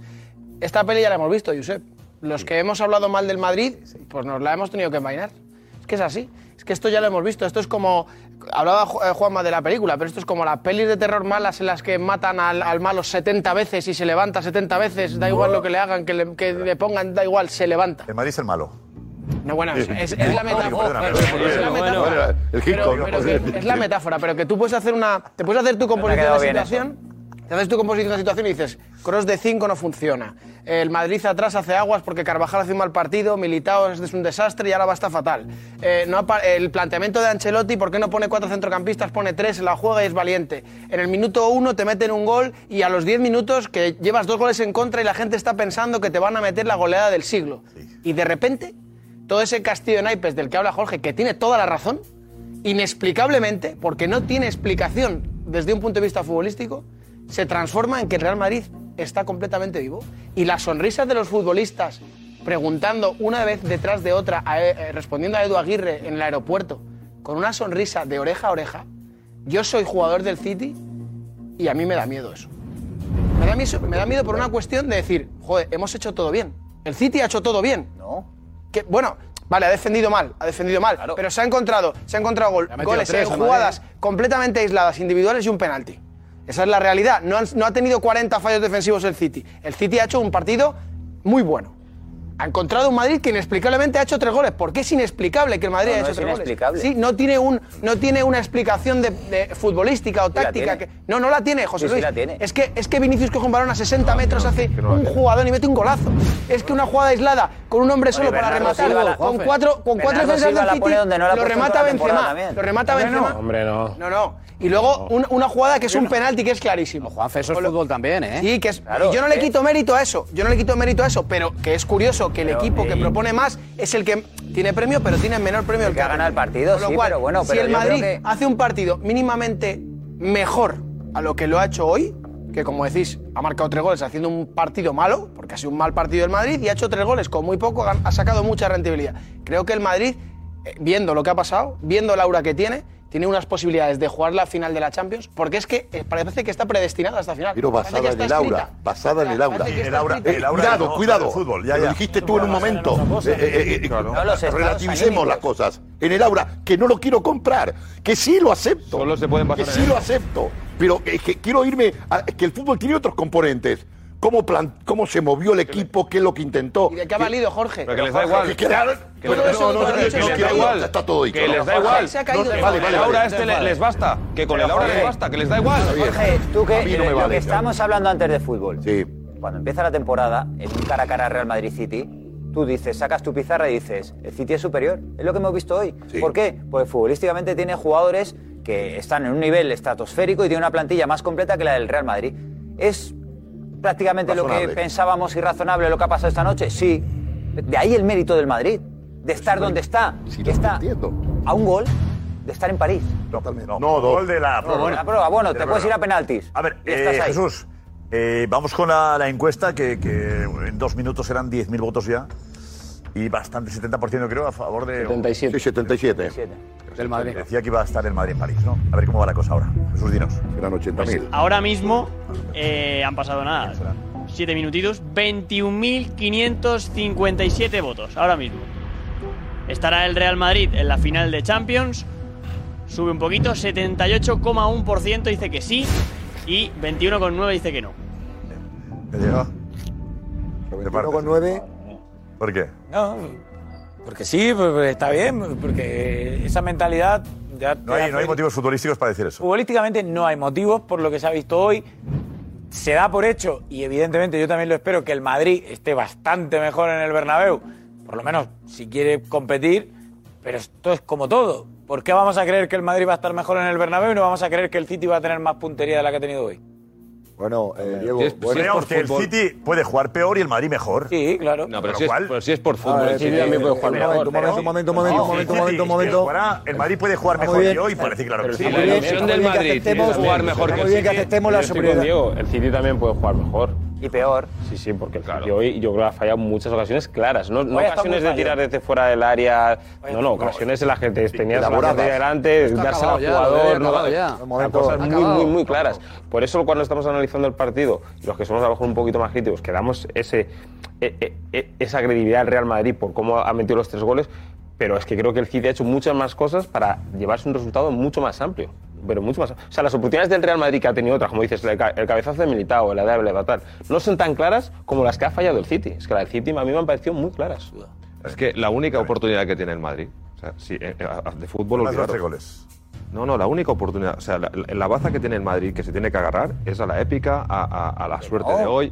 Speaker 13: Esta peli ya la hemos visto, Josep. Los que hemos hablado mal del Madrid, pues nos la hemos tenido que envainar. Es que es así. Es que esto ya lo hemos visto. Esto es como. Hablaba eh, Juanma de la película, pero esto es como las pelis de terror malas en las que matan al, al malo 70 veces y se levanta 70 veces. Da igual lo que le hagan, que le, que le pongan, da igual, se levanta.
Speaker 6: El Madrid es el malo.
Speaker 13: No, bueno, es, es- es la metáfora. Es la Pero- que es la metáfora, pero que tú puedes hacer una. Te puedes hacer tu composición de
Speaker 8: bien
Speaker 13: situación. Te haces tu composición de situación y dices, cross de 5 no funciona. El Madrid atrás hace aguas porque Carvajal hace un mal partido, Militao es un desastre y ahora va a estar fatal. Eh, no el planteamiento de Ancelotti, ¿por qué no pone cuatro centrocampistas? Pone tres, la juega y es valiente. En el minuto uno te meten un gol y a los 10 minutos que llevas dos goles en contra y la gente está pensando que te van a meter la goleada del siglo. Y de repente, todo ese castillo de naipes del que habla Jorge, que tiene toda la razón, inexplicablemente, porque no tiene explicación desde un punto de vista futbolístico, se transforma en que el Real Madrid está completamente vivo. Y las sonrisas de los futbolistas preguntando una vez detrás de otra, a- eh, respondiendo a Edu Aguirre en el aeropuerto, con una sonrisa de oreja a oreja, yo soy jugador del City y a mí me da miedo eso. Me da, miedo, me da miedo por una cuestión de decir, joder, hemos hecho todo bien. El City ha hecho todo bien.
Speaker 8: No.
Speaker 13: Que, bueno, vale, ha defendido mal, ha defendido mal, pero se ha encontrado, se ha encontrado gol-
Speaker 25: ha metido
Speaker 13: goles
Speaker 25: tres
Speaker 13: en
Speaker 25: al Madrid.
Speaker 13: jugadas completamente aisladas, individuales y un penalti. Esa es la realidad. No, han- no ha tenido 40 fallos defensivos el City. El City ha hecho un partido muy bueno. Ha encontrado un Madrid que inexplicablemente ha hecho tres goles. ¿Por qué es inexplicable que el Madrid
Speaker 8: No,
Speaker 13: haya
Speaker 8: no
Speaker 13: hecho
Speaker 8: es
Speaker 13: tres goles?
Speaker 8: inexplicable.
Speaker 13: Sí, no tiene, un, no tiene una explicación de, de futbolística o
Speaker 8: la
Speaker 13: táctica.
Speaker 8: tiene.
Speaker 13: Que, no, no la tiene, José
Speaker 8: Sí, sí
Speaker 13: Luis.
Speaker 8: la tiene.
Speaker 13: Es, que, es que Vinicius coge un balón a 60 metros, hace un jugador y mete un golazo. Es que una jugada aislada con un hombre solo
Speaker 8: Oye,
Speaker 13: para rematar,
Speaker 8: Silva
Speaker 13: con cuatro, con cuatro defensas del City,
Speaker 8: pone donde no la ha
Speaker 13: lo remata Benzema. Lo remata Benzema.
Speaker 20: Hombre, no.
Speaker 13: No, no. Y luego un- una jugada que es un penalti que es clarísimo.
Speaker 25: Juanfe, eso es fútbol también, ¿eh?
Speaker 13: Sí, que es,
Speaker 8: Claro,
Speaker 13: y yo no le
Speaker 8: es-
Speaker 13: quito mérito a eso, yo no le quito mérito a eso, pero que es curioso que el equipo que
Speaker 8: eh,
Speaker 13: propone más es el que tiene premio, pero tiene menor premio
Speaker 8: El que ha ganado el partido,
Speaker 13: Con lo
Speaker 8: sí,
Speaker 13: cual,
Speaker 8: pero bueno,
Speaker 13: si
Speaker 8: pero
Speaker 13: el
Speaker 8: yo
Speaker 13: Madrid
Speaker 8: que-
Speaker 13: hace un partido mínimamente mejor a lo que lo ha hecho hoy, que como decís, ha marcado tres goles haciendo un partido malo, porque ha sido un mal partido el Madrid, y ha hecho tres goles con muy poco, ha ha sacado mucha rentabilidad. Creo que el Madrid, eh, viendo lo que ha pasado, viendo el aura que tiene, tiene unas posibilidades de jugar la final de la Champions, porque es que eh, parece que está predestinada a esta final.
Speaker 2: Pero basada en el aura, basada en el aura.
Speaker 6: El aura-
Speaker 13: escrita.
Speaker 6: el
Speaker 2: Eh,
Speaker 6: aura
Speaker 2: cuidado,
Speaker 6: no,
Speaker 2: cuidado.
Speaker 6: fútbol, ya,
Speaker 2: Te lo
Speaker 6: ya.
Speaker 2: dijiste tú en un momento. Eh, eh, eh,
Speaker 8: estados
Speaker 2: relativicemos las cosas. En el aura, que no lo quiero comprar, que sí lo acepto.
Speaker 4: Solo se pueden basar
Speaker 2: Que
Speaker 4: en
Speaker 2: sí lo acepto. Pero es que quiero irme a que el fútbol tiene otros componentes. Cómo, plan- cómo se movió el equipo, qué es lo que intentó.
Speaker 13: ¿Y de qué ha valido, Jorge?
Speaker 24: Pero que les da igual.
Speaker 2: Que quedaron-
Speaker 24: Que
Speaker 2: Bueno,
Speaker 24: les-
Speaker 2: eso no, no,
Speaker 13: que
Speaker 2: no,
Speaker 13: les
Speaker 2: no,
Speaker 13: da
Speaker 2: quiero-
Speaker 24: igual.
Speaker 2: Está todo dicho.
Speaker 24: Que les da igual.
Speaker 13: Se ha caído
Speaker 2: No,
Speaker 13: del
Speaker 2: vale,
Speaker 24: Con
Speaker 2: vale,
Speaker 24: el aura
Speaker 2: vale.
Speaker 24: este le- les basta. Que con el aura les basta, que les da igual.
Speaker 8: Jorge, tú que,
Speaker 2: me
Speaker 8: lo que
Speaker 2: ya.
Speaker 8: estábamos hablando antes de fútbol.
Speaker 2: Sí.
Speaker 8: Cuando empieza la temporada, en un cara a cara Real Madrid City, tú dices, sacas tu pizarra y dices, el City es superior. Es lo que hemos visto hoy. ¿Por qué? Porque futbolísticamente tiene jugadores que están en un nivel estratosférico y tiene una plantilla más completa que la del Real Madrid. ¿Es prácticamente lo que pensábamos y razonable lo que ha pasado esta noche? Sí. De ahí el mérito del Madrid, de estar donde está, que está a un gol de estar en París.
Speaker 6: Totalmente. No,
Speaker 2: No, dos.
Speaker 6: gol de la
Speaker 8: No,
Speaker 6: prórroga.
Speaker 8: la prórroga, bueno,
Speaker 6: De
Speaker 8: te
Speaker 6: la
Speaker 8: puedes ir a penaltis.
Speaker 6: A ver,
Speaker 8: Y estás
Speaker 6: eh,
Speaker 8: ahí.
Speaker 6: Jesús, eh, vamos con la, la encuesta, que, que en dos minutos eran 10.000 votos ya. Y bastante, 70% creo, a favor de...
Speaker 2: 77. Sí, 77.
Speaker 6: Del Madrid. Decía que iba a estar el Madrid en París, ¿no? A ver cómo va la cosa ahora. Jesús, dinos.
Speaker 2: Eran 80.000.
Speaker 23: Ahora mismo eh, han pasado nada. Siete minutitos. 21.557 votos. Ahora mismo. Estará el Real Madrid en la final de Champions. Sube un poquito. 78,1% dice que sí. Y 21,9% dice que no.
Speaker 6: ¿Te llega?
Speaker 10: con 9.
Speaker 6: ¿Por qué?
Speaker 15: No, porque sí, porque está bien, porque esa mentalidad ya
Speaker 6: No hay, no hay motivos futbolísticos para decir eso.
Speaker 15: Futbolísticamente no hay motivos por lo que se ha visto hoy. Se da por hecho, y evidentemente yo también lo espero, que el Madrid esté bastante mejor en el Bernabéu, por lo menos si quiere competir, pero esto es como todo. ¿Por qué vamos a creer que el Madrid va a estar mejor en el Bernabéu y no vamos a creer que el City va a tener más puntería de la que ha tenido hoy?
Speaker 10: Bueno, eh, Diego,
Speaker 6: Pues
Speaker 10: bueno,
Speaker 6: creemos que el City puede jugar peor y el Madrid mejor.
Speaker 15: Sí, claro.
Speaker 4: No, pero
Speaker 6: Con
Speaker 4: si
Speaker 6: lo
Speaker 4: es, pero si es por fútbol,
Speaker 10: ver,
Speaker 4: el City también puede jugar mejor.
Speaker 10: momento, momento, momento, momento,
Speaker 6: No,
Speaker 10: momento,
Speaker 6: el
Speaker 10: momento,
Speaker 6: City,
Speaker 10: momento.
Speaker 6: jugará- El Madrid puede jugar mejor que hoy, parece claro que sí.
Speaker 10: está muy bien, está muy bien que aceptemos-
Speaker 5: jugar mejor que
Speaker 10: muy bien que
Speaker 5: el City.
Speaker 10: la
Speaker 5: el City también puede jugar mejor.
Speaker 8: Y peor.
Speaker 5: Sí, sí, porque el City hoy yo creo que ha fallado muchas ocasiones claras. No, no ocasiones de tirar desde fuera del área. No, no, ocasiones en las que te tenías la gente delante, dársela al jugador. no cosas muy, muy, muy claras. Por eso cuando estamos analizando el partido, los que somos a lo mejor un poquito más críticos, que damos ese, e- e- e- esa credibilidad al Real Madrid por cómo ha metido los tres goles, pero es que creo que el City ha hecho muchas más cosas para llevarse un resultado mucho más amplio. Pero mucho más. O sea, las oportunidades del Real Madrid que ha tenido otras, como dices, el, ca- el cabezazo de Militao, la de tal, no son tan claras como las que ha fallado el City. Es que la del City a mí me han parecido muy claras.
Speaker 4: Es que la única oportunidad que tiene el Madrid, o sea, sí, eh, eh, de fútbol
Speaker 6: Más. 12 goles.
Speaker 4: No, no, la única oportunidad, o sea, la, la- la baza que tiene el Madrid que se tiene que agarrar es a la épica, a, a- a la suerte de hoy.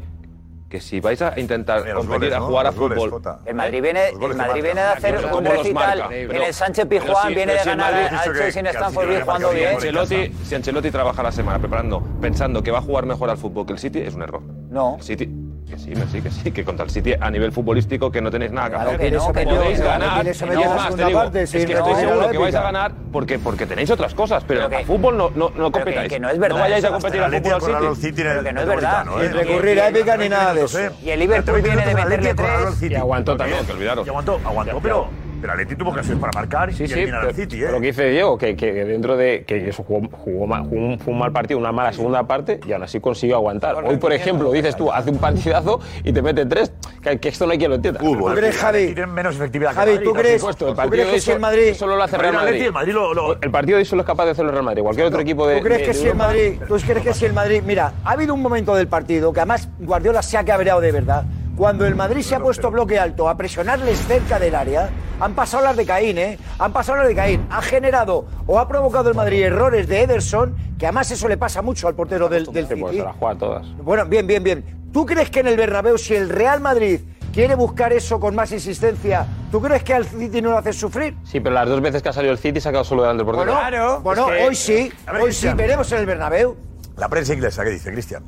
Speaker 4: Que si vais a intentar
Speaker 6: Mira,
Speaker 4: competir
Speaker 6: goles,
Speaker 4: a jugar a fútbol.
Speaker 8: El Madrid viene, el Madrid viene de hacer un
Speaker 4: ¿cómo los
Speaker 8: recital en el Sánchez
Speaker 4: si-
Speaker 8: viene de ganar al Chelsea en Stanford Bridge jugando bien.
Speaker 6: bien.
Speaker 4: Ancelotti, si Ancelotti trabaja la semana preparando, pensando que va a jugar mejor al fútbol que el City, es un error.
Speaker 8: No.
Speaker 4: El City, que sí, que sí, que sí, que contra el City a nivel futbolístico que no tenéis nada que
Speaker 10: Claro,
Speaker 4: hacer.
Speaker 10: que no, que no,
Speaker 4: podéis
Speaker 10: no,
Speaker 4: ganar.
Speaker 10: que
Speaker 4: y es más, te digo,
Speaker 10: parte,
Speaker 4: es que estoy seguro que vais a ganar porque, porque tenéis otras cosas, pero,
Speaker 8: Pero
Speaker 4: fútbol no, no, no competáis.
Speaker 8: que no es verdad
Speaker 4: No vayáis a competir
Speaker 6: El
Speaker 4: al fútbol al City.
Speaker 6: City en el
Speaker 8: Pero que no es verdad.
Speaker 6: Metropolitano, ¿eh?
Speaker 10: Recurrir a épica ni nada de eso.
Speaker 8: Y el Liverpool viene de meterle tres.
Speaker 5: Y aguantó también.
Speaker 4: que olvidaros.
Speaker 6: Y aguantó, aguantó, pero, pero Atleti tuvo ocasiones para marcar y
Speaker 5: Sí, sí,
Speaker 6: eliminar al City, ¿eh?
Speaker 5: lo que dice Diego, que, que dentro de que eso jugó, jugó mal- jugó un, fue un mal partido, una mala segunda parte, y aún así consiguió aguantar. Hoy, por ejemplo, dices tú, hace un partidazo y te mete tres, que, que esto no hay quien lo entienda.
Speaker 6: Fútbol.
Speaker 10: ¿Tú crees, Javi?
Speaker 6: Tienen menos efectividad que
Speaker 10: Javi,
Speaker 6: Madrid,
Speaker 10: ¿tú
Speaker 6: por
Speaker 10: crees,
Speaker 6: supuesto.
Speaker 5: el
Speaker 10: ¿tú
Speaker 5: partido
Speaker 10: crees que si el Madrid...
Speaker 5: Solo lo hace
Speaker 6: El
Speaker 5: Real Madrid.
Speaker 6: el Madrid lo- lo-
Speaker 5: El partido de eso lo es capaz de hacer el Real Madrid. Cualquier otro equipo de.
Speaker 10: ¿Tú crees
Speaker 5: de-
Speaker 10: que si el Madrid, tú crees que si el Madrid, mira, ha habido un momento del partido que además Guardiola se ha cabreado de verdad. Cuando el Madrid se ha puesto bloque alto a presionarles cerca del área, han pasado las de Caín, ¿eh? Han pasado las de Caín. Ha generado o ha provocado el Madrid errores de Ederson, que además eso le pasa mucho al portero del, del
Speaker 5: Sí, pues
Speaker 10: City.
Speaker 5: se la juega todas.
Speaker 10: Bueno, bien, bien, bien. ¿Tú crees que en el Bernabéu, si el Real Madrid quiere buscar eso con más insistencia, ¿tú crees que al City no lo hace sufrir?
Speaker 5: Sí, pero las dos veces que ha salido el City se ha quedado solo delante del portero.
Speaker 10: Bueno, bueno
Speaker 6: Es que-
Speaker 10: hoy sí,
Speaker 6: ver,
Speaker 10: hoy sí, veremos en el Bernabéu.
Speaker 6: La prensa inglesa, ¿qué dice, Cristian?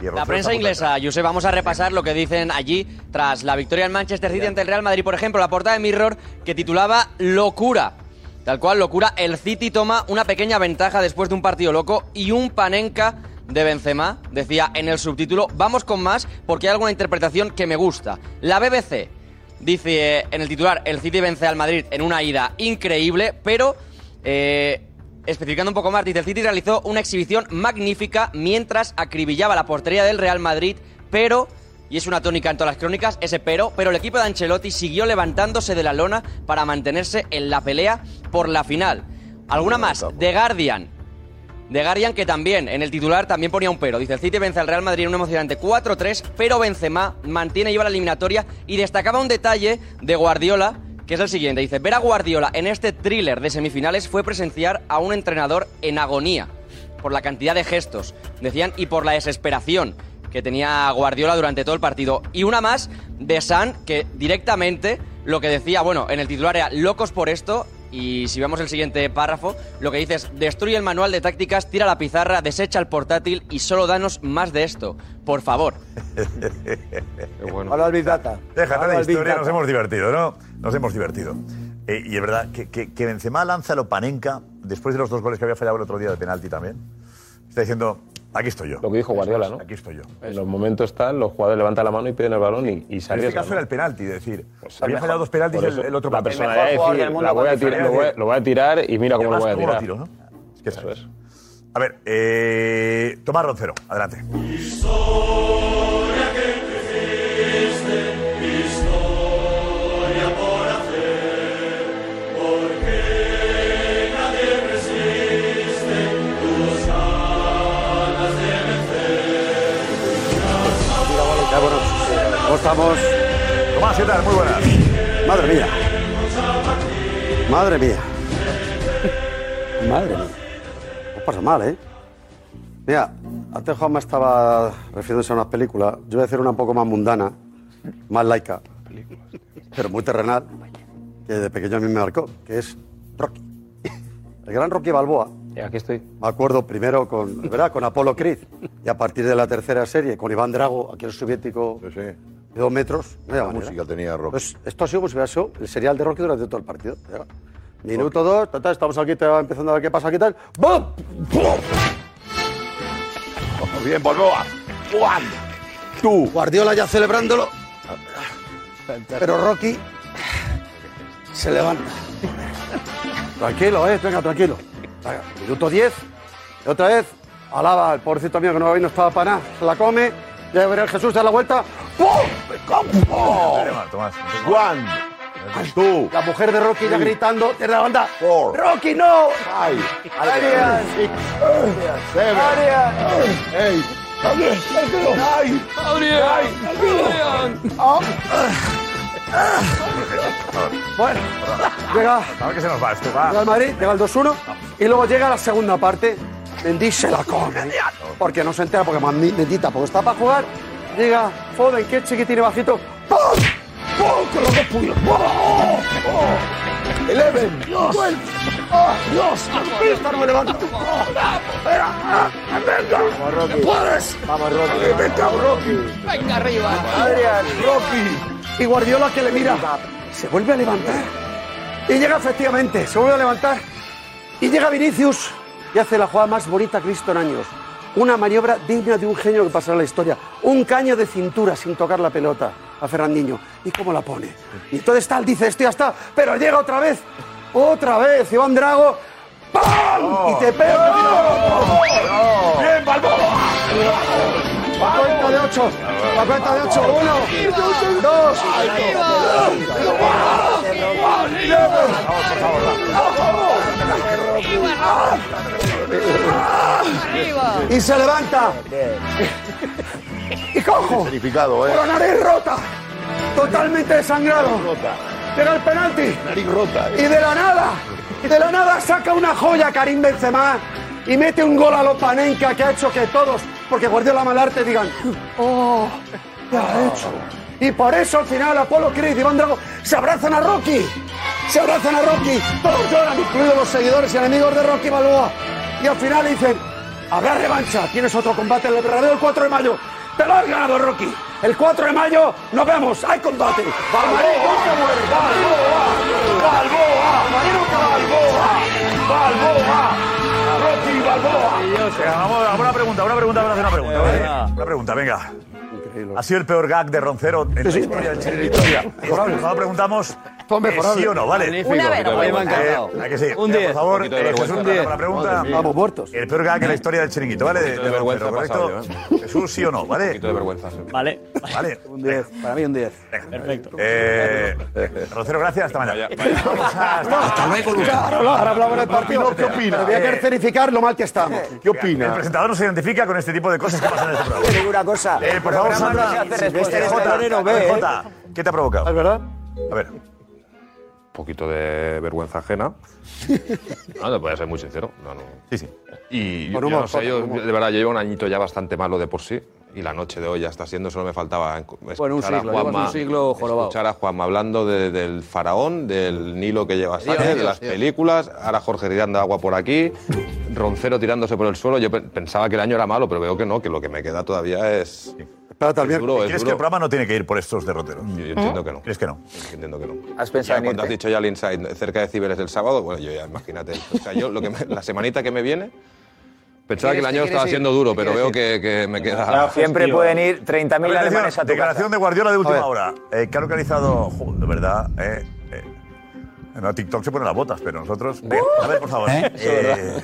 Speaker 26: La prensa inglesa, Josep, vamos a repasar lo que dicen allí tras la victoria del Manchester City ante el Real Madrid. Por ejemplo, la portada de Mirror que titulaba Locura. Tal cual, locura. El City toma una pequeña ventaja después de un partido loco y un panenca de Benzema. Decía en el subtítulo, vamos con más porque hay alguna interpretación que me gusta. La BBC dice en el titular, el City vence al Madrid en una ida increíble, pero... eh, Especificando un poco más, dice el City realizó una exhibición magnífica mientras acribillaba la portería del Real Madrid, pero, y es una tónica en todas las crónicas, ese pero, pero el equipo de Ancelotti siguió levantándose de la lona para mantenerse en la pelea por la final. ¿Alguna más? The Guardian. The Guardian que también, en el titular, también ponía un pero. Dice, el City vence al Real Madrid en un emocionante 4-3, pero Benzema mantiene y lleva la eliminatoria y destacaba un detalle de Guardiola, que es el siguiente. Dice, ver a Guardiola en este thriller de semifinales fue presenciar a un entrenador en agonía por la cantidad de gestos, decían, y por la desesperación. que tenía Guardiola durante todo el partido. Y una más de San, que directamente lo que decía, bueno, en el titular era locos por esto. Y si vemos el siguiente párrafo, lo que dice es, destruye el manual de tácticas, tira la pizarra, desecha el portátil y solo danos más de esto. Por favor.
Speaker 6: bueno.
Speaker 10: Hola, Big Data.
Speaker 6: Déjate
Speaker 10: Hola,
Speaker 6: de historia, nos hemos divertido, ¿no? Nos hemos divertido. Eh, y es verdad que, que, que Benzema lanza a Panenka después de los dos goles que había fallado el otro día de penalti también. Está diciendo, aquí estoy yo.
Speaker 27: Lo que dijo Guardiola, ¿no?
Speaker 6: Aquí estoy yo.
Speaker 27: En los momentos tal, los jugadores levantan la mano y piden el balón y, y se
Speaker 6: En este caso
Speaker 27: ¿no?
Speaker 6: era el penalti, es decir,
Speaker 27: Pues
Speaker 6: había fallado dos penaltis
Speaker 27: Por
Speaker 6: el,
Speaker 27: eso,
Speaker 6: el otro
Speaker 27: La
Speaker 6: partido.
Speaker 27: personalidad de decir, la voy a tirar, lo voy a, lo voy a tirar y mira cómo lo voy a
Speaker 6: ¿cómo lo
Speaker 27: tirar.
Speaker 6: tiro, no? Es que eso es. A ver, eh, Tomás Roncero, adelante.
Speaker 28: Estamos?
Speaker 6: Tomás, ¿qué tal? Muy buenas.
Speaker 28: Madre mía. Madre mía. Madre mía. No pasa mal, ¿eh? Mira, antes Juanma estaba refiriéndose a una película. Yo voy a hacer una un poco más mundana, más laica, pero muy terrenal, que de pequeño a mí me marcó, que es Rocky. El gran Rocky Balboa.
Speaker 27: Aquí estoy.
Speaker 28: Me acuerdo primero con, ¿verdad? con Apolo Creed y a partir de la tercera serie con Iván Drago, aquel soviético de dos metros.
Speaker 2: La
Speaker 28: manera.
Speaker 2: música tenía Rocky.
Speaker 28: Pues esto ha sido como si hubiera sido el serial de Rocky durante todo el partido. Llega. Minuto dos, ta, ta, estamos aquí te va empezando a ver qué pasa aquí tal. ¡Bum! ¡Bum!
Speaker 2: Bien, Balboa.
Speaker 28: ¡Juan! Tú. Guardiola ya celebrándolo. Pero Rocky se levanta. Tranquilo, eh, venga, tranquilo. Minuto 10. Y otra vez, alaba al pobrecito mío que no, no estaba para nada. Se la come. Ya verá el Jesús da la vuelta. ¡Pum! ¡Oh! Juan. Tú. La mujer de Rocky ya gritando desde la banda. ¡Rocky, no! ¡Ay! ¡Arias! ¡Arias! ¡Ey! ¡Ay! ¡Ay! Bueno, llega.
Speaker 6: A ver que se nos va esto, va.
Speaker 28: Llega el Madrid, llega el 2-1 y luego llega la segunda parte. Mendy se la come. Porque no se entera, porque Mendita, porque está para jugar. Llega Foden, que es chiquitín y bajito. ¡Pum! ¡Pum! Con los dos puños. ¡Oh! ¡Oh! Eleven.
Speaker 29: Dios.
Speaker 28: Twelve. ¡Oh, Dios! ¡Aquí está, no me levanto! ¡Oh! ¡Venga! ¡Venga! ¡Que puedes! ¡Vamos, Rocky! ¡Venga, Rocky!
Speaker 25: Venga arriba.
Speaker 28: Adrián, Rocky. Y Guardiola que le mira. Se vuelve a levantar. Y llega efectivamente, se vuelve a levantar. Y llega Vinicius y hace la jugada más bonita que he visto en años. Una maniobra digna de un genio que pasará a la historia. Un caño de cintura sin tocar la pelota a Ferrandiño. ¿Y cómo la pone? Y entonces tal dice, esto ya está. Pero llega otra vez. Otra vez. Iván Drago. ¡Pam! Y te pega. ¡Bien, Balboa! A cuenta de ocho. A cuenta de ocho. Uno. Dos. Y se levanta. Y cojo.
Speaker 2: Significado, ¿eh?
Speaker 28: Con la nariz rota. Totalmente desangrado. Llega el penalti.
Speaker 2: Nariz rota,
Speaker 28: Y
Speaker 2: ¿eh?
Speaker 28: de la nada, de la nada saca una joya Karim Benzema y mete un gol a los Panenka que ha hecho que todos, porque Guardiola Malarte digan, oh, ¿qué ha hecho? Y por eso al final Apolo Creed y Iván Drago se abrazan a Rocky. Se abrazan a Rocky. Todos lloran, incluidos los seguidores y enemigos de Rocky Balboa. Y al final dicen, habrá revancha. Tienes otro combate en el Bernabéu el 4 de mayo. Te lo has ganado, Rocky. El 4 de mayo nos vemos. Hay combate. Balboa, Balboa, Balboa, Balboa, Balboa, Rocky Balboa.
Speaker 6: Venga, vamos a una pregunta, una pregunta, vamos a hacer una pregunta. Una pregunta, venga. Ha sido el peor gag de Roncero en la historia del chiringuito. Cuando preguntamos
Speaker 28: Todo mejorable.
Speaker 6: eh, sí o no, ¿vale?
Speaker 28: Una vergüenza.
Speaker 6: Eh,
Speaker 28: Me ha encantado.
Speaker 6: ¿a que sí?
Speaker 28: Un
Speaker 6: Venga,
Speaker 28: 10.
Speaker 6: Por favor,
Speaker 28: de
Speaker 6: eh. Jesús,
Speaker 28: Un 10.
Speaker 6: para la pregunta.
Speaker 28: Vamos muertos.
Speaker 6: El peor gag en la historia del chiringuito, ¿vale? De, de
Speaker 24: vergüenza
Speaker 6: ¿correcto? Jesús, sí o no, ¿vale? Un
Speaker 24: poquito de vergüenza.
Speaker 23: Vale.
Speaker 6: Vale.
Speaker 28: Un 10. Para mí un 10.
Speaker 23: Perfecto.
Speaker 6: Eh, Roncero, gracias. Hasta mañana.
Speaker 28: Hasta luego, Claro, ahora hablamos del partido.
Speaker 6: ¿Qué opina?
Speaker 28: Voy a querer verificar lo mal que estamos.
Speaker 6: ¿Qué opina? El presentador no se identifica con este tipo de cosas que pasan en este programa.
Speaker 10: Te digo una cosa.
Speaker 6: Por favor, Sandra. Jota. Jota, ¿qué te ha provocado?
Speaker 28: ¿Es verdad?
Speaker 6: A ver.
Speaker 4: Un poquito de vergüenza ajena. No, te voy a ser muy sincero. No, no.
Speaker 6: Sí, sí.
Speaker 4: Y yo,
Speaker 28: humor,
Speaker 4: no sé,
Speaker 28: Jota,
Speaker 4: yo,
Speaker 28: con humor.
Speaker 4: de verdad, yo llevo un añito ya bastante malo de por sí. y la noche de hoy ya está siendo, solo me faltaba encu-
Speaker 25: Bueno, un
Speaker 4: escuchar a
Speaker 25: siglo, llevas
Speaker 4: Juanma-
Speaker 25: un siglo
Speaker 4: escuchar a Juanma hablando de- del faraón, del Nilo que lleva Sánchez, de las
Speaker 25: Dios.
Speaker 4: películas, ahora Jorge tirando agua por aquí, Roncero tirándose por el suelo. Yo pe- pensaba que el año era malo, pero veo que no, que lo que me queda todavía es. Es duro, es
Speaker 6: ¿Crees que el programa no tiene que ir por estos derroteros?
Speaker 4: Yo entiendo que no.
Speaker 6: ¿Crees que no?
Speaker 4: Entiendo que no.
Speaker 8: ¿Has pensado
Speaker 4: Ya
Speaker 8: en
Speaker 4: cuando has dicho ya el inside cerca de Ciberes del sábado, bueno, yo ya imagínate. O sea, yo lo que me- la semanita que me viene, pensaba que el
Speaker 8: ¿Quieres-
Speaker 4: año estaba
Speaker 8: quieres
Speaker 4: siendo
Speaker 8: ir?
Speaker 4: duro,
Speaker 8: ¿Qué
Speaker 4: pero veo que, que me queda.
Speaker 8: Siempre pueden ir 30.000
Speaker 6: Atención,
Speaker 8: alemanes a tu
Speaker 6: Declaración
Speaker 8: casa.
Speaker 6: de Guardiola de última hora. Eh, que ha localizado, de verdad, eh, no, TikTok se pone las botas, pero nosotros... Bien, a ver, por favor.
Speaker 30: ¿Eh?
Speaker 6: Eh,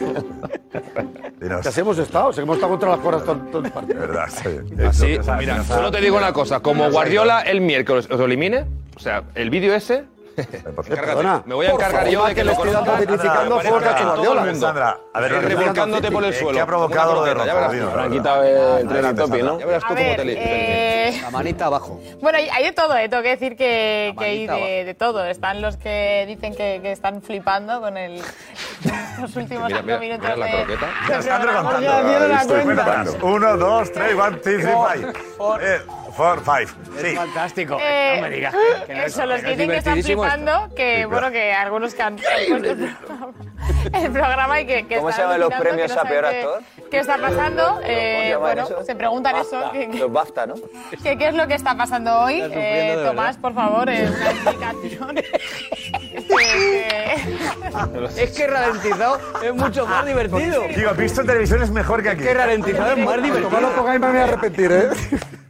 Speaker 6: dinos.
Speaker 30: Que así hemos estado, si hemos estado contra las cuerdas todo, todo el partido.
Speaker 6: Verdad, sí.
Speaker 4: Así, mira, solo te digo una cosa, como Guardiola el miércoles os elimine, o sea, el vídeo ese.
Speaker 30: Perdona.
Speaker 4: me voy a encargar yo de que lo
Speaker 30: le estoy dando criticando que
Speaker 4: todo
Speaker 30: Guardiola.
Speaker 6: Sandra, a ver,
Speaker 4: revolcándote por el suelo.
Speaker 6: ¿Qué ha provocado lo de
Speaker 4: Ya verás,
Speaker 6: Roncero?
Speaker 4: ya
Speaker 6: Dinos,
Speaker 4: verás.
Speaker 6: Sandra.
Speaker 4: Quita el
Speaker 6: Adelante,
Speaker 4: Teletubby, ¿no?
Speaker 6: Sandra.
Speaker 4: Ya verás tú cómo te li-
Speaker 7: eh,
Speaker 25: La manita abajo.
Speaker 7: Bueno, hay, hay de todo, ¿eh? tengo que decir que, hay de, todo. Están los que dicen que, están flipando con el, los últimos
Speaker 4: Mira,
Speaker 7: cinco
Speaker 4: mira,
Speaker 7: minutos
Speaker 4: mira la
Speaker 7: de,
Speaker 4: croqueta.
Speaker 7: de cuenta.
Speaker 6: atrás. Uno, dos, tres, one, two, three, five. Eh, Four, five. Sí.
Speaker 31: Fantástico.
Speaker 7: Eh,
Speaker 31: no me digas. que no es-
Speaker 7: Eso, los
Speaker 31: que
Speaker 7: que
Speaker 31: es
Speaker 7: dicen que están
Speaker 31: esto.
Speaker 7: flipando, que
Speaker 6: Sí,
Speaker 7: bueno, que algunos que han puesto el programa, y que, que
Speaker 8: ¿Cómo se llaman los premios
Speaker 7: que no
Speaker 8: a peor actor?
Speaker 7: ¿Qué está pasando? Eh, bueno,
Speaker 8: eso?
Speaker 7: se preguntan eso. que- que-
Speaker 8: Los BAFTA, ¿no?
Speaker 7: ¿Qué, qué es lo que está pasando hoy? Eh. Tomás, por favor, eh, una explicación.
Speaker 25: Es que ralentizado es mucho más divertido.
Speaker 6: Digo, visto en televisión es mejor que aquí.
Speaker 25: Es que ralentizado es más divertido.
Speaker 30: Como lo pongáis me voy a arrepentir, ¿eh?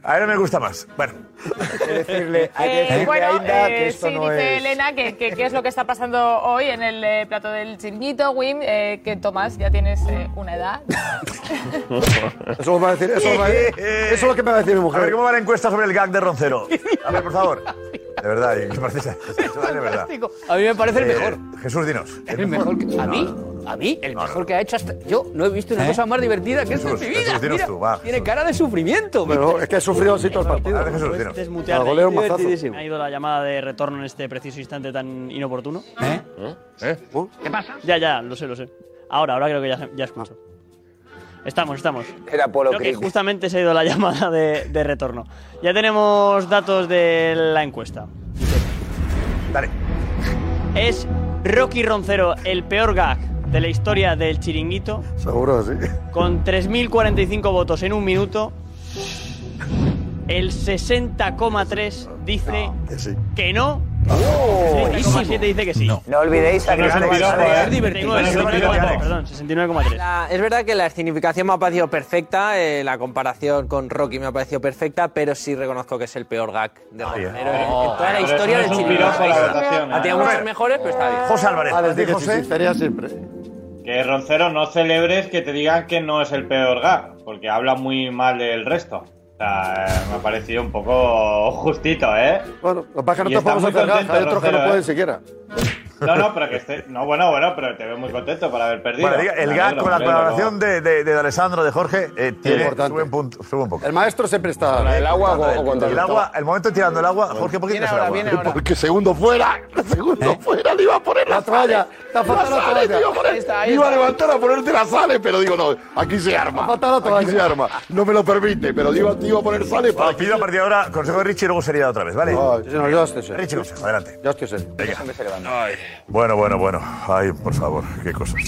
Speaker 6: A él me gusta más. Bueno.
Speaker 10: Hay que decirle, hay que
Speaker 7: Eh, bueno,
Speaker 10: a Inda
Speaker 7: eh,
Speaker 10: esto
Speaker 7: sí,
Speaker 10: no
Speaker 7: dice
Speaker 10: es...
Speaker 7: Elena que, que- qué es lo que está pasando hoy en el eh, plato del chiringuito, Wim, eh, que Tomás, ya tienes eh, una edad.
Speaker 30: Eso lo va a decir, eso, lo va a decir- eso es lo que me va a decir mi
Speaker 6: A ver,
Speaker 30: mujer.
Speaker 6: ¿cómo va la encuesta sobre el gag de Roncero? A ver, por favor. De verdad, ¿qué parece? De verdad.
Speaker 25: A mí me parece el mejor.
Speaker 6: Jesús, dinos.
Speaker 25: El mejor que, a mí, a mí, el mejor que ha hecho hasta. Yo no he visto una cosa más divertida que esto en
Speaker 6: Jesús,
Speaker 25: mi vida.
Speaker 6: Jesús, dinos
Speaker 25: Mira,
Speaker 6: tú, va,
Speaker 25: tiene cara de sufrimiento.
Speaker 30: Pero es que he sufrido así todo el partido.
Speaker 6: Jesús,
Speaker 23: ha ido la llamada de retorno en este preciso instante tan inoportuno.
Speaker 30: ¿Eh?
Speaker 23: ¿Qué pasa? Ya, ya, lo sé, lo sé. Ahora, ahora creo que ya, ya escucho. Estamos, estamos.
Speaker 8: Era Polo
Speaker 23: Creo que justamente se ha ido la llamada de, de retorno. Ya tenemos datos de la encuesta.
Speaker 6: Dale.
Speaker 23: ¿Es Rocky Roncero el peor gag de la historia del chiringuito?
Speaker 30: Seguro, sí.
Speaker 23: Con 3.045 votos en un minuto, el 60,3 dice
Speaker 30: Que sí.
Speaker 23: que no.
Speaker 8: Oh,
Speaker 23: 60,7 dice que sí.
Speaker 8: No olvidéis a
Speaker 23: Pero
Speaker 8: Cristiano
Speaker 23: es divertido. 69,4, Perdón, 69,3.
Speaker 1: La- es verdad que la escenificación me ha parecido perfecta, eh, la comparación con Rocky me ha parecido perfecta, pero sí reconozco que es el peor gag de Roncero en, en toda la historia del
Speaker 32: no a votación,
Speaker 1: Ha
Speaker 32: ¿eh?
Speaker 1: tenido muchos mejores, pero está bien.
Speaker 6: José Álvarez.
Speaker 30: Ah, les
Speaker 6: ¿Di
Speaker 30: dije
Speaker 6: José?
Speaker 30: sinceridad siempre.
Speaker 32: Que Roncero no celebres que te digan que no es el peor gag, porque habla muy mal del resto. O sea, me ha parecido un poco justito, ¿eh?
Speaker 30: Bueno, lo que pasa es que
Speaker 32: Y
Speaker 30: no te podemos hacer hay otros que no pueden
Speaker 32: ¿eh?
Speaker 30: siquiera.
Speaker 32: No, no, pero que esté. No, bueno, bueno, pero te veo muy contento por haber perdido.
Speaker 6: Bueno, diga, el
Speaker 32: Me
Speaker 6: gag con la colaboración de, de, de Alessandro, de Jorge, eh, tiene, sube, un punto, sube un poco.
Speaker 30: El maestro siempre está.
Speaker 4: ¿El agua o, o cuando
Speaker 6: El agua, el momento tirando el agua, Jorge, ¿por qué tiras el agua?
Speaker 2: viene ahora.
Speaker 30: Porque segundo fuera, segundo fuera, le iba a poner la toalla. La toalla.
Speaker 2: te iba a poner- Ahí está, ahí
Speaker 30: iba a
Speaker 2: está.
Speaker 30: levantar a ponerte la sale, pero digo, no, aquí se arma. Aquí se arma. No me lo permite, pero iba, iba a poner sale para
Speaker 6: Bueno, pido a partir de ahora consejo de Richie y luego sería otra vez, ¿vale?
Speaker 30: Sí, no, yo estoy serio.
Speaker 6: Richie, consejo, adelante.
Speaker 30: Ya estoy serio.
Speaker 6: Venga. Ay. Bueno, bueno, bueno. Ay, por favor, qué cosas.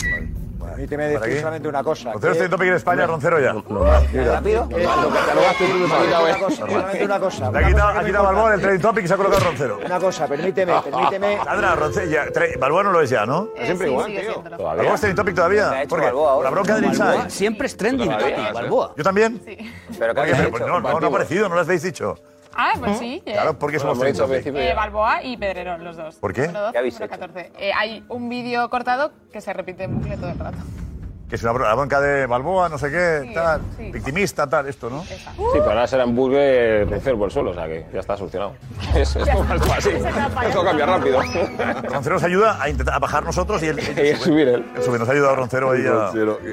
Speaker 10: Permíteme
Speaker 6: ¿Para
Speaker 10: decir solamente una cosa.
Speaker 6: Roncero está en topic en España, Roncero ya.
Speaker 10: ¿Rápido?
Speaker 6: Eh, lo que te
Speaker 10: una cosa.
Speaker 6: Le ha quitado,
Speaker 10: importa.
Speaker 6: del trending topic y se ha colocado Roncero.
Speaker 10: Una cosa, permíteme, permíteme.
Speaker 6: Sandra, Roncero, Balboa no lo es ya, ¿no?
Speaker 7: Eh, Siempre igual, tío.
Speaker 6: ¿Balboa es trending topic todavía?
Speaker 8: ¿Qué ha hecho
Speaker 6: ¿Por qué? La bronca del Inside?
Speaker 25: siempre es trending topic,
Speaker 4: ¿sí?
Speaker 25: Balboa.
Speaker 6: ¿Yo también?
Speaker 8: Pero
Speaker 6: pues no, no, no ha aparecido, no lo habéis dicho.
Speaker 7: Ah, pues sí. eh.
Speaker 6: Claro, porque somos
Speaker 4: Bueno, hemos dicho al.
Speaker 7: Eh, Balboa y Pedrerón, los dos.
Speaker 6: ¿Por qué?
Speaker 7: Uno, doce,
Speaker 8: ¿Qué habéis
Speaker 7: uno,
Speaker 8: hecho?
Speaker 7: 14. Eh, hay un vídeo cortado que se repite en bucle todo el rato.
Speaker 6: Que es una bro- la bronca de Balboa, no sé qué,
Speaker 7: Sí,
Speaker 6: tal.
Speaker 7: sí.
Speaker 6: Victimista, tal, esto, ¿no?
Speaker 7: Esa.
Speaker 5: Sí, pero ahora será en bucle Roncero por el suelo, o sea que ya está solucionado. Es, es como algo así. Esto cambia rápido.
Speaker 6: Roncero nos ayuda a intentar a bajar nosotros y él.
Speaker 5: Y a subir él.
Speaker 6: Eso que nos ha ayudado Roncero ahí a.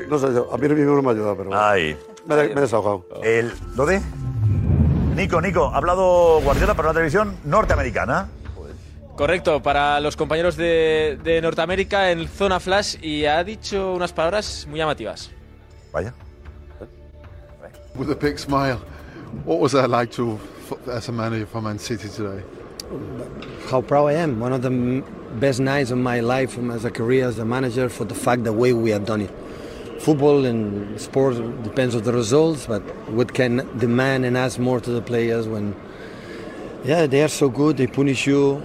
Speaker 30: No sé yo, a mí ninguno me ayuda, pero.
Speaker 6: Ay.
Speaker 30: Me, he- me he desahogado.
Speaker 6: El, ¿Lo de? Nico, Nico, ha hablado Guardiola para la televisión norteamericana.
Speaker 11: Correcto, para los compañeros de, Norteamérica en Zona Flash y ha dicho unas palabras muy llamativas.
Speaker 6: Vaya.
Speaker 33: With a big smile, what was that like to as a manager for Man City today?
Speaker 34: How proud I am. One of the best nights of my life as a career as a manager for the fact the way we have done it football and sport depends on the results, but what can demand and ask more to the players when, yeah, they are so good, they punish you.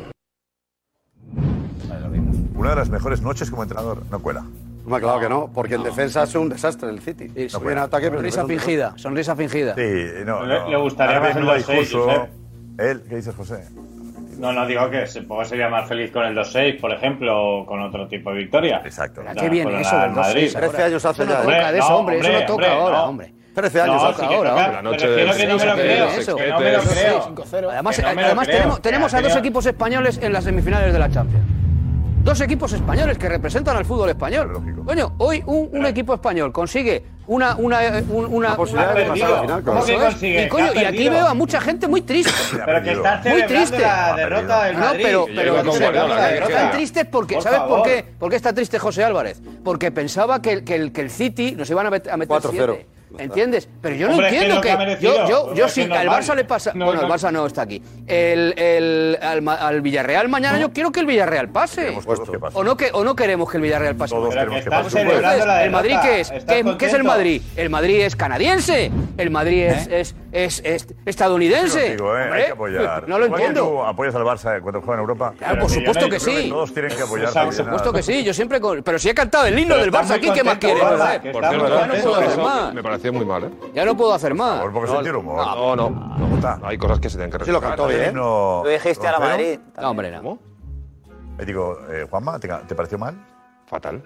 Speaker 6: Una de las mejores noches como entrenador, no cuela.
Speaker 30: No, claro que no, porque no. en defensa es un desastre el City. Sí, no en ataque,
Speaker 25: sonrisa fingida, sonrisa fingida.
Speaker 6: Sí, no,
Speaker 32: le, le, gustaría más el
Speaker 6: discurso. Él, ¿Qué dices, José?
Speaker 32: No, no digo que se puedo sería más feliz con el 2-6, por ejemplo, o con otro tipo de victoria.
Speaker 6: Exacto.
Speaker 25: ¿A qué viene eso del 2-6?
Speaker 30: 13 años hace ya.
Speaker 25: No de eso, hombre, eso no toca ahora, hombre.
Speaker 30: 13 años
Speaker 32: no, sí
Speaker 30: ahora,
Speaker 32: toca, La noche pero que no me lo.
Speaker 30: Eso.
Speaker 32: Que no me lo creo.
Speaker 25: Además,
Speaker 32: no eh, me lo
Speaker 25: además
Speaker 32: creo.
Speaker 25: tenemos, tenemos a dos equipos españoles en las semifinales de la Champions dos equipos españoles que representan al fútbol español. Lógico. Coño, hoy un, un, equipo español consigue una una eh, una, una
Speaker 32: posibilidad de pasar final,
Speaker 25: Y, coño, y aquí veo a mucha gente muy triste.
Speaker 32: Pero que están
Speaker 25: muy triste.
Speaker 32: la derrota del Madrid. No,
Speaker 25: pero,
Speaker 32: pero,
Speaker 25: están tristes porque
Speaker 32: por
Speaker 25: ¿sabes por qué? Por qué está triste José Álvarez? Porque pensaba que, que, el, que el City nos iban a meter
Speaker 30: 4-0.
Speaker 25: ¿Entiendes? Pero yo no entiendo que.
Speaker 32: que
Speaker 25: yo, sí, al Barça le pasa. Bueno, el Barça no está aquí. El, el, al, al, Villarreal mañana yo quiero que el Villarreal pase. O, no que, o no queremos que el Villarreal pase.
Speaker 32: Todos que
Speaker 25: que
Speaker 32: pase.
Speaker 25: Pues,
Speaker 32: ¿El
Speaker 25: Madrid qué es? ¿Qué, es el Madrid? El Madrid es canadiense. El Madrid es, es, es, estadounidense.
Speaker 6: Digo. ¿eh?
Speaker 25: No lo entiendo.
Speaker 6: ¿Tú apoyas al Barça eh, cuando juega en Europa?
Speaker 25: Por supuesto que sí.
Speaker 6: Todos tienen que apoyar.
Speaker 25: Por supuesto que sí. Yo siempre. Pero si he cantado el himno del Barça aquí, ¿qué más quieres?
Speaker 4: Por cierto,
Speaker 25: no puedo hacer más
Speaker 4: pareció muy mal, ¿eh?
Speaker 25: Ya no puedo hacer más.
Speaker 6: Por porque
Speaker 4: no,
Speaker 6: sentir humor.
Speaker 4: No, no. No, no Hay cosas que se tienen que respetar.
Speaker 30: Sí, lo cantó bien. ¿eh?
Speaker 6: no
Speaker 8: Lo dijiste a la Madrid.
Speaker 25: No, hombre, no. ¿Cómo?
Speaker 6: Eh, digo, eh, Juanma, ¿te, ¿te, pareció mal?
Speaker 4: Fatal.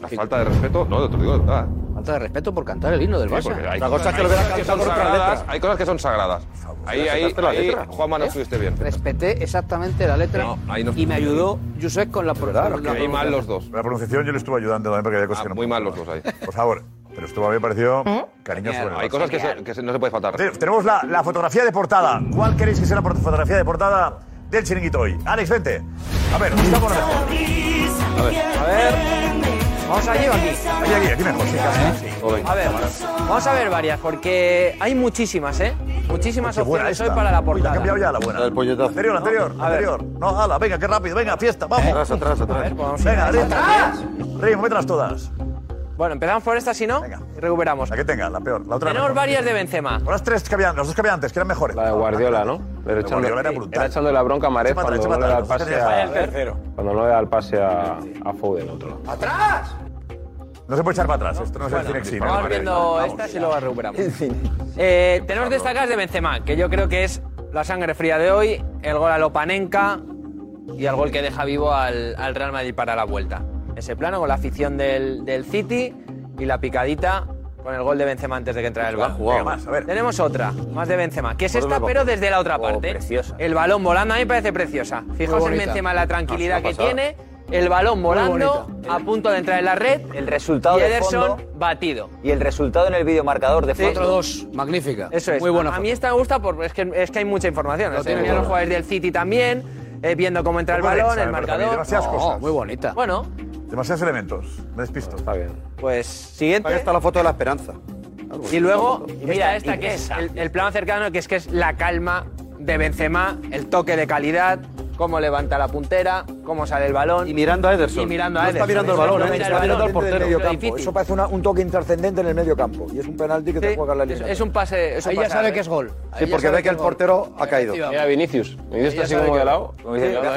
Speaker 4: La sí. falta de respeto, no, te lo digo de verdad.
Speaker 25: Falta de respeto por cantar el himno del Barça.
Speaker 4: Sí, hay
Speaker 30: La cosa cosas, que
Speaker 4: cosas que son sagradas, Hay cosas que son sagradas. Ahí, ahí,
Speaker 30: la
Speaker 4: ahí Juanma, no ¿Eh? estuviste bien.
Speaker 25: Respeté exactamente la letra
Speaker 4: no, no
Speaker 25: y me ayudó Josep con la pronunciación.
Speaker 4: Muy mal los dos.
Speaker 6: La pronunciación yo le estuve ayudando también porque había cosas
Speaker 4: ah,
Speaker 6: que no
Speaker 4: Muy mal los dos ahí.
Speaker 6: Por favor, pero esto a mí me pareció ¿Eh? cariño Genial,
Speaker 4: Hay cosas que, se, que no se puede faltar.
Speaker 6: Tenemos la, la fotografía de portada. ¿Cuál queréis que sea la fotografía de portada del chiringuito hoy? Alex, vente. A ver, estamos A ver.
Speaker 1: A ver. Vamos allí o aquí.
Speaker 6: Aquí, aquí, aquí mejor, sí, casi.
Speaker 1: A ver, vamos a ver varias, porque hay muchísimas, ¿eh? Muchísimas
Speaker 6: Qué
Speaker 1: opciones hoy para la
Speaker 6: Uy,
Speaker 1: portada.
Speaker 6: ha cambiado ya la buena.
Speaker 30: La
Speaker 6: anterior,
Speaker 1: la
Speaker 6: anterior,
Speaker 1: la
Speaker 6: anterior. No, ala, venga, qué rápido, venga, fiesta, vamos.
Speaker 30: Atrás, atrás, atrás.
Speaker 6: Venga, Rim, Rim, mételas todas.
Speaker 1: Bueno, empezamos por esta, si no, y recuperamos.
Speaker 6: La que tenga, la peor. La otra
Speaker 1: Tenemos varias de Benzema.
Speaker 6: Las tres que habían, los dos que habían antes, que eran mejores.
Speaker 5: La de Guardiola, ¿no?
Speaker 6: Le
Speaker 5: echando,
Speaker 6: Guardiola era brutal.
Speaker 5: Era echando la bronca a Marez
Speaker 6: cuando, no
Speaker 5: cuando no le da el pase a... Cuando no le da el pase a, Foden, otro.
Speaker 1: ¡Atrás!
Speaker 6: No se puede echar para atrás, esto no es bueno, el cine
Speaker 1: Vamos viendo esta y luego recuperamos. Eh, tenemos destacadas de Benzema, que yo creo que es la sangre fría de hoy, el gol a Lopanenka y el gol que deja vivo al, al Real Madrid para la vuelta. Ese plano con la afición del, del City y la picadita con el gol de Benzema antes de que entrara el
Speaker 6: gol.
Speaker 1: Tenemos otra, más de Benzema, que es esta, pero desde la otra oh,
Speaker 8: parte.
Speaker 1: El balón volando a mí me parece preciosa. Fijaos en. Benzema la tranquilidad que tiene, el balón volando, a punto de entrar en la red,
Speaker 8: El resultado
Speaker 1: y
Speaker 8: de
Speaker 1: Ederson batido.
Speaker 8: y el resultado en el videomarcador de Sí. fondo.
Speaker 25: 4-2, magnífica.
Speaker 1: Eso es.
Speaker 25: Muy buena.
Speaker 1: A mí esta me gusta porque es que, es que hay mucha información.
Speaker 25: O
Speaker 1: sea, los jugadores del City también. Eh, viendo cómo entra el balón, el marcador.
Speaker 6: Demasiadas
Speaker 25: no,
Speaker 6: cosas.
Speaker 25: Muy bonita.
Speaker 1: Bueno.
Speaker 6: Demasiados elementos. Me despisto.
Speaker 5: Está bien.
Speaker 1: Pues siguiente.
Speaker 30: Ahí está la foto de la esperanza.
Speaker 1: Y luego, mira, esta que es el, el plano cercano, que es que es la calma de Benzema, el toque de calidad, cómo levanta la puntera, cómo sale el balón.
Speaker 30: Y mirando a Ederson.
Speaker 1: Y mirando a
Speaker 30: Ederson. Está mirando el balón,
Speaker 1: no,
Speaker 30: ¿eh? está, mirando
Speaker 1: balón.
Speaker 30: al portero.
Speaker 10: Medio campo. Eso parece un toque intrascendente en el medio campo. Y es un penalti que
Speaker 1: sí.
Speaker 10: te juega la línea.
Speaker 1: Es, es un pase. Es
Speaker 25: Ahí ya sabe que es gol.
Speaker 30: Sí, porque ve que, el portero ha caído.
Speaker 5: Mira, Vinicius. Vinicius está así como de lado.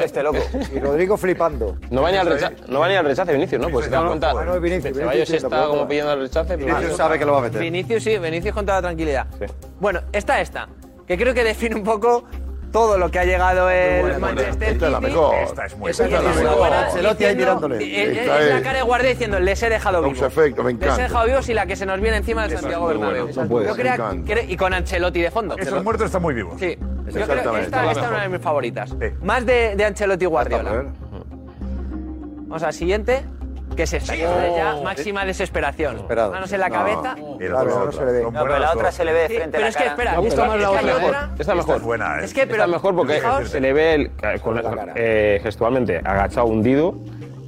Speaker 8: Este loco.
Speaker 10: Y Rodrigo flipando.
Speaker 5: No va ni al rechace, no va ni al Vinicius, ¿no? Pues se da cuenta.
Speaker 10: Bueno, Vinicius.
Speaker 5: Está como pillando al rechace.
Speaker 30: Vinicius sabe que lo va a meter.
Speaker 1: Vinicius sí, Vinicius con toda tranquilidad. Bueno, está esta, que creo que define un poco todo lo que ha llegado el Manchester
Speaker 2: Esta es la mejor.
Speaker 6: Esta es muy esta
Speaker 1: es la
Speaker 2: mejor.
Speaker 30: Ancelotti ahí mirándole.
Speaker 1: Es, la cara de Guardiola diciendo, les he dejado vivos.
Speaker 2: Me encanta.
Speaker 1: Les he dejado vivos y la que se nos viene encima de Santiago Bernabéu. Yo creo y con Ancelotti de fondo.
Speaker 6: Esos muertos están muy vivos.
Speaker 1: Sí. Yo creo que esta, es una de mis favoritas. Más de, de Ancelotti y Guardiola. Vamos a la siguiente que es esta, ya máxima desesperación. Manos en la cabeza.
Speaker 10: Claro, no se le ve.
Speaker 8: No, pero la otra se le ve de frente
Speaker 1: Pero
Speaker 8: a la
Speaker 1: es que espera,
Speaker 5: Me
Speaker 1: más la otra.
Speaker 5: Esta
Speaker 6: es
Speaker 5: mejor.
Speaker 6: Es buena, ¿eh?
Speaker 1: Es que,
Speaker 5: pero, Esta es mejor porque se le ve el- con la- eh, gestualmente agachado, hundido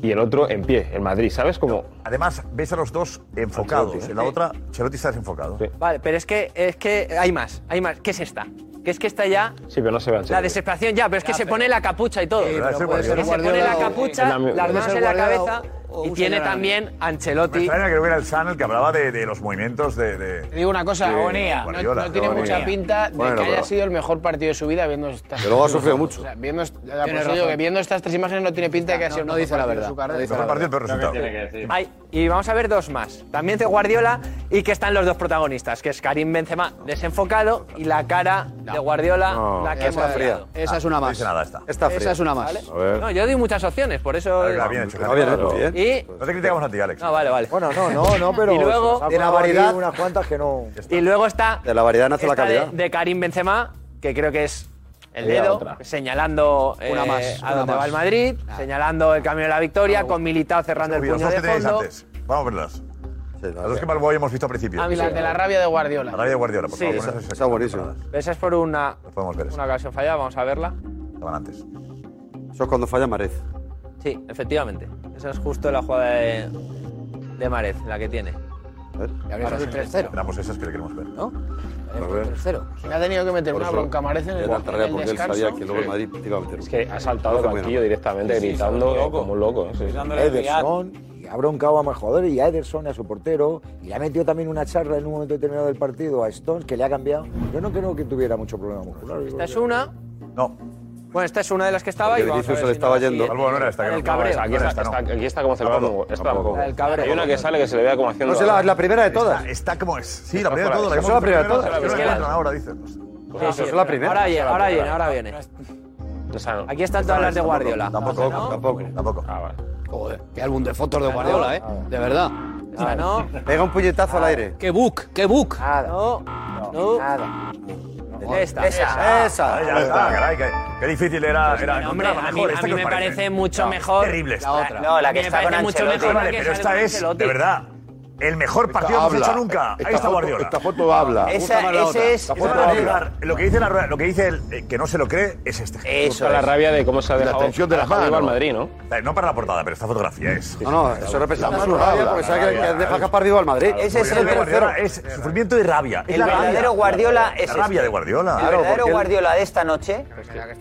Speaker 5: y el otro en pie, en Madrid, ¿sabes? Como
Speaker 6: Además, ves a los dos enfocados.
Speaker 5: Ancelotti, ¿eh?
Speaker 6: En la otra, Chelotti está desenfocado.
Speaker 1: Vale, pero es que, es que hay más, hay más. ¿Qué es esta? Que es que esta ya,
Speaker 5: sí, pero no se ve
Speaker 1: la desesperación ya, pero es que se pone la capucha y todo.
Speaker 5: Sí, pero puede ser Que
Speaker 1: se pone la capucha, las manos en la cabeza y tiene también
Speaker 6: Me
Speaker 1: Ancelotti.
Speaker 6: extraña que no hubiera el San el que hablaba de, de los movimientos de. de
Speaker 13: Te digo una cosa,
Speaker 6: de
Speaker 13: Agonía, no,
Speaker 6: Guardiola.
Speaker 13: no tiene
Speaker 6: Agonía.
Speaker 13: mucha pinta de
Speaker 6: Bueno,
Speaker 13: que haya
Speaker 6: pero-
Speaker 13: sido el mejor partido de su vida viendo estas.
Speaker 6: Que luego ha sufrido mucho.
Speaker 13: O sea, viendo, ya, eso digo que viendo estas tres imágenes no tiene pinta de que haya
Speaker 25: No,
Speaker 13: sido
Speaker 25: no
Speaker 13: mejor
Speaker 25: dice la verdad.
Speaker 13: su carrera.
Speaker 25: No dice
Speaker 6: Mejor partido, peor resultado.
Speaker 1: Ay, y vamos a ver dos más. También de Guardiola y que están los dos protagonistas, que es Karim Benzema desenfocado y la cara de Guardiola,
Speaker 25: No,
Speaker 1: la que
Speaker 25: esa
Speaker 1: hemos
Speaker 25: fría.
Speaker 1: mirado.
Speaker 25: Esa es una
Speaker 6: No
Speaker 25: más.
Speaker 6: dice nada, esta.
Speaker 25: Está fría. Esa es una más.
Speaker 1: ¿Vale?
Speaker 25: A ver.
Speaker 1: No, yo doy muchas opciones, por eso.
Speaker 6: Está bien hecho,
Speaker 1: Está
Speaker 6: bien, bien.
Speaker 1: Y
Speaker 6: No te criticamos a ti, Alex.
Speaker 1: No, vale, vale.
Speaker 10: Bueno, no, no, no, pero
Speaker 1: Y luego,
Speaker 10: de la variedad unas cuantas que no.
Speaker 1: y luego está
Speaker 10: De la variedad nace la
Speaker 1: esta de-
Speaker 10: calidad.
Speaker 1: De, Karim Benzema, que creo que es el dedo, señalando
Speaker 10: Una
Speaker 1: eh,
Speaker 10: más,
Speaker 1: a
Speaker 10: una
Speaker 1: dónde va
Speaker 10: más.
Speaker 1: el Madrid, señalando el camino de la victoria, con Militao cerrando el
Speaker 6: Los
Speaker 1: puño
Speaker 6: dos
Speaker 1: de
Speaker 6: que
Speaker 1: fondo.
Speaker 6: antes. Vamos a verlas. Las dos que Malboy hemos visto al principio.
Speaker 13: A mí las de la rabia de Guardiola.
Speaker 6: La rabia de Guardiola, por
Speaker 1: Sí,
Speaker 6: favor.
Speaker 1: esa- esa
Speaker 6: buenísima.
Speaker 1: Esa es por una,
Speaker 6: podemos ver
Speaker 1: una ocasión fallada, vamos a verla.
Speaker 6: Estaban antes.
Speaker 30: Eso es cuando falla Marez.
Speaker 1: Sí, efectivamente. Esa es justo la jugada de, de Marez, la que tiene.
Speaker 25: habría sido el 3-0.
Speaker 6: Esperamos esas que queremos ver.
Speaker 25: ¿No?
Speaker 30: A ver.
Speaker 25: 3-0.
Speaker 13: Me ha tenido que meter una bronca, Marece en el,
Speaker 30: le da
Speaker 13: en el
Speaker 30: porque él
Speaker 13: descanso.
Speaker 30: sabía que luego el Madrid te iba a meter.
Speaker 5: Es que ha saltado el
Speaker 30: Bueno.
Speaker 5: banquillo directamente, gritando como un loco. sí.
Speaker 10: Ederson, y ha broncado a más jugadores, y a Ederson, y a su portero, y le ha metido también una charla en un momento determinado del partido a Stones, que le ha cambiado. Yo no creo que tuviera mucho problema muscular.
Speaker 1: Esta es una.
Speaker 6: No.
Speaker 1: Bueno, esta es una de las que estaba
Speaker 30: Porque
Speaker 1: y vamos a ver
Speaker 30: se le
Speaker 1: si
Speaker 30: estaba
Speaker 1: no,
Speaker 30: yendo.
Speaker 1: sí,
Speaker 30: Algo no era esta,
Speaker 1: el
Speaker 30: que no,
Speaker 1: cabreo.
Speaker 5: Aquí está, está- aquí está como celebrando. Esta tampoco.
Speaker 1: La del cabreo.
Speaker 5: Hay una que sale que se le vea como haciendo.
Speaker 30: No sé, la, la primera de todas.
Speaker 6: Está, está como es. Sí, la primera de todas.
Speaker 30: Esa es la primera de todas.
Speaker 6: Es que la ahora, dicen.
Speaker 30: Esa es la primera.
Speaker 1: Ahora viene, ahora viene, ahora viene. Aquí están todas las de Guardiola.
Speaker 6: Tampoco, tampoco, tampoco.
Speaker 5: Ah, vale.
Speaker 25: Joder, qué álbum de fotos de Guardiola, ¿eh? De verdad.
Speaker 1: Esta no.
Speaker 30: Pega un puñetazo al aire.
Speaker 25: ¡Qué book! ¡Qué book!
Speaker 1: No, no.
Speaker 10: Nada.
Speaker 1: Esta.
Speaker 30: Esa. Esa.
Speaker 6: Ah, ya está, caray, qué, qué difícil era, era
Speaker 1: Bueno, hombre, a mí,
Speaker 6: mejor.
Speaker 1: a mí me parece mucho mejor
Speaker 6: Terrible esta.
Speaker 1: la otra.
Speaker 8: No, la que
Speaker 1: me
Speaker 8: está con
Speaker 1: parece mucho mejor
Speaker 6: Vale, pero esta es, de verdad, el mejor partido que hemos
Speaker 30: habla.
Speaker 6: hecho nunca. Ahí
Speaker 30: Esta
Speaker 6: está
Speaker 30: foto-
Speaker 6: Guardiola.
Speaker 30: esta foto habla.
Speaker 8: Esa,
Speaker 25: la
Speaker 8: ese es.
Speaker 6: Esta va a llegar. Lo que dice la lo que dice el eh, que no se lo cree es este.
Speaker 8: Eso
Speaker 5: Busca la
Speaker 8: es.
Speaker 5: rabia de cómo se ha
Speaker 30: La
Speaker 5: dejado.
Speaker 30: tensión de las
Speaker 5: vivo al
Speaker 30: manos.
Speaker 5: Madrid, ¿no?
Speaker 6: Eh, No para la portada, pero esta fotografía es.
Speaker 30: No, no, eso representa su rabia porque sabe que, que deja escapar vivo al Madrid.
Speaker 8: Ese es el
Speaker 6: de Guardiola
Speaker 8: tercero.
Speaker 6: es sufrimiento y rabia. Es
Speaker 8: El
Speaker 6: la
Speaker 8: verdadero Guardiola es
Speaker 6: La rabia
Speaker 8: este.
Speaker 6: de Guardiola.
Speaker 8: El verdadero Guardiola de esta noche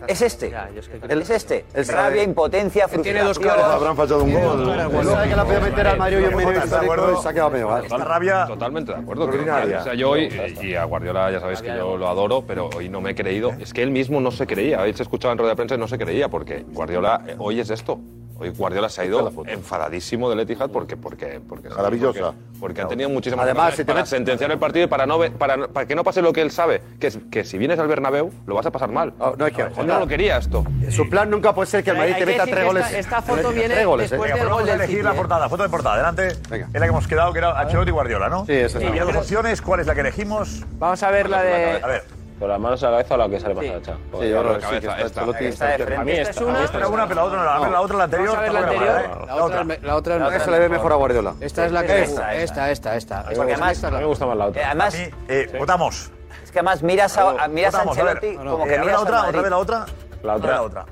Speaker 8: es este.
Speaker 1: Es
Speaker 8: Es este. Rabia, impotencia,
Speaker 25: tiene dos
Speaker 8: frustración.
Speaker 25: caras.
Speaker 30: Habrán fallado un gol. Sabe que la podía meter al Madrid hoy en medio
Speaker 6: ¿Estás de
Speaker 30: histórico
Speaker 6: acuerdo?
Speaker 30: y se ha quedado
Speaker 6: Esta rabia.
Speaker 4: Totalmente de acuerdo. o sea, yo hoy, y a Guardiola ya sabéis que yo lo adoro, pero hoy no me he creído. Es que él mismo no se creía. Hoy se escuchaba en rueda de prensa y no se creía, porque Guardiola eh, hoy es esto. Hoy Guardiola se ha ido enfadadísimo del Etihad porque, porque, porque,
Speaker 2: Maravillosa.
Speaker 4: porque, porque ha tenido muchísimas
Speaker 30: Además, si te
Speaker 4: para sentenciar el partido y para, no, ve- para, para que no pase lo que él sabe, que es que si vienes al Bernabéu lo vas a pasar mal.
Speaker 30: Oh, no que
Speaker 4: lo quería esto.
Speaker 30: Su plan nunca puede ser que el Madrid te meta tres goles.
Speaker 1: esta- esta foto
Speaker 30: Tres
Speaker 1: viene
Speaker 30: goles, ¿eh?
Speaker 1: después
Speaker 6: Venga,
Speaker 1: del gol del
Speaker 6: elegir
Speaker 1: City,
Speaker 6: la
Speaker 1: ¿eh?
Speaker 6: portada. Foto de portada. Adelante.
Speaker 30: Venga.
Speaker 6: Es la que hemos quedado, que era Ancelotti y Guardiola, ¿no?
Speaker 30: Sí, esa es
Speaker 6: Y dos opciones, ¿cuál es la que elegimos?
Speaker 1: Vamos a ver la de.
Speaker 6: A ver.
Speaker 5: Con las manos a la cabeza o la que sale más agacha.
Speaker 30: Sí, yo creo que sí, está
Speaker 4: esta.
Speaker 8: Esta de
Speaker 30: está-
Speaker 8: frente.
Speaker 5: A mí
Speaker 1: Esta
Speaker 5: esta.
Speaker 1: es una.
Speaker 6: Esta una, pero la otra no. A ver, la otra, la anterior.
Speaker 1: A la anterior.
Speaker 6: ¿eh?
Speaker 25: La otra, es me- la otra es
Speaker 30: Esa
Speaker 25: mejor.
Speaker 30: le ve mejor a Guardiola.
Speaker 25: Esta es la que.
Speaker 8: Esta,
Speaker 25: Esta, esta, esta.
Speaker 8: Porque además-
Speaker 25: Esta
Speaker 5: A mí
Speaker 25: la-
Speaker 5: me gusta más la otra.
Speaker 8: Eh,
Speaker 6: A
Speaker 8: Además,
Speaker 6: eh, votamos.
Speaker 8: es que además miras a, a- miras a
Speaker 6: a.
Speaker 8: Ancelotti como
Speaker 6: Eh,
Speaker 8: que
Speaker 6: a ver
Speaker 8: miras
Speaker 6: la
Speaker 8: al
Speaker 6: otra, otra vez la otra.
Speaker 5: La otra.
Speaker 6: La otra.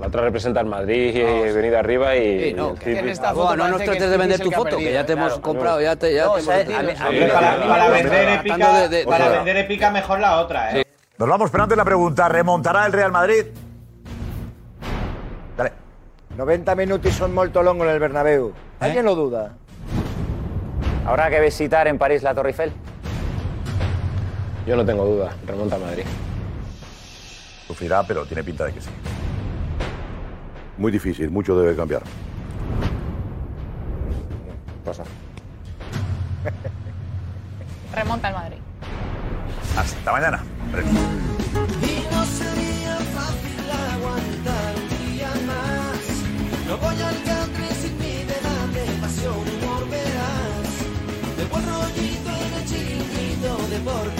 Speaker 5: La otra representa al Madrid y venir arriba y.
Speaker 25: Sí, no,
Speaker 5: y-
Speaker 25: que
Speaker 13: en esta
Speaker 25: Buah,
Speaker 13: foto
Speaker 25: no nos trates de vender tu foto, que ya te hemos comprado, ya te, ya
Speaker 8: No,
Speaker 25: hemos
Speaker 8: mí- mí-
Speaker 32: para, para vender épica,
Speaker 25: de- de-
Speaker 32: para
Speaker 25: de-
Speaker 32: vender épica mejor la otra, ¿eh?
Speaker 6: Nos vamos, pero antes la pregunta. ¿Remontará el Real Madrid? Dale.
Speaker 10: 90 minutos son molto longo en el Bernabéu. ¿Alguien lo duda?
Speaker 8: Habrá que visitar en París la Torre Eiffel.
Speaker 5: Yo no tengo duda, remonta a Madrid.
Speaker 6: Sufrirá, pero tiene pinta de que sí.
Speaker 2: Muy difícil, mucho debe cambiar.
Speaker 30: Pasa.
Speaker 7: Remonta el Madrid.
Speaker 6: Hasta mañana.
Speaker 35: Y no sería fácil aguantar un día más. No voy al country sin mi de pasión, humor verás. De buen rollito en el chiringuito, deporte